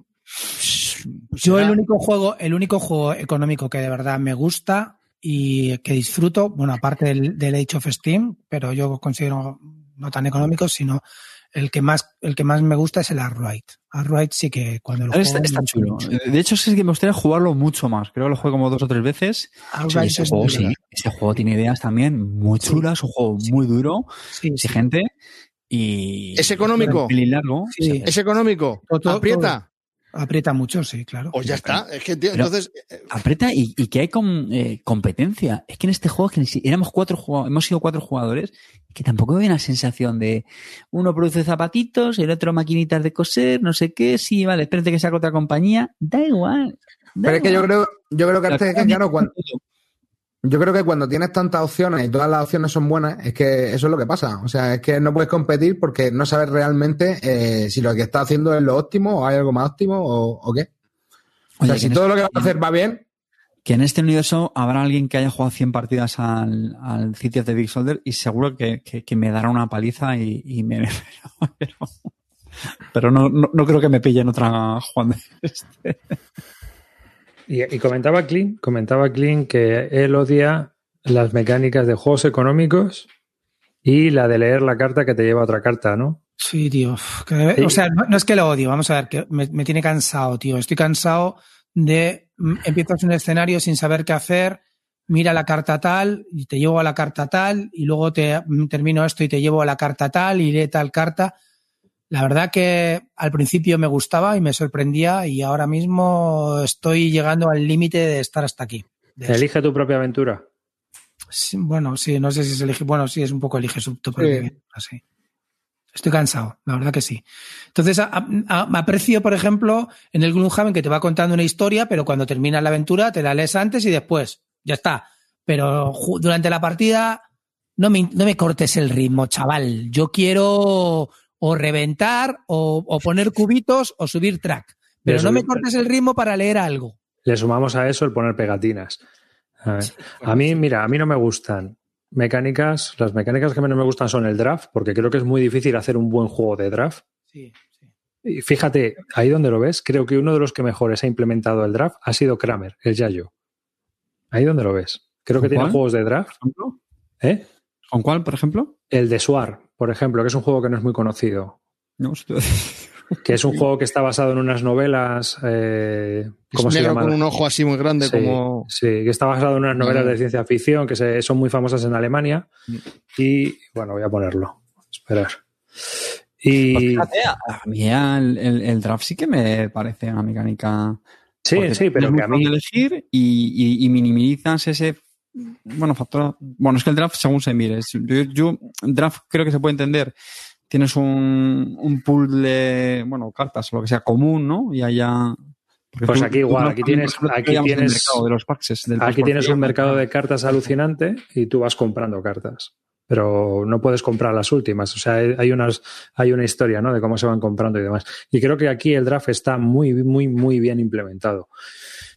Yo el único juego, el único juego económico que de verdad me gusta y que disfruto, bueno, aparte del, del Age of Steam, pero yo considero no tan económico, sino el que más, el que más me gusta es el Arkwright. Arkwright sí que cuando lo Está, juego está chulo. De hecho, es que me gustaría jugarlo mucho más. Creo que lo juego como dos o tres veces. Ese es juego, muy sí. bueno. Ese juego tiene ideas también muy chulas, un juego muy duro, Sí, sí. exigente y. ¿Es económico? Largo. Sí. ¿Es económico? Todo- todo- ¿Aprieta? Aprieta mucho, sí, claro. Pues ya está. Es que, tío, Pero- entonces, eh, aprieta y, y que hay com- eh, competencia. Es que en este juego es que si- éramos cuatro jugadores, hemos sido cuatro jugadores, que tampoco hay una sensación de uno produce zapatitos, el otro maquinitas de coser, no sé qué, sí, vale, espérate que saque otra compañía, da igual. da Pero es que yo creo, yo creo que, este- que, claro, cuando, yo creo que cuando tienes tantas opciones y todas las opciones son buenas, es que eso es lo que pasa. O sea, es que no puedes competir porque no sabes realmente eh, si lo que estás haciendo es lo óptimo o hay algo más óptimo o, o qué. O Oye, sea, si todo este- lo que vas a hacer va bien, que en este universo habrá alguien que haya jugado 100 partidas al, al City of the Big Shoulder y seguro que, que- que me dará una paliza y, y me... Pero, pero no, no, no creo que me pillen otra Juan. Y, y comentaba Clint, comentaba Clint que él odia las mecánicas de juegos económicos y la de leer la carta que te lleva a otra carta, ¿no? Sí, tío. Que-. O sea, no, no es que lo odio, vamos a ver, que me, me tiene cansado, tío. Estoy cansado de mm, empiezas un escenario sin saber qué hacer, mira la carta tal y te llevo a la carta tal y luego te mm, termino esto y te llevo a la carta tal y lee tal carta. La verdad que al principio me gustaba y me sorprendía y ahora mismo estoy llegando al límite de estar hasta aquí. Elige tu propia aventura. Sí, bueno, sí, no sé si es elige. Bueno, sí, es un poco elige su tu propia Sí. aventura, sí. Estoy cansado, la verdad que sí. Entonces, a- a- a- aprecio, por ejemplo, en el Gloomhaven que te va contando una historia, pero cuando termina la aventura te la lees antes y después. Ya está. Pero durante la partida no me, no me cortes el ritmo, chaval. Yo quiero o reventar o, o poner cubitos o subir track. Pero no me cortes el ritmo para leer algo. Le sumamos a eso el poner pegatinas. A, ver. A mí, mira, a mí no me gustan mecánicas. Las mecánicas que menos me gustan son el draft, porque creo que es muy difícil hacer un buen juego de draft. Sí, sí. Y fíjate, ahí donde lo ves, creo que uno de los que mejores ha implementado el draft ha sido Kramer, el Yayo. Ahí donde lo ves. Creo que tiene juegos de draft. ¿eh? ¿Con cuál, por ejemplo? El de Suar, por ejemplo, que es un juego que no es muy conocido. No, Que es un juego que está basado en unas novelas. Eh, ¿Cómo es se negro llama? con un ojo así muy grande, Sí, como. sí, que está basado en unas novelas Ah. de ciencia ficción que se- son muy famosas en Alemania. Y bueno, voy a ponerlo. Esperar. Y Pues fíjate, a mí el, el- el draft sí que me parece una mecánica. sí, sí, pero que a mí. elegir y, y- y minimizas ese. Bueno, factor. Bueno, es que el draft según se mire. Yo, yo- draft creo que se puede entender. Tienes un, un pool de, bueno, cartas o lo que sea común, ¿no? Y allá. Pues aquí igual, aquí tienes- aquí tienes- de los del Aquí tienes 3%, un mercado de cartas alucinante y tú vas comprando cartas. Pero no puedes comprar las últimas. O sea, hay unas, hay una historia, ¿no? De cómo se van comprando y demás. Y creo que aquí el draft está muy, muy, muy bien implementado.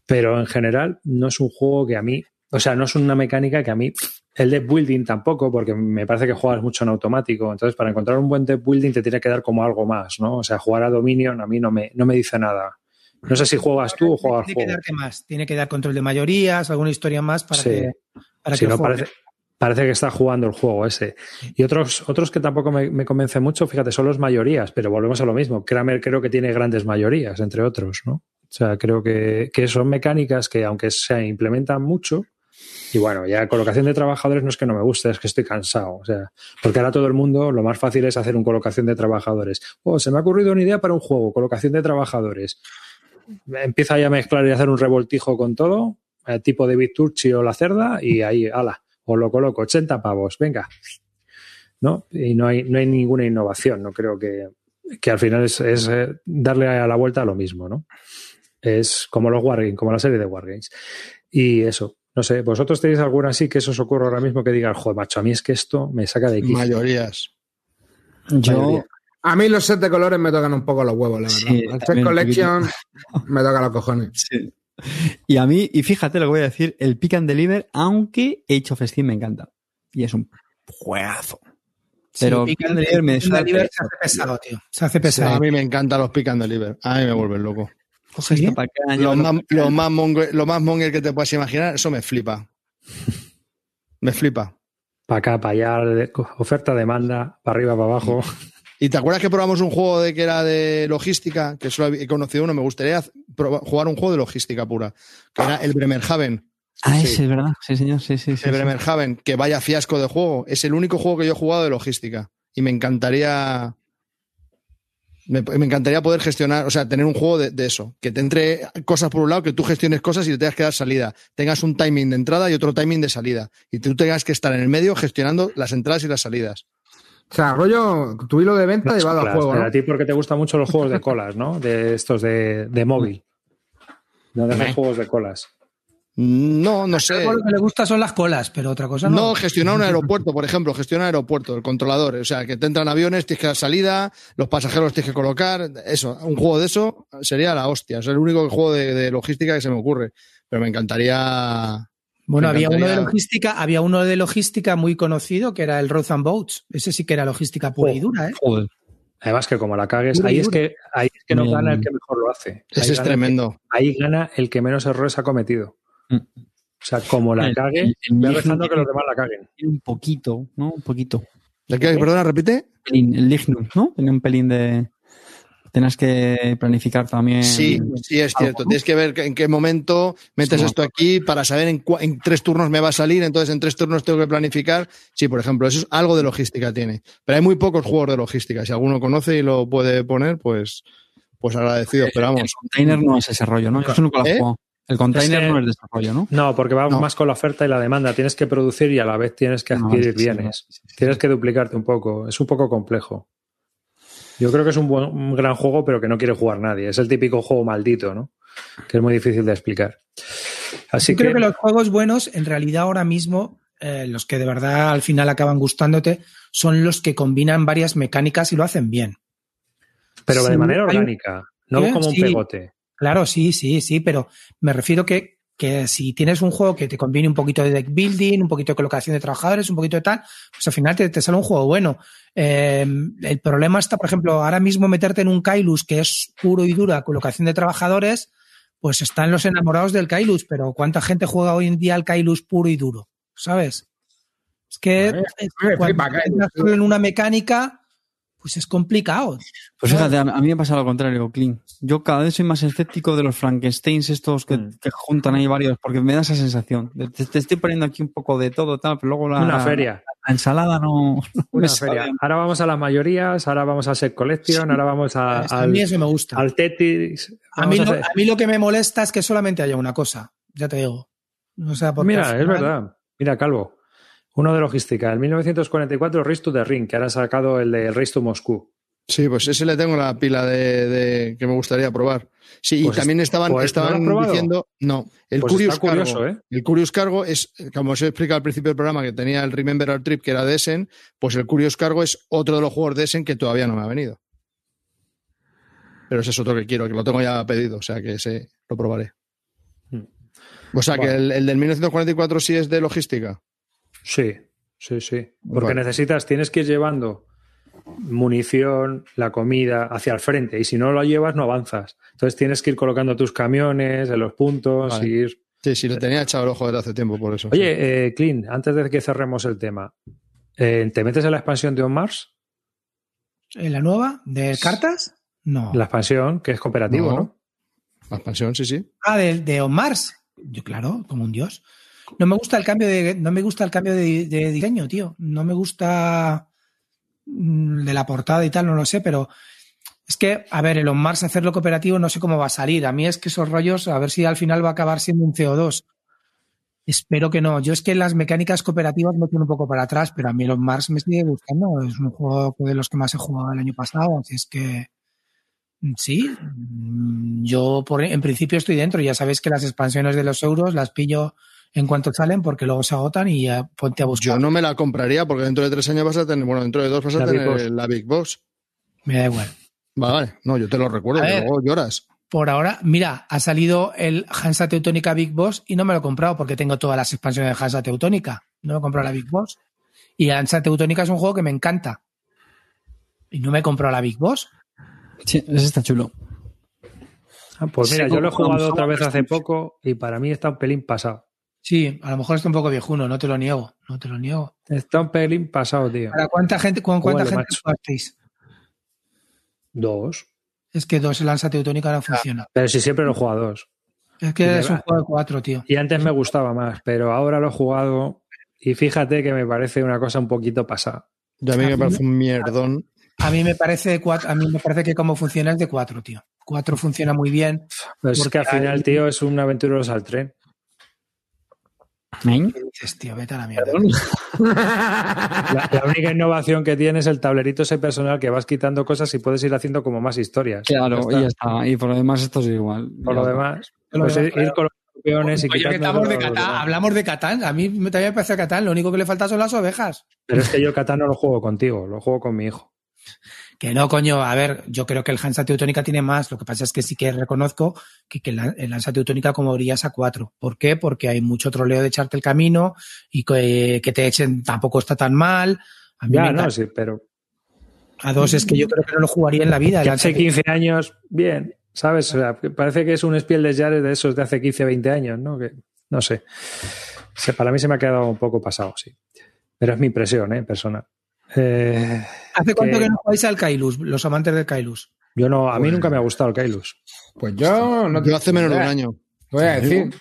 Pero en general no es un juego que a mí, o sea, no es una mecánica que a mí, el deck building tampoco, porque me parece que juegas mucho en automático. Entonces, para encontrar un buen deck building te tiene que dar como algo más, ¿no? O sea, jugar a Dominion a mí no me, no me dice nada. No sé si juegas tú o juegas Tiene que darte más, tiene que dar control de mayorías, alguna historia más para Sí. que, para que no, parece, parece que está jugando el juego ese. Y otros, otros que tampoco me, me convence mucho, fíjate, son los mayorías, pero volvemos a lo mismo. Kramer creo que tiene grandes mayorías, entre otros, ¿no? O sea, creo que, que son mecánicas que, aunque se implementan mucho, Y bueno, ya colocación de trabajadores no es que no me guste, es que estoy cansado. O sea, porque ahora todo el mundo lo más fácil es hacer un colocación de trabajadores. Oh, se me ha ocurrido una idea para un juego, colocación de trabajadores. Empieza ya a mezclar y hacer un revoltijo con todo, eh, tipo de Turchi o la cerda, y ahí, ala, os lo coloco, 80 pavos, venga. ¿No? Y no hay, no hay ninguna innovación, no creo que, que al final es, es eh, darle a la vuelta a lo mismo, ¿no? Es como los Wargames, como la serie de Wargames. Y eso, no sé, ¿vosotros tenéis alguna así que eso os ocurra ahora mismo que digan, joder, macho, a mí es que esto me saca de aquí? Mayorías. Yo, A mí los set de colores me tocan un poco los huevos, la verdad. Sí, el set collection me toca los cojones. Sí. Y a mí, y fíjate lo que voy a decir, el Pick and Deliver, aunque Age of Steam me encanta. Y es un juegazo. Pero Sí, Pick and Deliver me Pick and Deliver se hace pesado, tío. Se hace pesado. A mí me encantan los pick and deliver. A mí me vuelven loco. Coge ¿Sí? esto para acá, Lo más, lo, monger, lo más monger que te puedas imaginar, eso me flipa. Me flipa. Para acá, para allá, oferta, demanda, para arriba, para abajo. ¿Y te acuerdas que probamos un juego de que era de logística? Que solo he conocido uno. Me gustaría probar- jugar un juego de logística pura. Que era el Bremerhaven. Ah, ese es verdad. Sí, señor. Sí, sí, sí. El sí. Bremerhaven, que vaya fiasco de juego. Es el único juego que yo he jugado de logística. Y me encantaría. Me, me encantaría poder gestionar, o sea, tener un juego de, de eso. Que te entre cosas por un lado, que tú gestiones cosas y te tengas que dar salida. Tengas un timing de entrada y otro timing de salida. Y tú tengas que estar en el medio gestionando las entradas y las salidas. O sea, rollo, tu hilo de venta llevado al Colas, juego, pero ¿no? A ti porque te gustan mucho los juegos de colas, ¿no? De estos de, de móvil. No de juegos de colas. No, no sé. Lo que le gusta son las colas, pero otra cosa no. No, gestionar un aeropuerto, por ejemplo, gestionar aeropuerto, el controlador. O sea, que te entran aviones, tienes que dar salida, los pasajeros los tienes que colocar. Eso, un juego de eso sería la hostia. Es el único juego de, de logística que se me ocurre. Pero me encantaría. Bueno, Me había uno de logística, había uno de logística muy conocido que era el Roads and Boats. Ese sí que era logística pura y dura, ¿eh? Joder. Además que como la cagues, ahí es que, ahí es que no Bien. gana el que mejor lo hace. Ahí Ese es tremendo. que- ahí gana el que menos errores ha cometido. O sea, como la El- cague, el- el voy rezando que tiene- los demás la caguen. Tiene un poquito, ¿no? Un poquito. ¿De qué? Perdona, repite. El Lignum, ¿no? Tenía un pelín de. Tenías que planificar también. Sí, sí, es cierto. Tienes que ver en qué momento metes Sí. esto aquí para saber en, cua- en tres turnos me va a salir, entonces en tres turnos tengo que planificar. Sí, por ejemplo, eso es algo de logística tiene. Pero hay muy pocos juegos de logística. Si alguno conoce y lo puede poner, pues, pues agradecido. Pero El vamos. container no es ese rollo, ¿no? Yo eso nunca lo he ¿Eh? jugado. El container Es que- no es de ese rollo, ¿no? No, porque va No. más con la oferta y la demanda. Tienes que producir y a la vez tienes que adquirir sí, bienes. sí, sí. Tienes que duplicarte un poco. Es un poco complejo. Yo creo que es un, buen- un gran juego, pero que no quiere jugar nadie. Es el típico juego maldito, ¿no? Que es muy difícil de explicar. Así Yo que, creo que los juegos buenos, en realidad ahora mismo, eh, los que de verdad al final acaban gustándote, son los que combinan varias mecánicas y lo hacen bien. pero de manera orgánica, no como un Sí. pegote. Claro, sí, sí, sí, pero me refiero que, que si tienes un juego que te combine un poquito de deck building, un poquito de colocación de trabajadores, un poquito de tal, pues al final te, te sale un juego bueno. Eh, el problema está, por ejemplo, ahora mismo meterte en un Kailus que es puro y dura colocación de trabajadores, pues están los enamorados del Kailus, pero ¿cuánta gente juega hoy en día al Kailus puro y duro? ¿Sabes? Es que me cuando flipa en una mecánica, pues es complicado. Pues fíjate, a mí me pasa lo contrario, Clean. Yo cada vez soy más escéptico de los Frankensteins estos que, Mm. que juntan ahí varios, porque me da esa sensación. Te, te estoy poniendo aquí un poco de todo, tal, pero luego la, Una feria. la ensalada no, Una sabe. feria. Ahora vamos a las mayorías, ahora vamos a Set Collection, ahora vamos a, a al, mí eso me gusta. al Tetris. A mí, lo, hacer- a mí lo que me molesta es que solamente haya una cosa, ya te digo. O sea, porque Mira, es verdad. Mira, Calvo. Uno de logística. En 1944, Race to the Ring, que ahora han sacado el de Race to Moscú. Sí, pues ese le tengo la pila de, de- que me gustaría probar. Sí, Pues y también estaban, pues, ¿no lo has estaban diciendo. No, el Pues Curious curioso, Cargo. ¿eh? El Curious Cargo es, como os he explicado al principio del programa, que tenía el Remember Our Trip, que era de Essen, pues el Curious Cargo es otro de los juegos de Essen que todavía no me ha venido. Pero ese es otro que quiero, que lo tengo ya pedido, o sea que ese lo probaré. Hmm. O sea que el, el del 1944 sí es de logística. Sí, sí, sí. Porque Vale. necesitas, tienes que ir llevando munición, la comida hacia el frente. Y si no lo llevas, no avanzas. Entonces tienes que ir colocando tus camiones en los puntos Vale. y ir. Sí, sí, le tenía echado el ojo desde hace tiempo por eso. sí. Oye, eh, Clint, antes de que cerremos el tema, eh, ¿te metes en la expansión de On Mars? ¿En la nueva? ¿De cartas? No. La expansión, que es cooperativo, No. ¿no? La expansión, sí, sí. Ah, de, de On Mars. Yo, claro, como un dios. No me gusta el cambio de, no me gusta el cambio de, diseño, tío. No me gusta mm, de la portada y tal, no lo sé, pero es que, a ver, Elon Musk hacerlo cooperativo no sé cómo va a salir. A mí es que esos rollos, a ver si al final va a acabar siendo un CO2. Espero que no. Yo es que las mecánicas cooperativas me tienen un poco para atrás, pero a mí Elon Mars me sigue gustando. Es un juego de los que más he jugado el año pasado, así es que mm, sí. mm, Yo por, en principio estoy dentro. Ya sabéis que las expansiones de los euros las pillo en cuanto salen porque luego se agotan y ya ponte a buscar. Yo no me la compraría porque dentro de tres años vas a tener, bueno, dentro de dos vas a La Big tener Boss. la Big Box. Me da igual. Vale. No, yo te lo recuerdo, ver. luego lloras. Por ahora, mira, ha salido el Hansa Teutónica Big Boss y no me lo he comprado porque tengo todas las expansiones de Hansa Teutónica. No me he comprado la Big Boss. Y Hansa Teutónica es un juego que me encanta. Y no me he comprado la Big Boss. Sí, ese está chulo. Ah, pues mira, Sí, yo lo he jugado otra vez hace poco y para mí está un pelín pasado. Sí, a lo mejor está un poco viejuno, no te lo niego, no te lo niego. Está un pelín pasado, tío. ¿Para cuánta gente, con cuánta Joder, gente jugasteis? Dos. Es que dos el Hansa Teutónica no funciona. Pero si siempre lo he jugado dos. Es que es un juego de cuatro, tío. Y antes me gustaba más, pero ahora lo he jugado y fíjate que me parece una cosa un poquito pasada. Yo a mí me parece un mierdón. A mí me parece de cuatro, a mí me parece que como funciona es de cuatro, tío. Cuatro funciona muy bien. Pero es Porque que al final, hay- tío, es un aventureros al tren. ¿Eh? ¿Qué dices, tío? Vete a la mierda. La, la única innovación que tiene es el tablerito ese personal que vas quitando cosas y puedes ir haciendo como más historias. Claro, Ya y ya está. Y por lo demás esto es igual. Por lo demás, Por lo pues demás, ir, ir con los campeones y Oye, que estamos de Catán, hablamos de Catán. A mí me- también me parece Catán. Lo único que le falta son las ovejas. Pero es que yo Catán no lo juego contigo, lo juego con mi hijo. Que no, coño. A ver, yo creo que el Hansa Teutónica tiene más. Lo que pasa es que sí que reconozco que, que el Hansa Teutónica como brillas a cuatro. ¿Por qué? Porque hay mucho troleo de echarte el camino y que, que te echen tampoco está tan mal. A mí Ya, no, sí, pero A dos es que yo creo que no lo jugaría en la vida. el hace 15 años, bien, ¿sabes? O sea, parece que es un Spiel des Jahres de esos de hace 15, 20 años, ¿no? Que, no sé. Se- para mí se me ha quedado un poco pasado, sí. Pero es mi impresión, ¿eh? Personal. Eh, ¿Hace cuánto que- que no jugáis al Kailus, los amantes del Kailus? yo no, a mí Pues- nunca me ha gustado el Kailus. Pues yo no Yo hace menos de un año. Te voy a decir.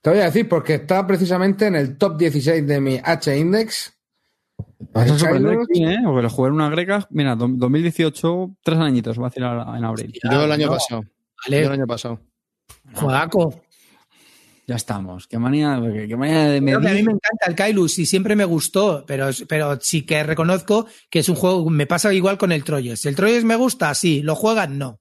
Te voy a decir porque está precisamente en el top 16 de mi H-Index. Vas a sorprender aquí, ¿eh? Porque lo jugué en una greca. Mira, do- 2018, tres añitos, va a decir en abril. Yo el año no. pasado. Yo Vale, el año pasado. juegaco. Ya estamos. Qué manía, qué, manía de que a mí medir. me encanta el Kailus y siempre me gustó, pero, pero sí que reconozco que es un juego, me pasa igual con el Troyes. ¿El Troyes me gusta? Sí. ¿Lo juegan? No.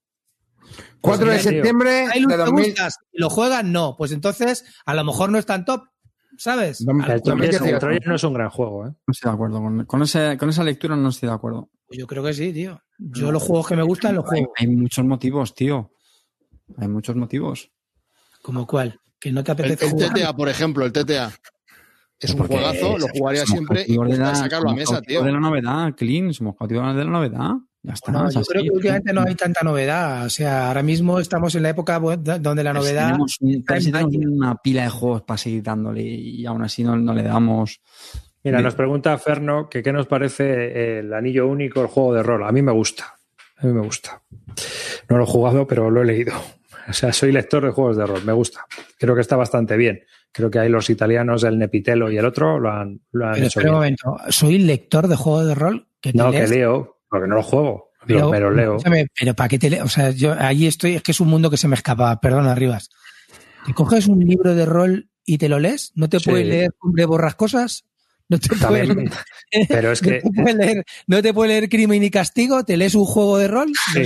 4 de mira, tío. septiembre ¿Kailus de te 2000. gusta? ¿Lo juegan? No. Pues entonces, a lo mejor no es tan top, ¿sabes? No, El Troyes, el 2018. Troyes no es un gran juego, ¿eh? No estoy de acuerdo. Con, con, ese- con esa lectura no estoy de acuerdo. Yo creo que sí, tío. Yo los juegos que me gustan los Hay, juego. hay muchos motivos, tío. Hay muchos motivos. ¿Como cuál? Que no te El, apetece el jugar. TTA, por ejemplo, el TTA. Es un Porque juegazo, lo jugaría siempre y de la- sacarlo a mesa, tío. de la novedad, Clean. Somos cautivos de la novedad. Ya está. Yo así. creo que últimamente no hay tanta novedad. O sea, ahora mismo estamos en la época donde la Pues novedad. Tenemos, una pila de juegos para seguir dándole y aún así no, no le damos. Mira, nos pregunta Ferno que qué nos parece el anillo único, el juego de rol. A mí me gusta. A mí me gusta. No lo he jugado, pero lo he leído. O sea, soy lector de juegos de rol. Me gusta. Creo que está bastante bien. Creo que hay los italianos, el Nepitelo y el otro, lo han, lo han Pero hecho espera un momento. ¿Soy lector de juego de rol? ¿Que No, que leo, porque no lo juego. Lo- pero leo. pero ¿para qué te lees? O sea, yo ahí estoy, es que es un mundo que se me escapa. Perdona, Rivas. ¿Te coges un libro de rol y te lo lees? ¿No te Sí. puedes leer Cumbre Borrascosas? ¿No te puedes leer, Pero es no que te puedes leer, ¿no te puedes leer Crimen y Castigo? ¿Te lees un juego de rol? Sí.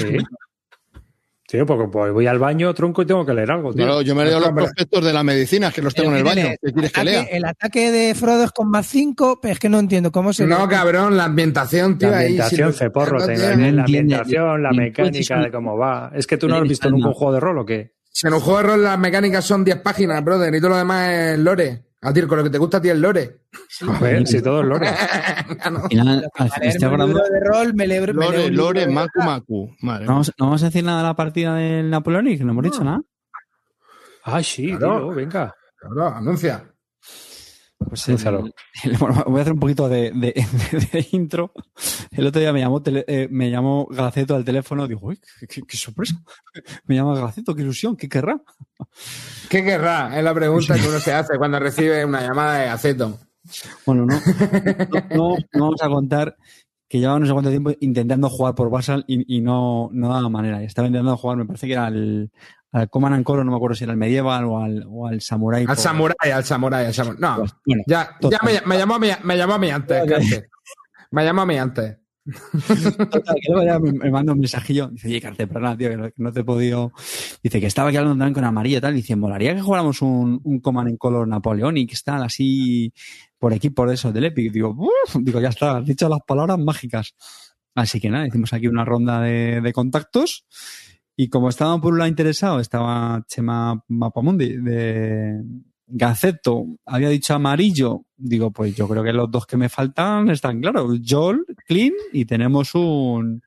Tío, porque pues, voy al baño, tronco y tengo que leer algo, tío. Claro, yo me leo los prospectos de la medicina, que los tengo en el Pero ¿qué te baño. lees? ¿Qué quieres que Ataque- lea? El ataque de Frodo es con más 5, es que no entiendo cómo se No, lee. cabrón, la ambientación, tío. La ahí, ambientación, sí, ceporro, no, te tío. la No entiende, ambientación, la ni- ni mecánica de cómo va. Es que tú no has visto nunca un juego de rol o qué. Si en un juego de rol las mecánicas son 10 páginas, brother, y todo lo demás es lore. A ti, con lo que te gusta a ti es lore. Joder, si todo es lore. Final, de rol, me me leo Lore, Lore, Macu, Macu. Madre ¿No vamos, no vamos a decir nada de la partida del Napoleonic, no hemos dicho nada. Ah, sí, Claro. tío, venga. Claro, anuncia. Pues el- el- bueno, voy a hacer un poquito de, de- de- de intro. El otro día me llamó, tele- eh, me llamó Gaceto al teléfono. Digo, uy, qué, qué- qué sorpresa. Me llama Gaceto, qué ilusión, qué querrá. ¿Qué querrá? Es la pregunta que uno se hace cuando recibe una llamada de aceto. Bueno, no, no, no- no vamos a contar que llevaba no sé cuánto tiempo intentando jugar por Basal y, y no, no daba manera. Estaba intentando jugar, me parece que era al, al Command and Color, no me acuerdo si era al Medieval o al, o al Samurai. Al por- samurái, al samurái, al samurái. No, Pues, bueno, ya, ya me, me llamó a mí, me llamó a mí antes, Carte. Me llamó a mí antes. Total, que luego ya me, me manda un mensajillo. Dice, oye, Carteprana, tío, que no, te he podido. Dice que estaba aquí hablando también con Amarilla y tal. Dice, molaría que jugáramos un, un Command en Color Napoleonic, tal, así, por equipo de esos del Epic. Digo, "Uf", digo, ya está, has dicho las palabras mágicas. Así que nada, hicimos aquí una ronda de, de contactos. Y como estaba por un lado interesado, estaba Chema Mapamundi de Gaceto, había dicho amarillo. Digo, pues yo creo que los dos que me faltan están claros. Joel, Clean y tenemos un,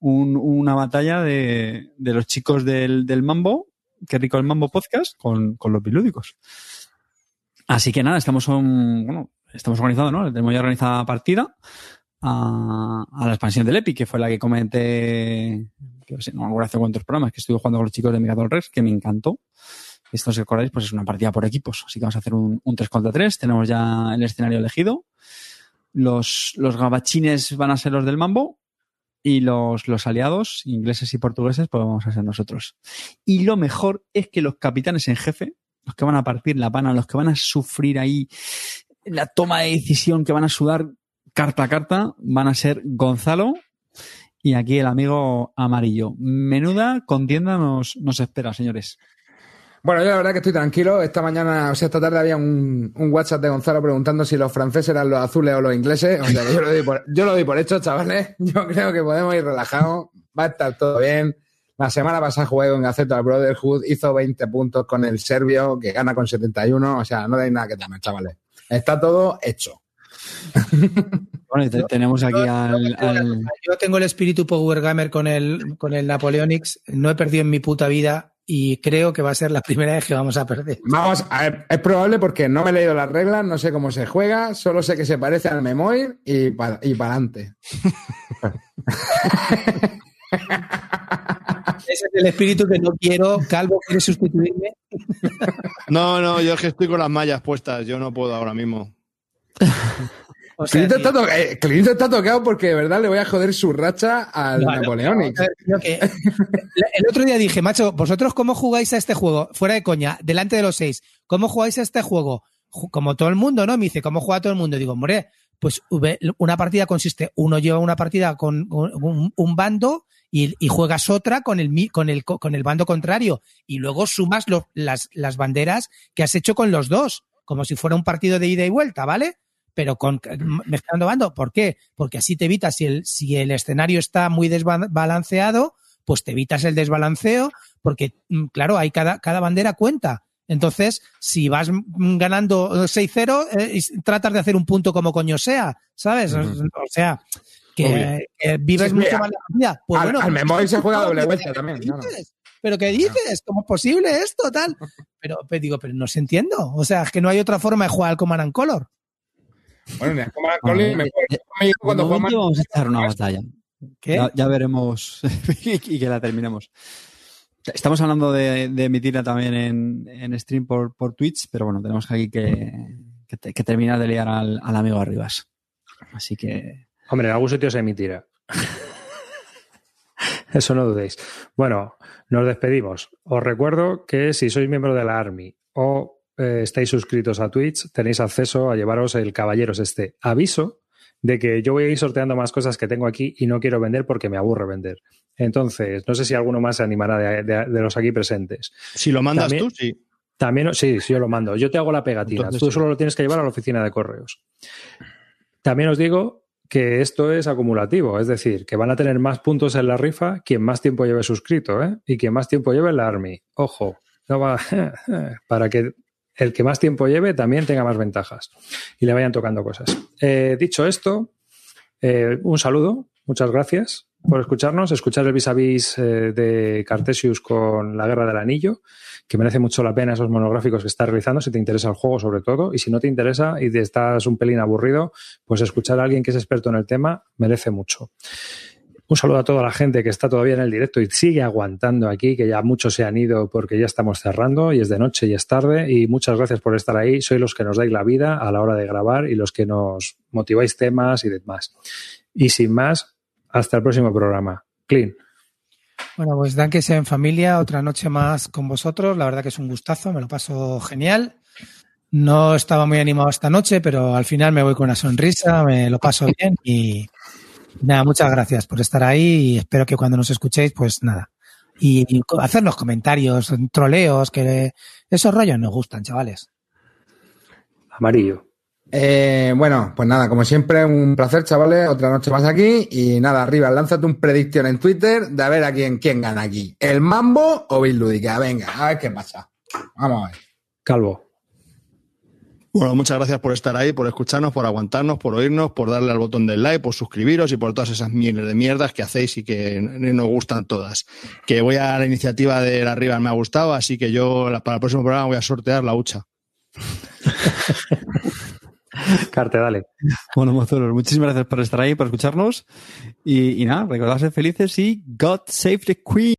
un- una batalla de, los chicos del, Mambo, qué rico el Mambo Podcast, con, los bilúdicos. Así que nada, estamos, bueno, estamos organizados, ¿no? Tenemos ya organizada la partida a, a la expansión del Epic, que fue la que comenté, no sé, no me acuerdo hace cuántos programas, que estuve jugando con los chicos de Megaton Rex, que me encantó. Esto, si recordáis, pues es una partida por equipos. Así que vamos a hacer un, un 3 contra 3. Tenemos ya el escenario elegido. Los, los gabachines van a ser los del Mambo. Y los, los aliados, ingleses y portugueses, pues vamos a ser nosotros. Y lo mejor es que los capitanes en jefe, los que van a partir la pana, los que van a sufrir ahí la toma de decisión, que van a sudar carta a carta, van a ser Gonzalo y aquí el amigo amarillo. Menuda contienda nos, nos espera, señores. Bueno, yo la verdad que estoy tranquilo. Esta mañana, o sea, esta tarde había un, un WhatsApp de Gonzalo preguntando si los franceses eran los azules o los ingleses. O sea, yo lo doy por, hecho, chavales. Yo creo que podemos ir relajados. Va a estar todo bien. La semana pasada jugué con Gaceta Brotherhood, hizo 20 puntos con el serbio, que gana con 71. O sea, no hay nada que temer, chavales. Está todo hecho. Bueno, y te- tenemos aquí al, al- Yo tengo el espíritu Power Gamer con el, con el Napoleonics. No he perdido en mi puta vida y creo que va a ser la primera vez que vamos a perder. Vamos, a ver, es probable porque no me he leído las reglas, no sé cómo se juega, solo sé que se parece al Memoir y para y para adelante. Ese es el espíritu que no quiero. Calvo, ¿quieres sustituirme? No, no, yo es que estoy con las mallas puestas, yo no puedo ahora mismo. O sea, está, eh, está tocado porque de verdad le voy a joder su racha al No, el otro día dije, macho, ¿vosotros cómo jugáis a este juego? Fuera de coña, delante de los seis, ¿cómo jugáis a este juego? Ju- Como todo el mundo, ¿no? Me dice, ¿cómo juega todo el mundo? Digo, hombre, pues una partida consiste, uno lleva una partida con, un, un bando y, y juegas otra con el, con el, co- con el bando contrario y luego sumas lo- las, las banderas que has hecho con los dos, como si fuera un partido de ida y vuelta, ¿vale? Pero con mezclando bando. ¿Por qué? Porque así te evitas, si el, si el escenario está muy desbalanceado, pues te evitas el desbalanceo, porque, mm, claro, hay cada, cada bandera cuenta. Entonces, si vas mm, ganando 6-0, eh, tratas de hacer un punto como coño sea, ¿sabes? O sea, que, vives Sí, mucho mira, más la vida. Pues al- bueno, al Memory se juega doble ¿qué- vuelta también. ¿Pero qué dices? ¿Cómo es posible esto, tal? Pero, pero digo, pero no se entiendo. O sea, es que no hay otra forma de jugar al Command and Color. Bueno, mira, como Colin, me- eh, me- cuando vamos a echar una batalla. ¿Qué? Ya, ya veremos y que la terminemos. Estamos hablando de, de emitirla también en, en stream por, por Twitch, pero bueno, tenemos aquí que, que, te- que terminar de liar al, al amigo Arribas. Así que Hombre, en algún sitio se emitirá. Eso no dudéis. Bueno, nos despedimos. Os recuerdo que si sois miembro de la Army o eh, estáis suscritos a Twitch, tenéis acceso a llevaros el Caballeros este aviso de que yo voy a ir sorteando más cosas que tengo aquí y no quiero vender porque me aburre vender. Entonces, no sé si alguno más se animará de, de- de los aquí presentes. Si lo mandas También- tú, sí. También, sí, sí, yo lo mando. Yo te hago la pegatina. Entonces, Tú solo lo tienes que llevar a la oficina de correos. También os digo que esto es acumulativo, es decir, que van a tener más puntos en la rifa quien más tiempo lleve suscrito, ¿eh? Y quien más tiempo lleve en la Army. Ojo, no va para que el que más tiempo lleve también tenga más ventajas y le vayan tocando cosas. Eh, dicho esto, eh, un saludo, muchas gracias. por escucharnos, escuchar el vis a vis de Cartesius con la Guerra del Anillo, que merece mucho la pena esos monográficos que está realizando, si te interesa el juego sobre todo, y si no te interesa y te estás un pelín aburrido, pues escuchar a alguien que es experto en el tema merece mucho. Un saludo a toda la gente que está todavía en el directo y sigue aguantando aquí, que ya muchos se han ido porque ya estamos cerrando y es de noche y es tarde. Y muchas gracias por estar ahí. Sois los que nos dais la vida a la hora de grabar y los que nos motiváis temas y demás. Y sin más, hasta el próximo programa. Clean. Bueno, pues dan que sea en familia, otra noche más con vosotros. La verdad que es un gustazo, me lo paso genial. No estaba muy animado esta noche, pero al final me voy con una sonrisa, me lo paso bien y nada, muchas gracias por estar ahí y espero que cuando nos escuchéis, pues nada. Y, y hacernos comentarios, troleos, que esos rollos nos gustan, chavales. Amarillo. Eh, bueno, pues nada, como siempre, un placer, chavales. Otra noche más aquí. Y nada, arriba, lánzate un predicción en Twitter de a ver a quién, quién gana aquí. ¿El Mambo o Bill Lúdica? Venga, a ver qué pasa. Vamos a ver. Calvo. Bueno, muchas gracias por estar ahí, por escucharnos, por aguantarnos, por oírnos, por darle al botón del like, por suscribiros y por todas esas miles de mierdas que hacéis y que nos gustan todas. Que voy a la iniciativa de la arriba, me ha gustado, así que yo para el próximo programa voy a sortear la hucha. Carte, dale. Bueno, mozuelos, muchísimas gracias por estar ahí, por escucharnos. Y, y nada, recordad ser felices y God save the Queen.